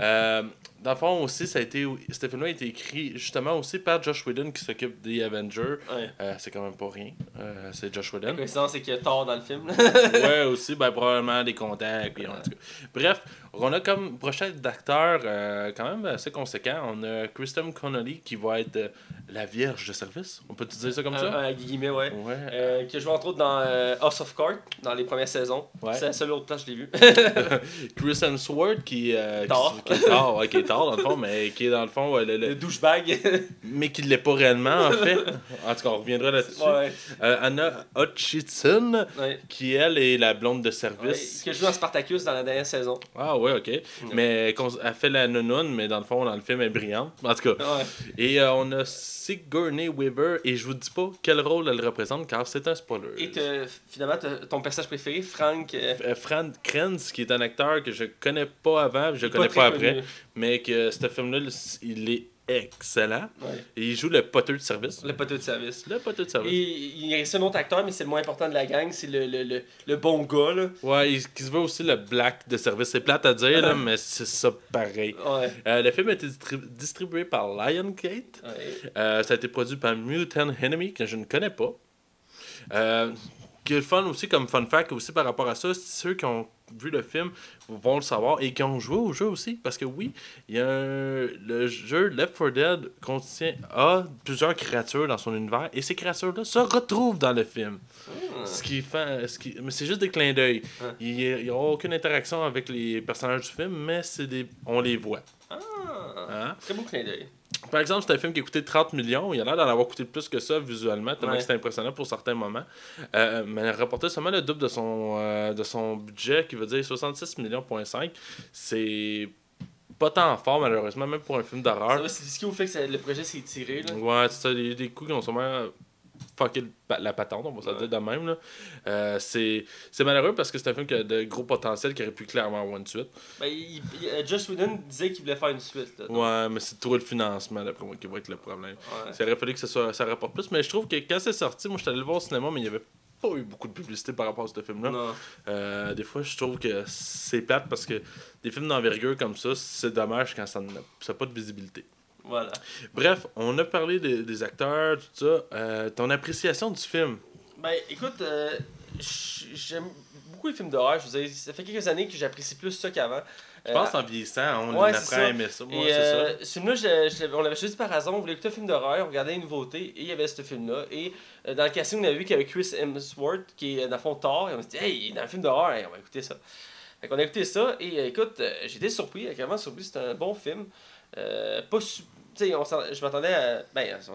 Euh, dans le fond aussi, ça a été, ce film-là a été écrit justement aussi par Josh Whedon qui s'occupe des Avengers. Ouais. Euh, c'est quand même pas rien. Euh, c'est Josh La Whedon. coïncidence, c'est qu'il y a Thor dans le film, ouais, aussi, ben, probablement des contacts. Puis, en tout cas. Bref, on a comme prochain d'acteurs euh, quand même assez conséquent. On a Kristen Connolly qui va être la vierge de service. On peut-tu dire ça comme ça? Euh, guillemets, ouais. Ouais. Qui a joué entre autres dans House of Cards, dans les premières saisons. C'est la seule autre place que je l'ai vu. Chris Hemsworth qui, qui- Thor. qui qui est tard dans le fond, mais qui est dans le fond, euh, le- le- le douchebag. mais qui ne l'est pas réellement en fait. En tout cas, on reviendra là-dessus. ouais. Euh, Anna Hutchinson, ouais. qui elle est la blonde de service. qui a joué dans Spartacus dans la dernière saison. Ah ouais, ok. Mais qu'on- elle fait la nounoune, mais dans le fond, dans le film, elle est brillante. En tout cas. Ouais. Et euh, on a Sigourney Weaver, et je vous dis pas quel rôle elle représente, car c'est un spoiler. Et finalement, ton personnage préféré, Frank. euh, Euh, Fran Krenz, qui est un acteur que je connais pas avant, je connais pas après, connu. Mais que ce film-là, il est excellent. Ouais. Et il joue le poteur de service. Le poteau de service. Le poteur de Et service. il reste un autre acteur, mais c'est le moins important de la gang, c'est le, le, le, le bon gars, là. Ouais, il, qui se veut aussi le black de service. C'est plate à dire, là, mais c'est ça pareil. Ouais. Euh, le film a été distri- distribué par Lionsgate. ouais. Euh, ça a été produit par Mutant Enemy, que je ne connais pas. Euh, qui est le fun aussi, comme fun fact aussi par rapport à ça, ceux qui ont vu le film vont le savoir et qui ont joué au jeu aussi. Parce que oui, il y a un- le jeu Left 4 Dead contient a plusieurs créatures dans son univers et ces créatures-là se retrouvent dans le film. Hmm. Ce qui fait, ce qui, mais c'est juste des clins d'œil. Ouais. Il n'y a, aucune interaction avec les personnages du film, mais c'est des, on les voit. Ah. Hein? Très beau clin d'œil. Par exemple, c'est un film qui a coûté 30 millions. Il a l'air d'en avoir coûté plus que ça visuellement, tellement Ouais. que c'était impressionnant pour certains moments. Euh, mais il a rapporté seulement le double de son, euh, de son budget, qui veut dire 66 millions. point cinq. C'est pas tant fort, malheureusement, même pour un film d'horreur. C'est ce qui vous fait que ça- le projet s'est tiré, là. Ouais, c'est ça, des, des coups qui ont sûrement fucké la patente, on va se Ouais. dire de même. Là. Euh, c'est malheureux parce que c'est un film qui a de gros potentiel qui aurait pu clairement avoir une suite. Ben, il, il- euh, Whedon disait qu'il voulait faire une suite. Là, Ouais, mais c'est trop le financement, d'après moi, qui va être le problème. ouais. Ça aurait fallu que ça, soit, ça rapporte plus, mais je trouve que quand c'est sorti, moi j'étais allé le voir au cinéma, mais il n'y avait pas eu beaucoup de publicité par rapport à ce film-là. Euh, des fois, je trouve que c'est plate parce que des films d'envergure comme ça, c'est dommage quand ça n'a pas de visibilité. Voilà. Bref, on a parlé des, des acteurs, tout ça. Euh, ton appréciation du film? Ben, écoute, euh, j'aime beaucoup les films d'horreur. Je veux dire, ça fait quelques années que j'apprécie plus ça qu'avant. Je pense en vieillissant, on ouais, apprend c'est à aimer ça. Moi, c'est euh, ça. ce film-là, je- je l'avais- on l'avait choisi par hasard. On voulait écouter un film d'horreur, on regardait une nouveauté, et il y avait ce film-là. Et euh, dans le casting, on avait vu qu'il y avait Chris Hemsworth, qui est euh, dans le fond Thor, et on s'est dit, hey, il est dans un film d'horreur, hey, on va écouter ça. Fait qu'on a écouté ça, et euh, écoute, euh, j'étais surpris, vraiment surpris, c'était un bon film. Euh, pas su- Tu sais, je m'attendais à. Ben. Je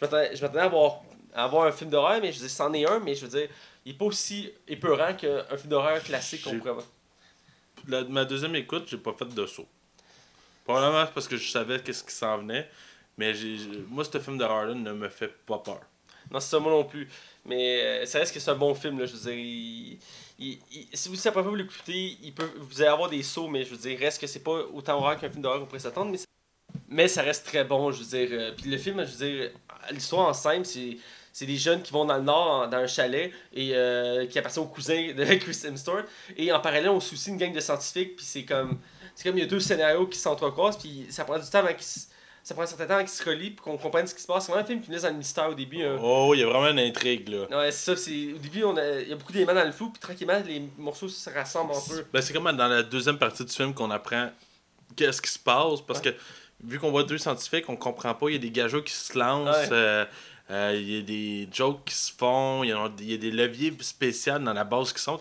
m'attendais à avoir, à avoir un film d'horreur, mais je veux dire, c'en est un, mais je veux dire, il est pas aussi épeurant qu'un film d'horreur classique qu'on pourrait avoir. La- ma deuxième écoute, j'ai pas fait de saut. Probablement parce que je savais qu'est-ce qui s'en venait. Mais j'ai, moi, ce film d'horreur-là ne me fait pas peur. Non, c'est ça, moi non plus. Mais euh, ça reste que c'est un bon film, là. Je veux dire, il- il- il- si vous savez pas vous l'écouter, il peut, vous allez avoir des sauts, mais je veux dire, reste que c'est pas autant horreur qu'un film d'horreur qu'on pourrait s'attendre. Mais, mais ça reste très bon, je veux dire. euh, Puis le film, je veux dire, l'histoire en simple, c'est. C'est des jeunes qui vont dans le nord, en- dans un chalet, et euh, qui appartient au cousin de Chris Hemsworth. Et en parallèle, on aussi une gang de scientifiques, puis c'est comme. C'est comme il y a deux scénarios qui s'entrecroisent, puis ça prend du temps avant qu'ils Ça prend un certain temps qu'ils se relient, pour qu'on comprenne ce qui se passe. C'est vraiment un film qui laisse dans le mystère au début. hein. Oh, il y a vraiment une intrigue, là. Ouais, c'est ça. C'est... Au début, on a... il y a beaucoup d'éléments dans le flou, puis tranquillement, les morceaux se rassemblent un peu. Ben, c'est comme dans la deuxième partie du film qu'on apprend qu'est-ce qui se passe. Parce que vu qu'on voit deux scientifiques, on comprend pas. Il y a des gageaux qui se lancent. Ouais. euh, euh, il y a des jokes qui se font. Il y, y a des leviers spéciaux dans la base qui sont.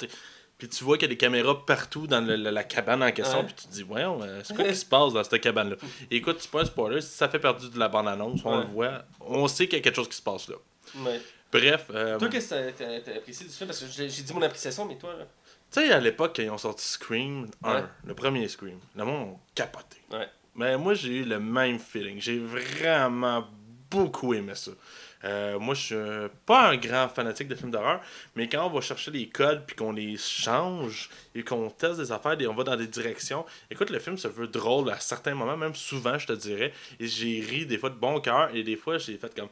Puis tu vois qu'il y a des caméras partout dans le- la, la cabane en question. Puis tu te dis, voyons, euh, c'est quoi qui se passe dans cette cabane-là? Et écoute, c'est pas un spoiler. Si ça fait partie de la bande-annonce, on Ouais. le voit. On sait qu'il y a quelque chose qui se passe là. Ouais. Bref. euh, Toi, qu'est-ce que t'as, apprécié du film? Parce que j'ai, dit mon appréciation, mais toi, là. Tu sais, à l'époque, quand ils ont sorti Scream 1, Ouais. le premier Scream, le monde a capoté. Ouais. Mais moi, j'ai eu le même feeling. J'ai vraiment beaucoup aimé ça. Euh, moi, je suis pas un grand fanatique de films d'horreur, mais quand on va chercher les codes puis qu'on les change et qu'on teste des affaires et on va dans des directions, écoute, le film se veut drôle à certains moments, même souvent, je te dirais. Et j'ai ri des fois de bon cœur et des fois, j'ai fait comme.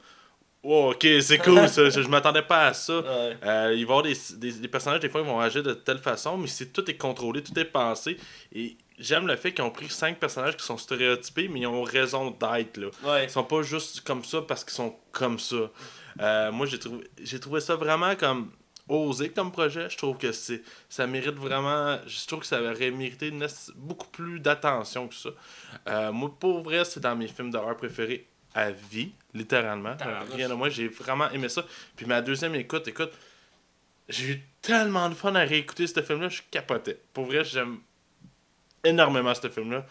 Oh, ok, c'est cool ça, je, je m'attendais pas à ça. Ouais. Euh, il va y avoir des, des, des personnages, des fois, ils vont agir de telle façon, mais c'est tout est contrôlé, tout est pensé. Et j'aime le fait qu'ils ont pris cinq personnages qui sont stéréotypés, mais ils ont raison d'être, là. Ouais. Ils sont pas juste comme ça parce qu'ils sont comme ça. Euh, moi, j'ai trouvé, j'ai trouvé ça vraiment comme osé comme projet. Je trouve que c'est ça mérite vraiment. Je trouve que ça aurait mérité une- beaucoup plus d'attention que ça. Euh, moi, pour vrai, c'est dans mes films d'horreur préférés à vie, littéralement. Rien de moi, j'ai vraiment aimé ça. Puis ma deuxième écoute, écoute, j'ai eu tellement de fun à réécouter ce film-là, je capotais. Pour vrai, j'aime énormément ce film-là.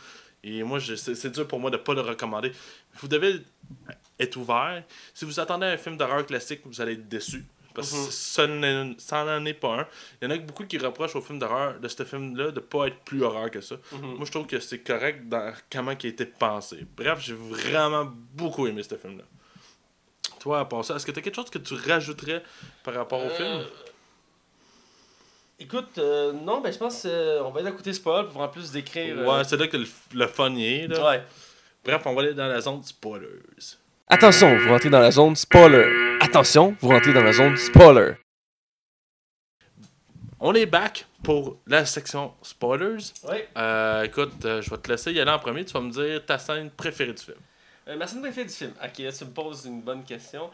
Et moi, c'est dur pour moi de ne pas le recommander. Vous devez être ouvert. Si vous attendez un film d'horreur classique, vous allez être déçu. Parce que Mhm. ça n'en est pas un. Il y en a beaucoup qui reprochent au film d'horreur de ce film-là de ne pas être plus horreur que ça. Mhm. Moi, je trouve que c'est correct dans comment il a été pensé. Bref, j'ai vraiment beaucoup aimé ce film-là. Toi, à part ça, est-ce que tu as quelque chose que tu rajouterais par rapport au Euh, film? Écoute, euh, non, ben je pense qu'on va aller à côté spoil pour en plus décrire. euh, Ouais, c'est là que le, le fun y est. Là. ouais. Bref, on va aller dans la zone spoilers. Attention, vous rentrez dans la zone spoiler. Attention, vous rentrez dans la zone spoiler. On est back pour la section spoilers. Ouais. Euh, écoute, euh, je vais te laisser y aller en premier. Tu vas me dire ta scène préférée du film. Euh, ma scène préférée du film. Ok, là, tu me poses une bonne question.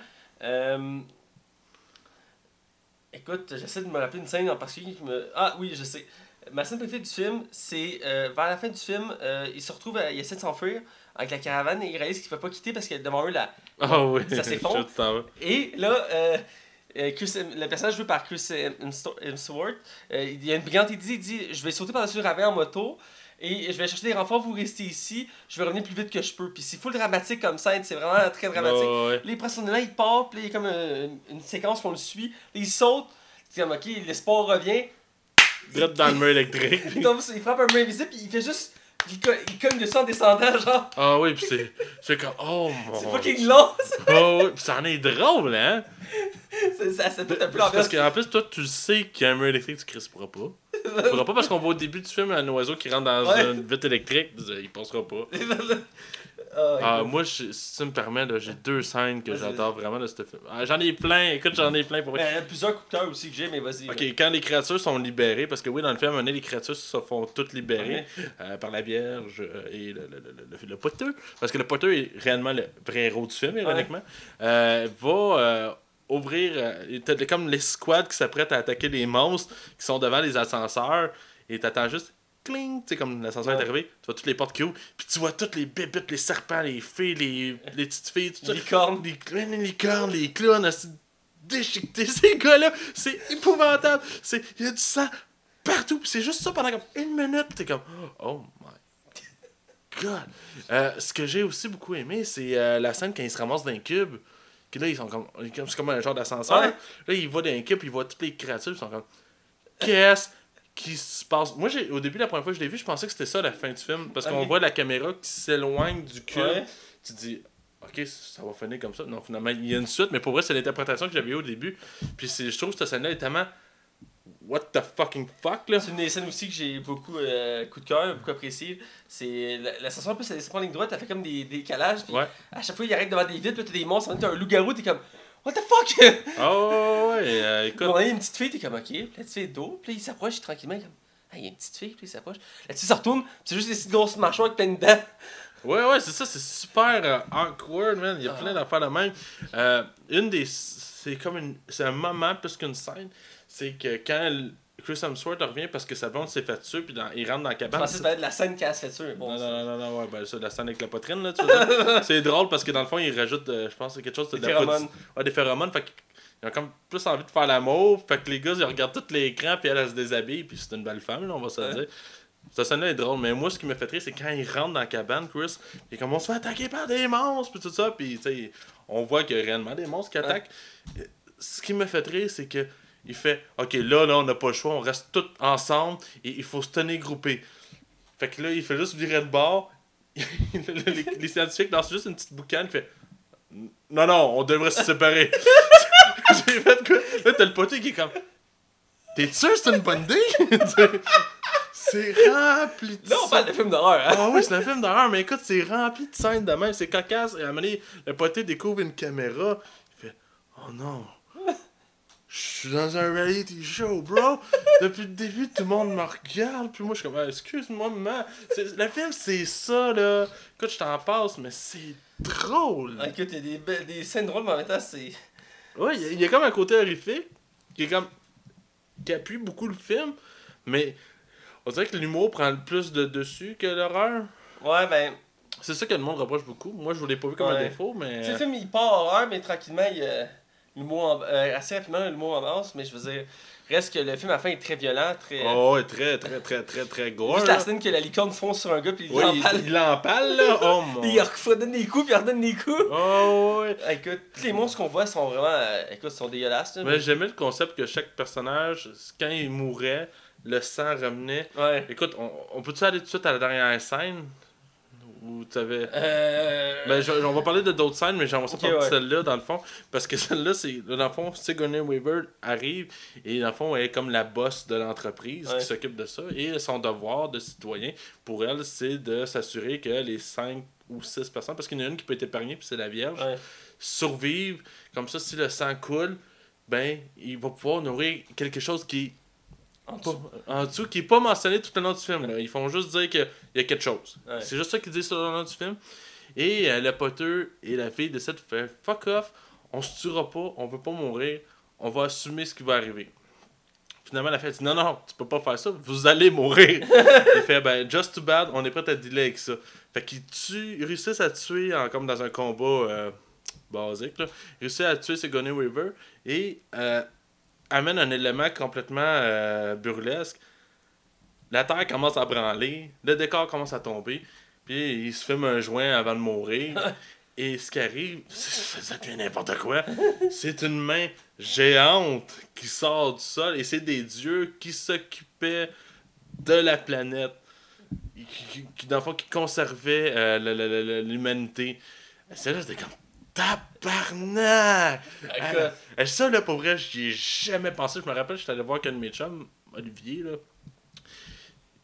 Écoute, j'essaie de me rappeler une scène en particulier qui me. Ah oui, je sais. Ma scène préférée du film, c'est euh, vers la fin du film, euh, il se retrouve, à- il essaie de s'enfuir avec la caravane et il réalise qu'il ne peut pas quitter parce que devant eux, la, Ah oui, Ça s'effondre. Et là, euh, Chris, le personnage joué par Chris Hemsworth, il y a une brillante idée, il dit Je vais sauter par-dessus le ravin en moto et je vais chercher des renforts, vous restez ici, je vais revenir plus vite que je peux. Puis c'est full dramatique comme scène, c'est vraiment très dramatique. Ouais, ouais. Là, il prend son élan, il part, puis il y a comme une, une séquence qu'on le suit, là, il saute, c'est comme ok, l'espoir revient, Direct dans le mur électrique. il, tombe il frappe un mur invisible, puis il fait juste Il, co- il cogne dessus en descendant, genre. Ah oui, pis c'est. C'est comme. Oh mon. C'est fucking long. Oh oui, pis ça en est drôle, hein? ça, ça, ça un peu Parce qu'en plus, toi, tu sais qu'il y a un mur électrique, tu crisperas pas. Tu pourras pas parce qu'on voit au début du film un oiseau qui rentre dans Ouais. une vitre électrique, il passera pas. Ah, Ah, moi, je- si tu me permets, j'ai deux scènes que j'adore vraiment de ce film. Ah, j'en ai plein, écoute, j'en ai plein pour vrai. Il y a plusieurs coups de cœur aussi que j'ai, mais vas-y. Ok, quand les créatures sont libérées, parce que oui, dans le film, les créatures se font toutes libérées euh, par la Vierge euh, et le, le, le, le, le poteux, parce que le poteux est réellement le vrai héros du film, ironiquement, euh, va euh, ouvrir, euh, t'as comme les squads qui s'apprêtent à attaquer les monstres qui sont devant les ascenseurs, et t'attends juste cling, tu sais, comme l'ascenseur Ouais. est arrivé, tu vois toutes les portes qui ouvrent, puis tu vois toutes les bébites, les serpents, les fées, les, les petites filles, tout ça. Licorne. Les, les licornes, les clowns, déchiquetés, ces gars-là, c'est épouvantable. C'est, il y a du sang partout, pis c'est juste ça pendant comme une minute, t'es comme, oh my god. Euh, ce que j'ai aussi beaucoup aimé, c'est euh, la scène quand ils se ramassent dans un cube. Que là, ils sont comme, c'est comme un genre d'ascenseur. Ouais. Là, ils voient dans un cube, ils voient toutes les créatures, ils sont comme, qu'est-ce qui se passe? Moi, j'ai, au début, la première fois que je l'ai vu, je pensais que c'était ça la fin du film, parce qu'on Ok. voit la caméra qui s'éloigne du cube Ouais. tu dis ok ça va finir comme ça non finalement il y a une suite mais pour vrai c'est l'interprétation que j'avais eue au début puis c'est je trouve que cette scène là est tellement what the fucking fuck là C'est une des scènes aussi que j'ai beaucoup euh, coup de cœur, beaucoup apprécié. C'est la- l'ascenseur, en plus, elle descend en ligne droite, elle fait comme des décalages. Puis ouais à chaque fois, il arrête devant des vitres, puis t'as des monstres, t'as un loup-garou, t'es comme, what the fuck? oh ouais euh, écoute y a une petite fille, t'es comme, ok. Puis la petite fille est dos, puis là, il s'approche tranquillement, il est comme, ah, il y a une petite fille, puis il s'approche. La petite se retourne, c'est juste des petites grosses mâchoires avec plein de dents. ouais ouais c'est ça c'est super euh, awkward man il y a Ah. plein d'affaires de même Euh, une des c'est comme une c'est un moment plus qu'une scène c'est que quand Chris Hemsworth revient parce que sa blonde s'est fait tuer puis dans- il rentre dans la Je cabane pensais que de la scène qu'elle se fait tuer. Bon, non, non, non, non, ouais, ben ça, la scène avec la poitrine, là, tu. C'est drôle parce que dans le fond, il rajoute, euh, je pense, quelque chose de Des la phéromones. Ouais, des phéromones, fait qu'ils ont comme plus envie de faire l'amour, fait que les gars, ils regardent tout l'écran, puis elle, elle se déshabille, puis c'est une belle femme, là, on va se Ouais. dire. Cette scène-là est drôle, mais moi, ce qui me fait rire, c'est quand il rentre dans la cabane, Chris, et comme on se fait attaquer par des monstres, puis tout ça, puis tu sais, on voit qu'il y a réellement des monstres qui Ouais. attaquent. Ce qui me fait rire, c'est que il fait Ok, là, là, on n'a pas le choix, on reste tous ensemble et il faut se tenir groupés. Fait que là, il fait juste virer de bord. les, les scientifiques lancent juste une petite boucane qui fait Non, non, on devrait se séparer. J'ai fait quoi? Là, t'as le poté qui est comme T'es sûr que c'est une bonne idée? C'est rempli de Là, on parle de film d'horreur, hein? ah oui, c'est un film d'horreur, mais écoute, c'est rempli de scènes de même, c'est cocasse. Et à un moment donné, le poté découvre une caméra, il fait Oh non, je suis dans un reality show, bro. Depuis le début, tout le monde me regarde, puis moi, je suis comme Ah, Excuse-moi, maman. Le film, c'est ça, là. Écoute, je t'en passe, mais c'est drôle. Ah, Écoute, il y a des, des scènes drôles, mais en même temps, c'est. Ouais, il y a- il y, a comme un côté horrifique qui est comme. qui appuie beaucoup le film, mais on dirait que l'humour prend le plus de dessus que l'horreur. Ouais, ben. C'est ça que le monde reproche beaucoup. Moi, je ne l'ai pas vu comme un défaut, mais. Tu sais, le film, il part horreur, mais tranquillement, il, euh, l'humour en- euh, assez rapidement, l'humour avance, mais je veux dire, reste que le film à la fin est très violent, très. Oh, ouais, très, très, très, très, très gore. Juste la scène que la licorne fonce sur un gars, puis il Ouais, l'empale. il, il l'empale, là. Oh mon. Il redonne des coups, puis il redonne des coups. Oh, ouais. Écoute, tous les monstres qu'on voit sont vraiment. euh, écoute, sont dégueulasses. là, Mais j'aimais le concept que chaque personnage, quand il mourait, le sang revenait. Ouais. Écoute, on, on peut-tu aller tout de suite à la dernière scène? Où tu avais. Euh. Ben, on va parler de d'autres scènes, mais j'aimerais ça Ok, parler de ouais. celle-là, dans le fond. Parce que celle-là, c'est. Dans le fond, Sigourney Weaver arrive, et dans le fond, elle est comme la boss de l'entreprise Ouais. qui s'occupe de ça. Et son devoir de citoyen, pour elle, c'est de s'assurer que les 5 ou 6 personnes, parce qu'il y en a une qui peut être épargnée, puis c'est la Vierge, Ouais. survivent. Comme ça, si le sang coule, ben, il va pouvoir nourrir quelque chose qui En dessous. en dessous, qui est pas mentionné tout le long du film. là. Ils font juste dire qu'il y a quelque chose. Ouais. C'est juste ça qu'ils disent tout le long du film. Et euh, le poteux et la fille décident de faire fuck off, on se tuera pas, on veut pas mourir, on va assumer ce qui va arriver. Finalement, la fille dit non, non, tu peux pas faire ça, vous allez mourir. il fait ben, just too bad, on est prêt à dealer avec ça. Fait qu'ils tuent, ils réussissent à tuer, en, comme dans un combat euh, basique, là. ils réussissent à tuer Sigourney Weaver et euh, amène un élément complètement euh, burlesque. La terre commence à branler, le décor commence à tomber, puis il se fume un joint avant de mourir. Et ce qui arrive, c'est- ça devient n'importe quoi. C'est une main géante qui sort du sol et c'est des dieux qui s'occupaient de la planète. qui, qui, dans le fond, qui conservait euh, l'humanité. C'est là, c'était comme tabarnak! Écoute, Ah, ça, là, pour vrai, j'y ai jamais pensé. Je me rappelle, j'étais allé voir qu'un de mes chums, Olivier, là.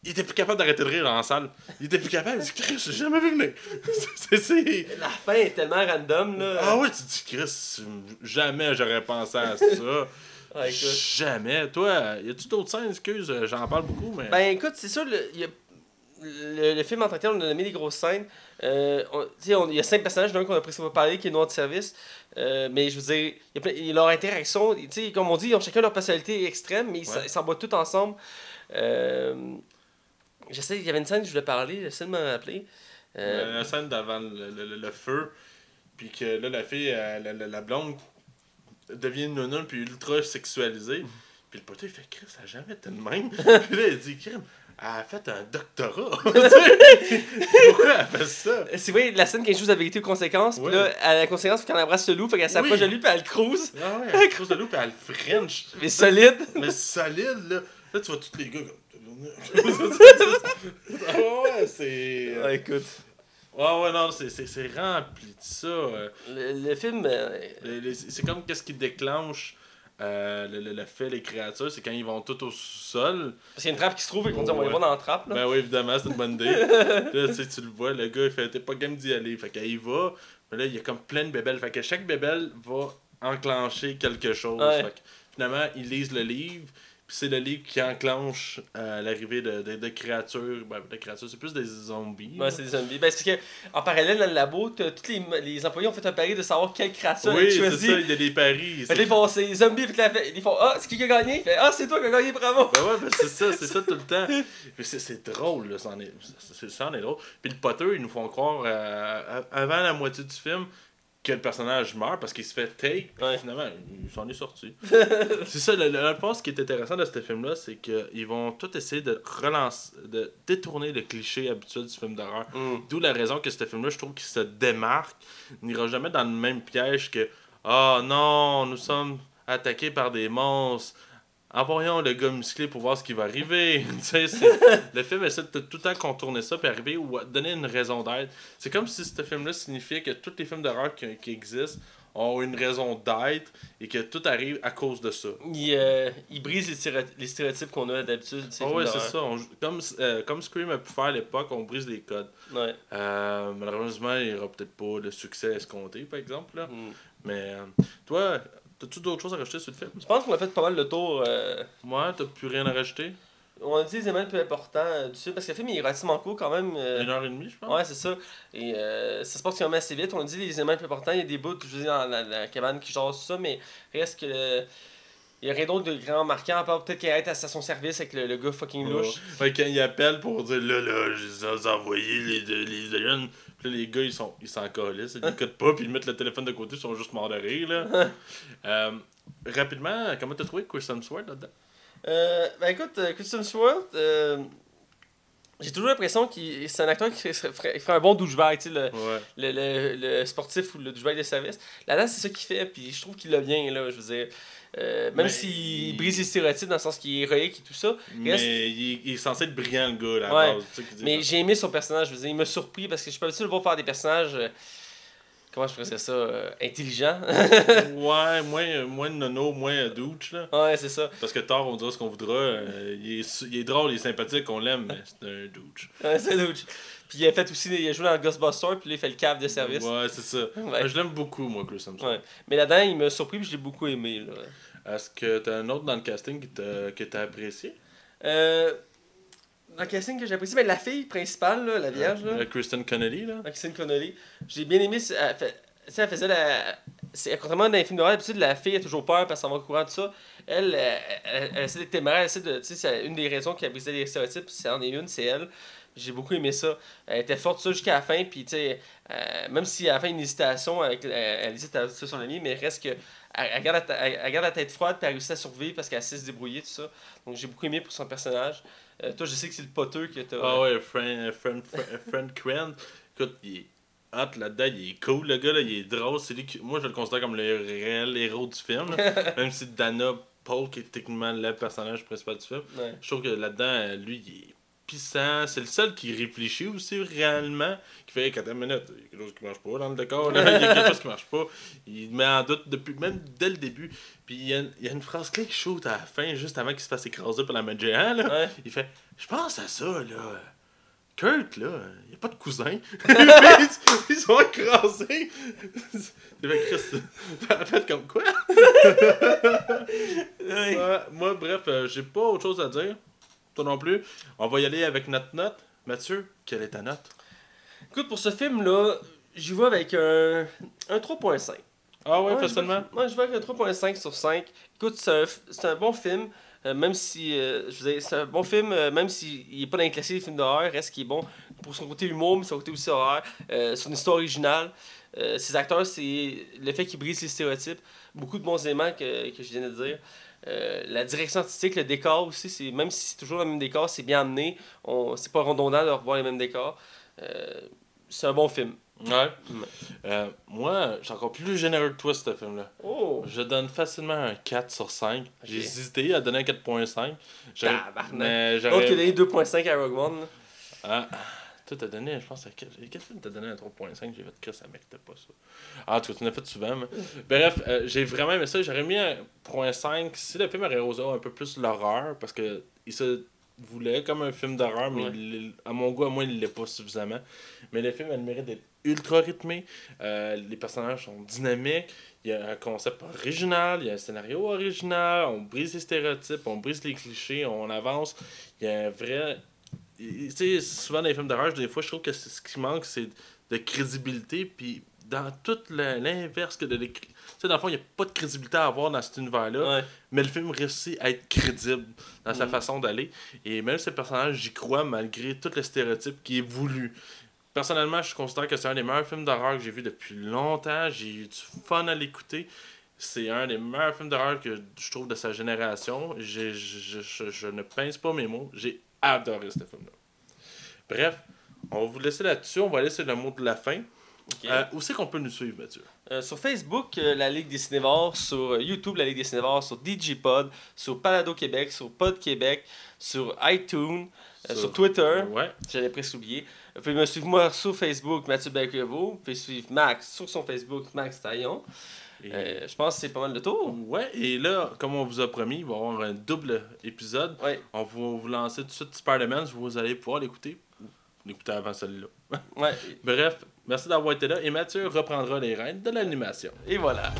Il était plus capable d'arrêter de rire dans la salle. Il était plus capable. Il dit, Chris, j'ai jamais vu venir. C'est- c'est. la fin est tellement random, là. Ah oui, tu dis, Chris, jamais j'aurais pensé à ça. Ah, écoute. jamais. Toi, y a-tu d'autres scènes, excuse, j'en parle beaucoup, mais. Ben écoute, c'est sûr, le, il y a- le, le film en tant que tel, on a nommé des grosses scènes. Euh, sais, il y a cinq personnages, d'un qu'on a presque pas parlé, qui est noir de service. Euh, mais je veux dire, il y a y a leur interaction, sais, comme on dit, ils ont chacun leur personnalité extrême, mais ils Ouais. s- ils s'en battent tous ensemble. Euh, J'essaie, il y avait une scène que je voulais parler, j'essaie de me rappeler. La scène d'avant le, le- le- feu, puis que là, la fille, euh, la, la- la blonde, devient une nonne, puis ultra sexualisée. Puis le poteau, il fait Chris, ça a jamais été de même. puis là, il dit Crime, elle a fait un doctorat. Pourquoi elle fait ça? C'est vrai, la scène qui joue la vérité aux conséquences, puis là, à la conséquence, faut qu'elle embrasse le loup, fait qu'elle s'approche Oui. de lui, puis elle le cruise. Ah ouais, elle cause de l'eau, puis elle le French. Mais solide. Mais solide, là. Là, tu vois tous les gars comme. ah ouais, c'est. Ouais, écoute. Ouais, ouais, non, c'est- rempli de ça. euh. Le, le film. euh, C'est comme qu'est-ce qui déclenche euh, le, le- le fait, les créatures, c'est quand ils vont tout au sous-sol. Parce qu'il y a une trappe qui se trouve et qu'on dit on va Ouais. dans la trappe. Là. Ben oui, évidemment, c'est une bonne idée. là, tu sais, tu le vois, le gars, il fait T'es pas game d'y aller. Fait qu'il y va. Mais là, il y a comme plein de bébelles. Fait que chaque bébelle va enclencher quelque chose. Ouais. Fait que finalement, ils lisent le livre. C'est le livre qui enclenche euh, l'arrivée de, de, de créatures. Ben, de créatures, c'est plus des zombies. Ouais, c'est des zombies. Ben, c'est parce que, en parallèle, dans le labo, tous les, les employés ont fait un pari de savoir quelle créature oui, ils c'est choisi. ça, il y a des paris. Fait ils font, c'est les zombies, puis ils font, ah, c'est qui qui a gagné? Ah, c'est toi qui a gagné, bravo! Ben ouais, ben c'est ça, c'est ça tout le temps. Mais c'est, c'est drôle, là, c'en est, c'est, c'en est drôle. Puis le Potter, ils nous font croire, euh, avant la moitié du film, que le personnage meurt parce qu'il se fait take. Ouais. Finalement, il s'en est sorti. c'est ça, le, le, pense ce qui est intéressant de ce film-là, c'est qu'ils vont tout essayer de relancer, de détourner le cliché habituel du film d'horreur. Hum. D'où la raison que ce film-là, je trouve qu'il se démarque, n'ira jamais dans le même piège que Ah non, nous sommes attaqués par des monstres. Envoyons le gars musclé pour voir ce qui va arriver. Le film essaie de tout le temps contourner ça puis arriver ou donner une raison d'être. C'est comme si ce film-là signifiait que tous les films d'horreur qui, qui existent ont une raison d'être et que tout arrive à cause de ça. Il, euh, il brise les, stéréo- les stéréotypes qu'on a d'habitude. de ces Ah ouais, c'est ça. On joue- comme, euh, comme Scream a pu faire à l'époque, on brise les codes. Ouais. Euh, malheureusement, il n'y aura peut-être pas le succès escompté, par exemple. Là. Hum. Mais toi, as-tu d'autres choses à rajouter sur le film? Je pense qu'on a fait pas mal le tour. euh, Moi, t'as plus rien à rajouter? on a dit les éléments les plus importants euh, du film, parce que le film il est relativement court quand même. euh, Une heure et demie, je pense? Ouais, c'est ça. Et euh, ça se passe quand même assez vite. On a dit les éléments les plus importants. Il y a des bouts, je veux dire, dans la, la cabane qui genre ça, mais reste que. il y a rien d'autre de grand marquant, à part peut-être qu'il arrête à son service avec le, le gars fucking louche. Ouais, quand ils appellent pour dire là, là, je les ai envoyés, les, les, les aliens. Puis là, les gars, ils sont ils s'en calissent, ils écoutent pas, puis ils mettent le téléphone de côté, ils sont juste morts de rire, là. Euh, rapidement, comment t'as trouvé Chris Hemsworth là-dedans? Euh, ben écoute, euh, Stewart, euh, j'ai toujours l'impression qu'il c'est un acteur qui ferait, un bon douchebag, tu sais, le, Ouais. le, le, le sportif ou le douchebag de service. Là-dedans, c'est ça qu'il fait, puis je trouve qu'il l'a bien, là, je veux dire. Euh, même s'il il- brise les stéréotypes dans le sens qu'il est héroïque et tout ça, Mais Reste- il, est- il est censé être brillant, le gars, là, à Ouais. base. tu sais, qui dit Mais j'ai aimé son personnage, je veux dire, il m'a surpris parce que je suis pas habitué de le voir faire des personnages. euh, comment je ferais ça euh, Intelligents. Ouais, moins, moins de nono, moins douche, là. ouais, c'est ça. Parce que Thor, on dira ce qu'on voudra. euh, il, est, su- il est drôle, il est sympathique, on l'aime, mais c'est un douche. Ouais, c'est l'autre. Puis il a fait aussi, il a joué dans Ghostbusters, puis là, il fait le cave de service. Ouais, c'est ça. Ouais. Je l'aime beaucoup, moi, Chris Hemsworth. Ouais. Mais là-dedans, il m'a surpris, puis je l'ai beaucoup aimé. Là. Est-ce que t'as un autre dans le casting que t'as apprécié? Euh, dans le casting que j'ai apprécié, ben, la fille principale, là, la vierge, là, Euh, Kristen Connolly, là. Christine Connolly, j'ai bien aimé. Elle, fait- faisait la. C'est contrairement dans les films d'horreur, d'habitude, la fille a toujours peur parce qu'elle va au courant de ça. Elle, elle, elle, elle essaie d'être téméraire, elle essaie de. Tu sais, c'est une des raisons qui a brisé les stéréotypes, c'est en est une, c'est elle. J'ai beaucoup aimé ça. Elle était forte ça jusqu'à la fin, puis tu sais, euh, même si à la fin une hésitation, avec, elle, elle hésite à tuer son ami, mais reste que. Elle, garde la, elle- garde la tête froide, puis elle réussit à survivre parce qu'elle sait se débrouiller, tout ça. Donc j'ai beaucoup aimé pour son personnage. Euh, toi, je sais que c'est le poteux que t'as. Ah ouais, Friend, friend, friend, friend Quinn. Écoute, il est hot là-dedans, il est cool, le gars, là, il est drôle. C'est lui qui- Moi, je le considère comme le réel héros du film. là. Même si Dana Paul, qui est techniquement le personnage principal du film, Ouais. je trouve que là-dedans, euh, lui, il est C'est le seul qui réfléchit aussi réellement. Qui fait, quand minute, il y a quelque chose qui marche pas dans le décor. là. Il y a quelque chose qui marche pas. Il met en doute depuis, même dès le début. Puis il y, a, il y a une phrase clé qui shoot à la fin, juste avant qu'il se fasse écraser par la main de géant. Là. Ouais. Il fait Je pense à ça, là. Kurt, là, il n'y a pas de cousin. ils, ils sont écrasés. Fait Chris, t'as fait comme quoi? Ouais. Moi, bref, euh, j'ai pas autre chose à dire. Toi non plus. On va y aller avec notre note. Mathieu, quelle est ta note? Écoute, pour ce film-là, j'y vais avec un, un 3.5. Ah ouais, Ouais, facilement? je vais- Ouais, je vais avec un 3.5 sur 5. Écoute, c'est un, f- c'est un bon film. euh, même si, euh, je veux dire, c'est un bon film, euh, même s'il n'est pas dans les classiques des films d'horreur, reste qu'il est bon pour son côté humour, mais son côté aussi horreur, son histoire originale. Ses acteurs, c'est le fait qu'ils brisent les stéréotypes. Beaucoup de bons éléments que, que je viens de dire. Euh, la direction artistique, le décor aussi, c'est même si c'est toujours le même décor, c'est bien amené. On, c'est pas redondant de revoir les mêmes décors. Euh, c'est un bon film. Ouais. Euh, moi, j'ai encore plus généreux que toi, ce film-là. Oh! Je donne facilement un 4 sur 5. J'ai Ok. hésité à donner un 4.5. J'aurais-. Mais j'aurais. donné 2.5 à Rogue One. Ah, toi, t'as donné, je pense, à quel, quel film t'as donné un 3.5 J'ai fait Chris, ça méritait pas ça. Ah, en tout cas, tu l'as fait souvent. mais- Bref, euh, j'ai vraiment aimé ça. J'aurais mis un 0.5 si le film aurait osé un peu plus l'horreur, parce que il se voulait comme un film d'horreur, mais Ouais. il- à mon goût, à moi, il l'est pas suffisamment. Mais le film a le mérite d'être ultra rythmé. Euh, les personnages sont dynamiques. Il y a un concept original, il y a un scénario original, on brise les stéréotypes, on brise les clichés, on avance. Il y a un vrai. Tu sais, souvent dans les films d'horreur, des fois, je trouve que ce qui manque, c'est de crédibilité. Puis dans tout l'inverse que de l'écrit. Tu sais, dans le fond, il n'y a pas de crédibilité à avoir dans cet univers-là. Ouais. Mais le film réussit à être crédible dans sa Mhm. façon d'aller. Et même ce personnage, j'y crois malgré tout le stéréotype qui est voulu. Personnellement, je considère que c'est un des meilleurs films d'horreur que j'ai vu depuis longtemps. J'ai eu du fun à l'écouter. C'est un des meilleurs films d'horreur que je trouve de sa génération. J'ai- Je, je- je ne pince pas mes mots. J'ai adoré ce film-là. Bref, on va vous laisser là-dessus. On va laisser le mot de la fin. Euh, où c'est qu'on peut nous suivre, Mathieu? Euh, sur Facebook, euh, la Ligue des Cinévores, sur YouTube, la Ligue des Cinévores, sur DigiPod, sur Palado Québec, sur Pod Québec, sur iTunes, sur, Twitter, Ouais. j'avais presque oublié. Vous pouvez me suivre moi sur Facebook, Mathieu Belcrevo. Vous pouvez suivre Max sur son Facebook, Max Taillon. Et- Euh, je pense que c'est pas mal de tour. Ouais, et là, comme on vous a promis, il va y avoir un double épisode. Ouais, On va vous lancer tout de suite Spider-Man, vous allez pouvoir l'écouter. L'écouter avant celui-là. ouais. Bref, merci d'avoir été là et Mathieu reprendra les rênes de l'animation. Et voilà.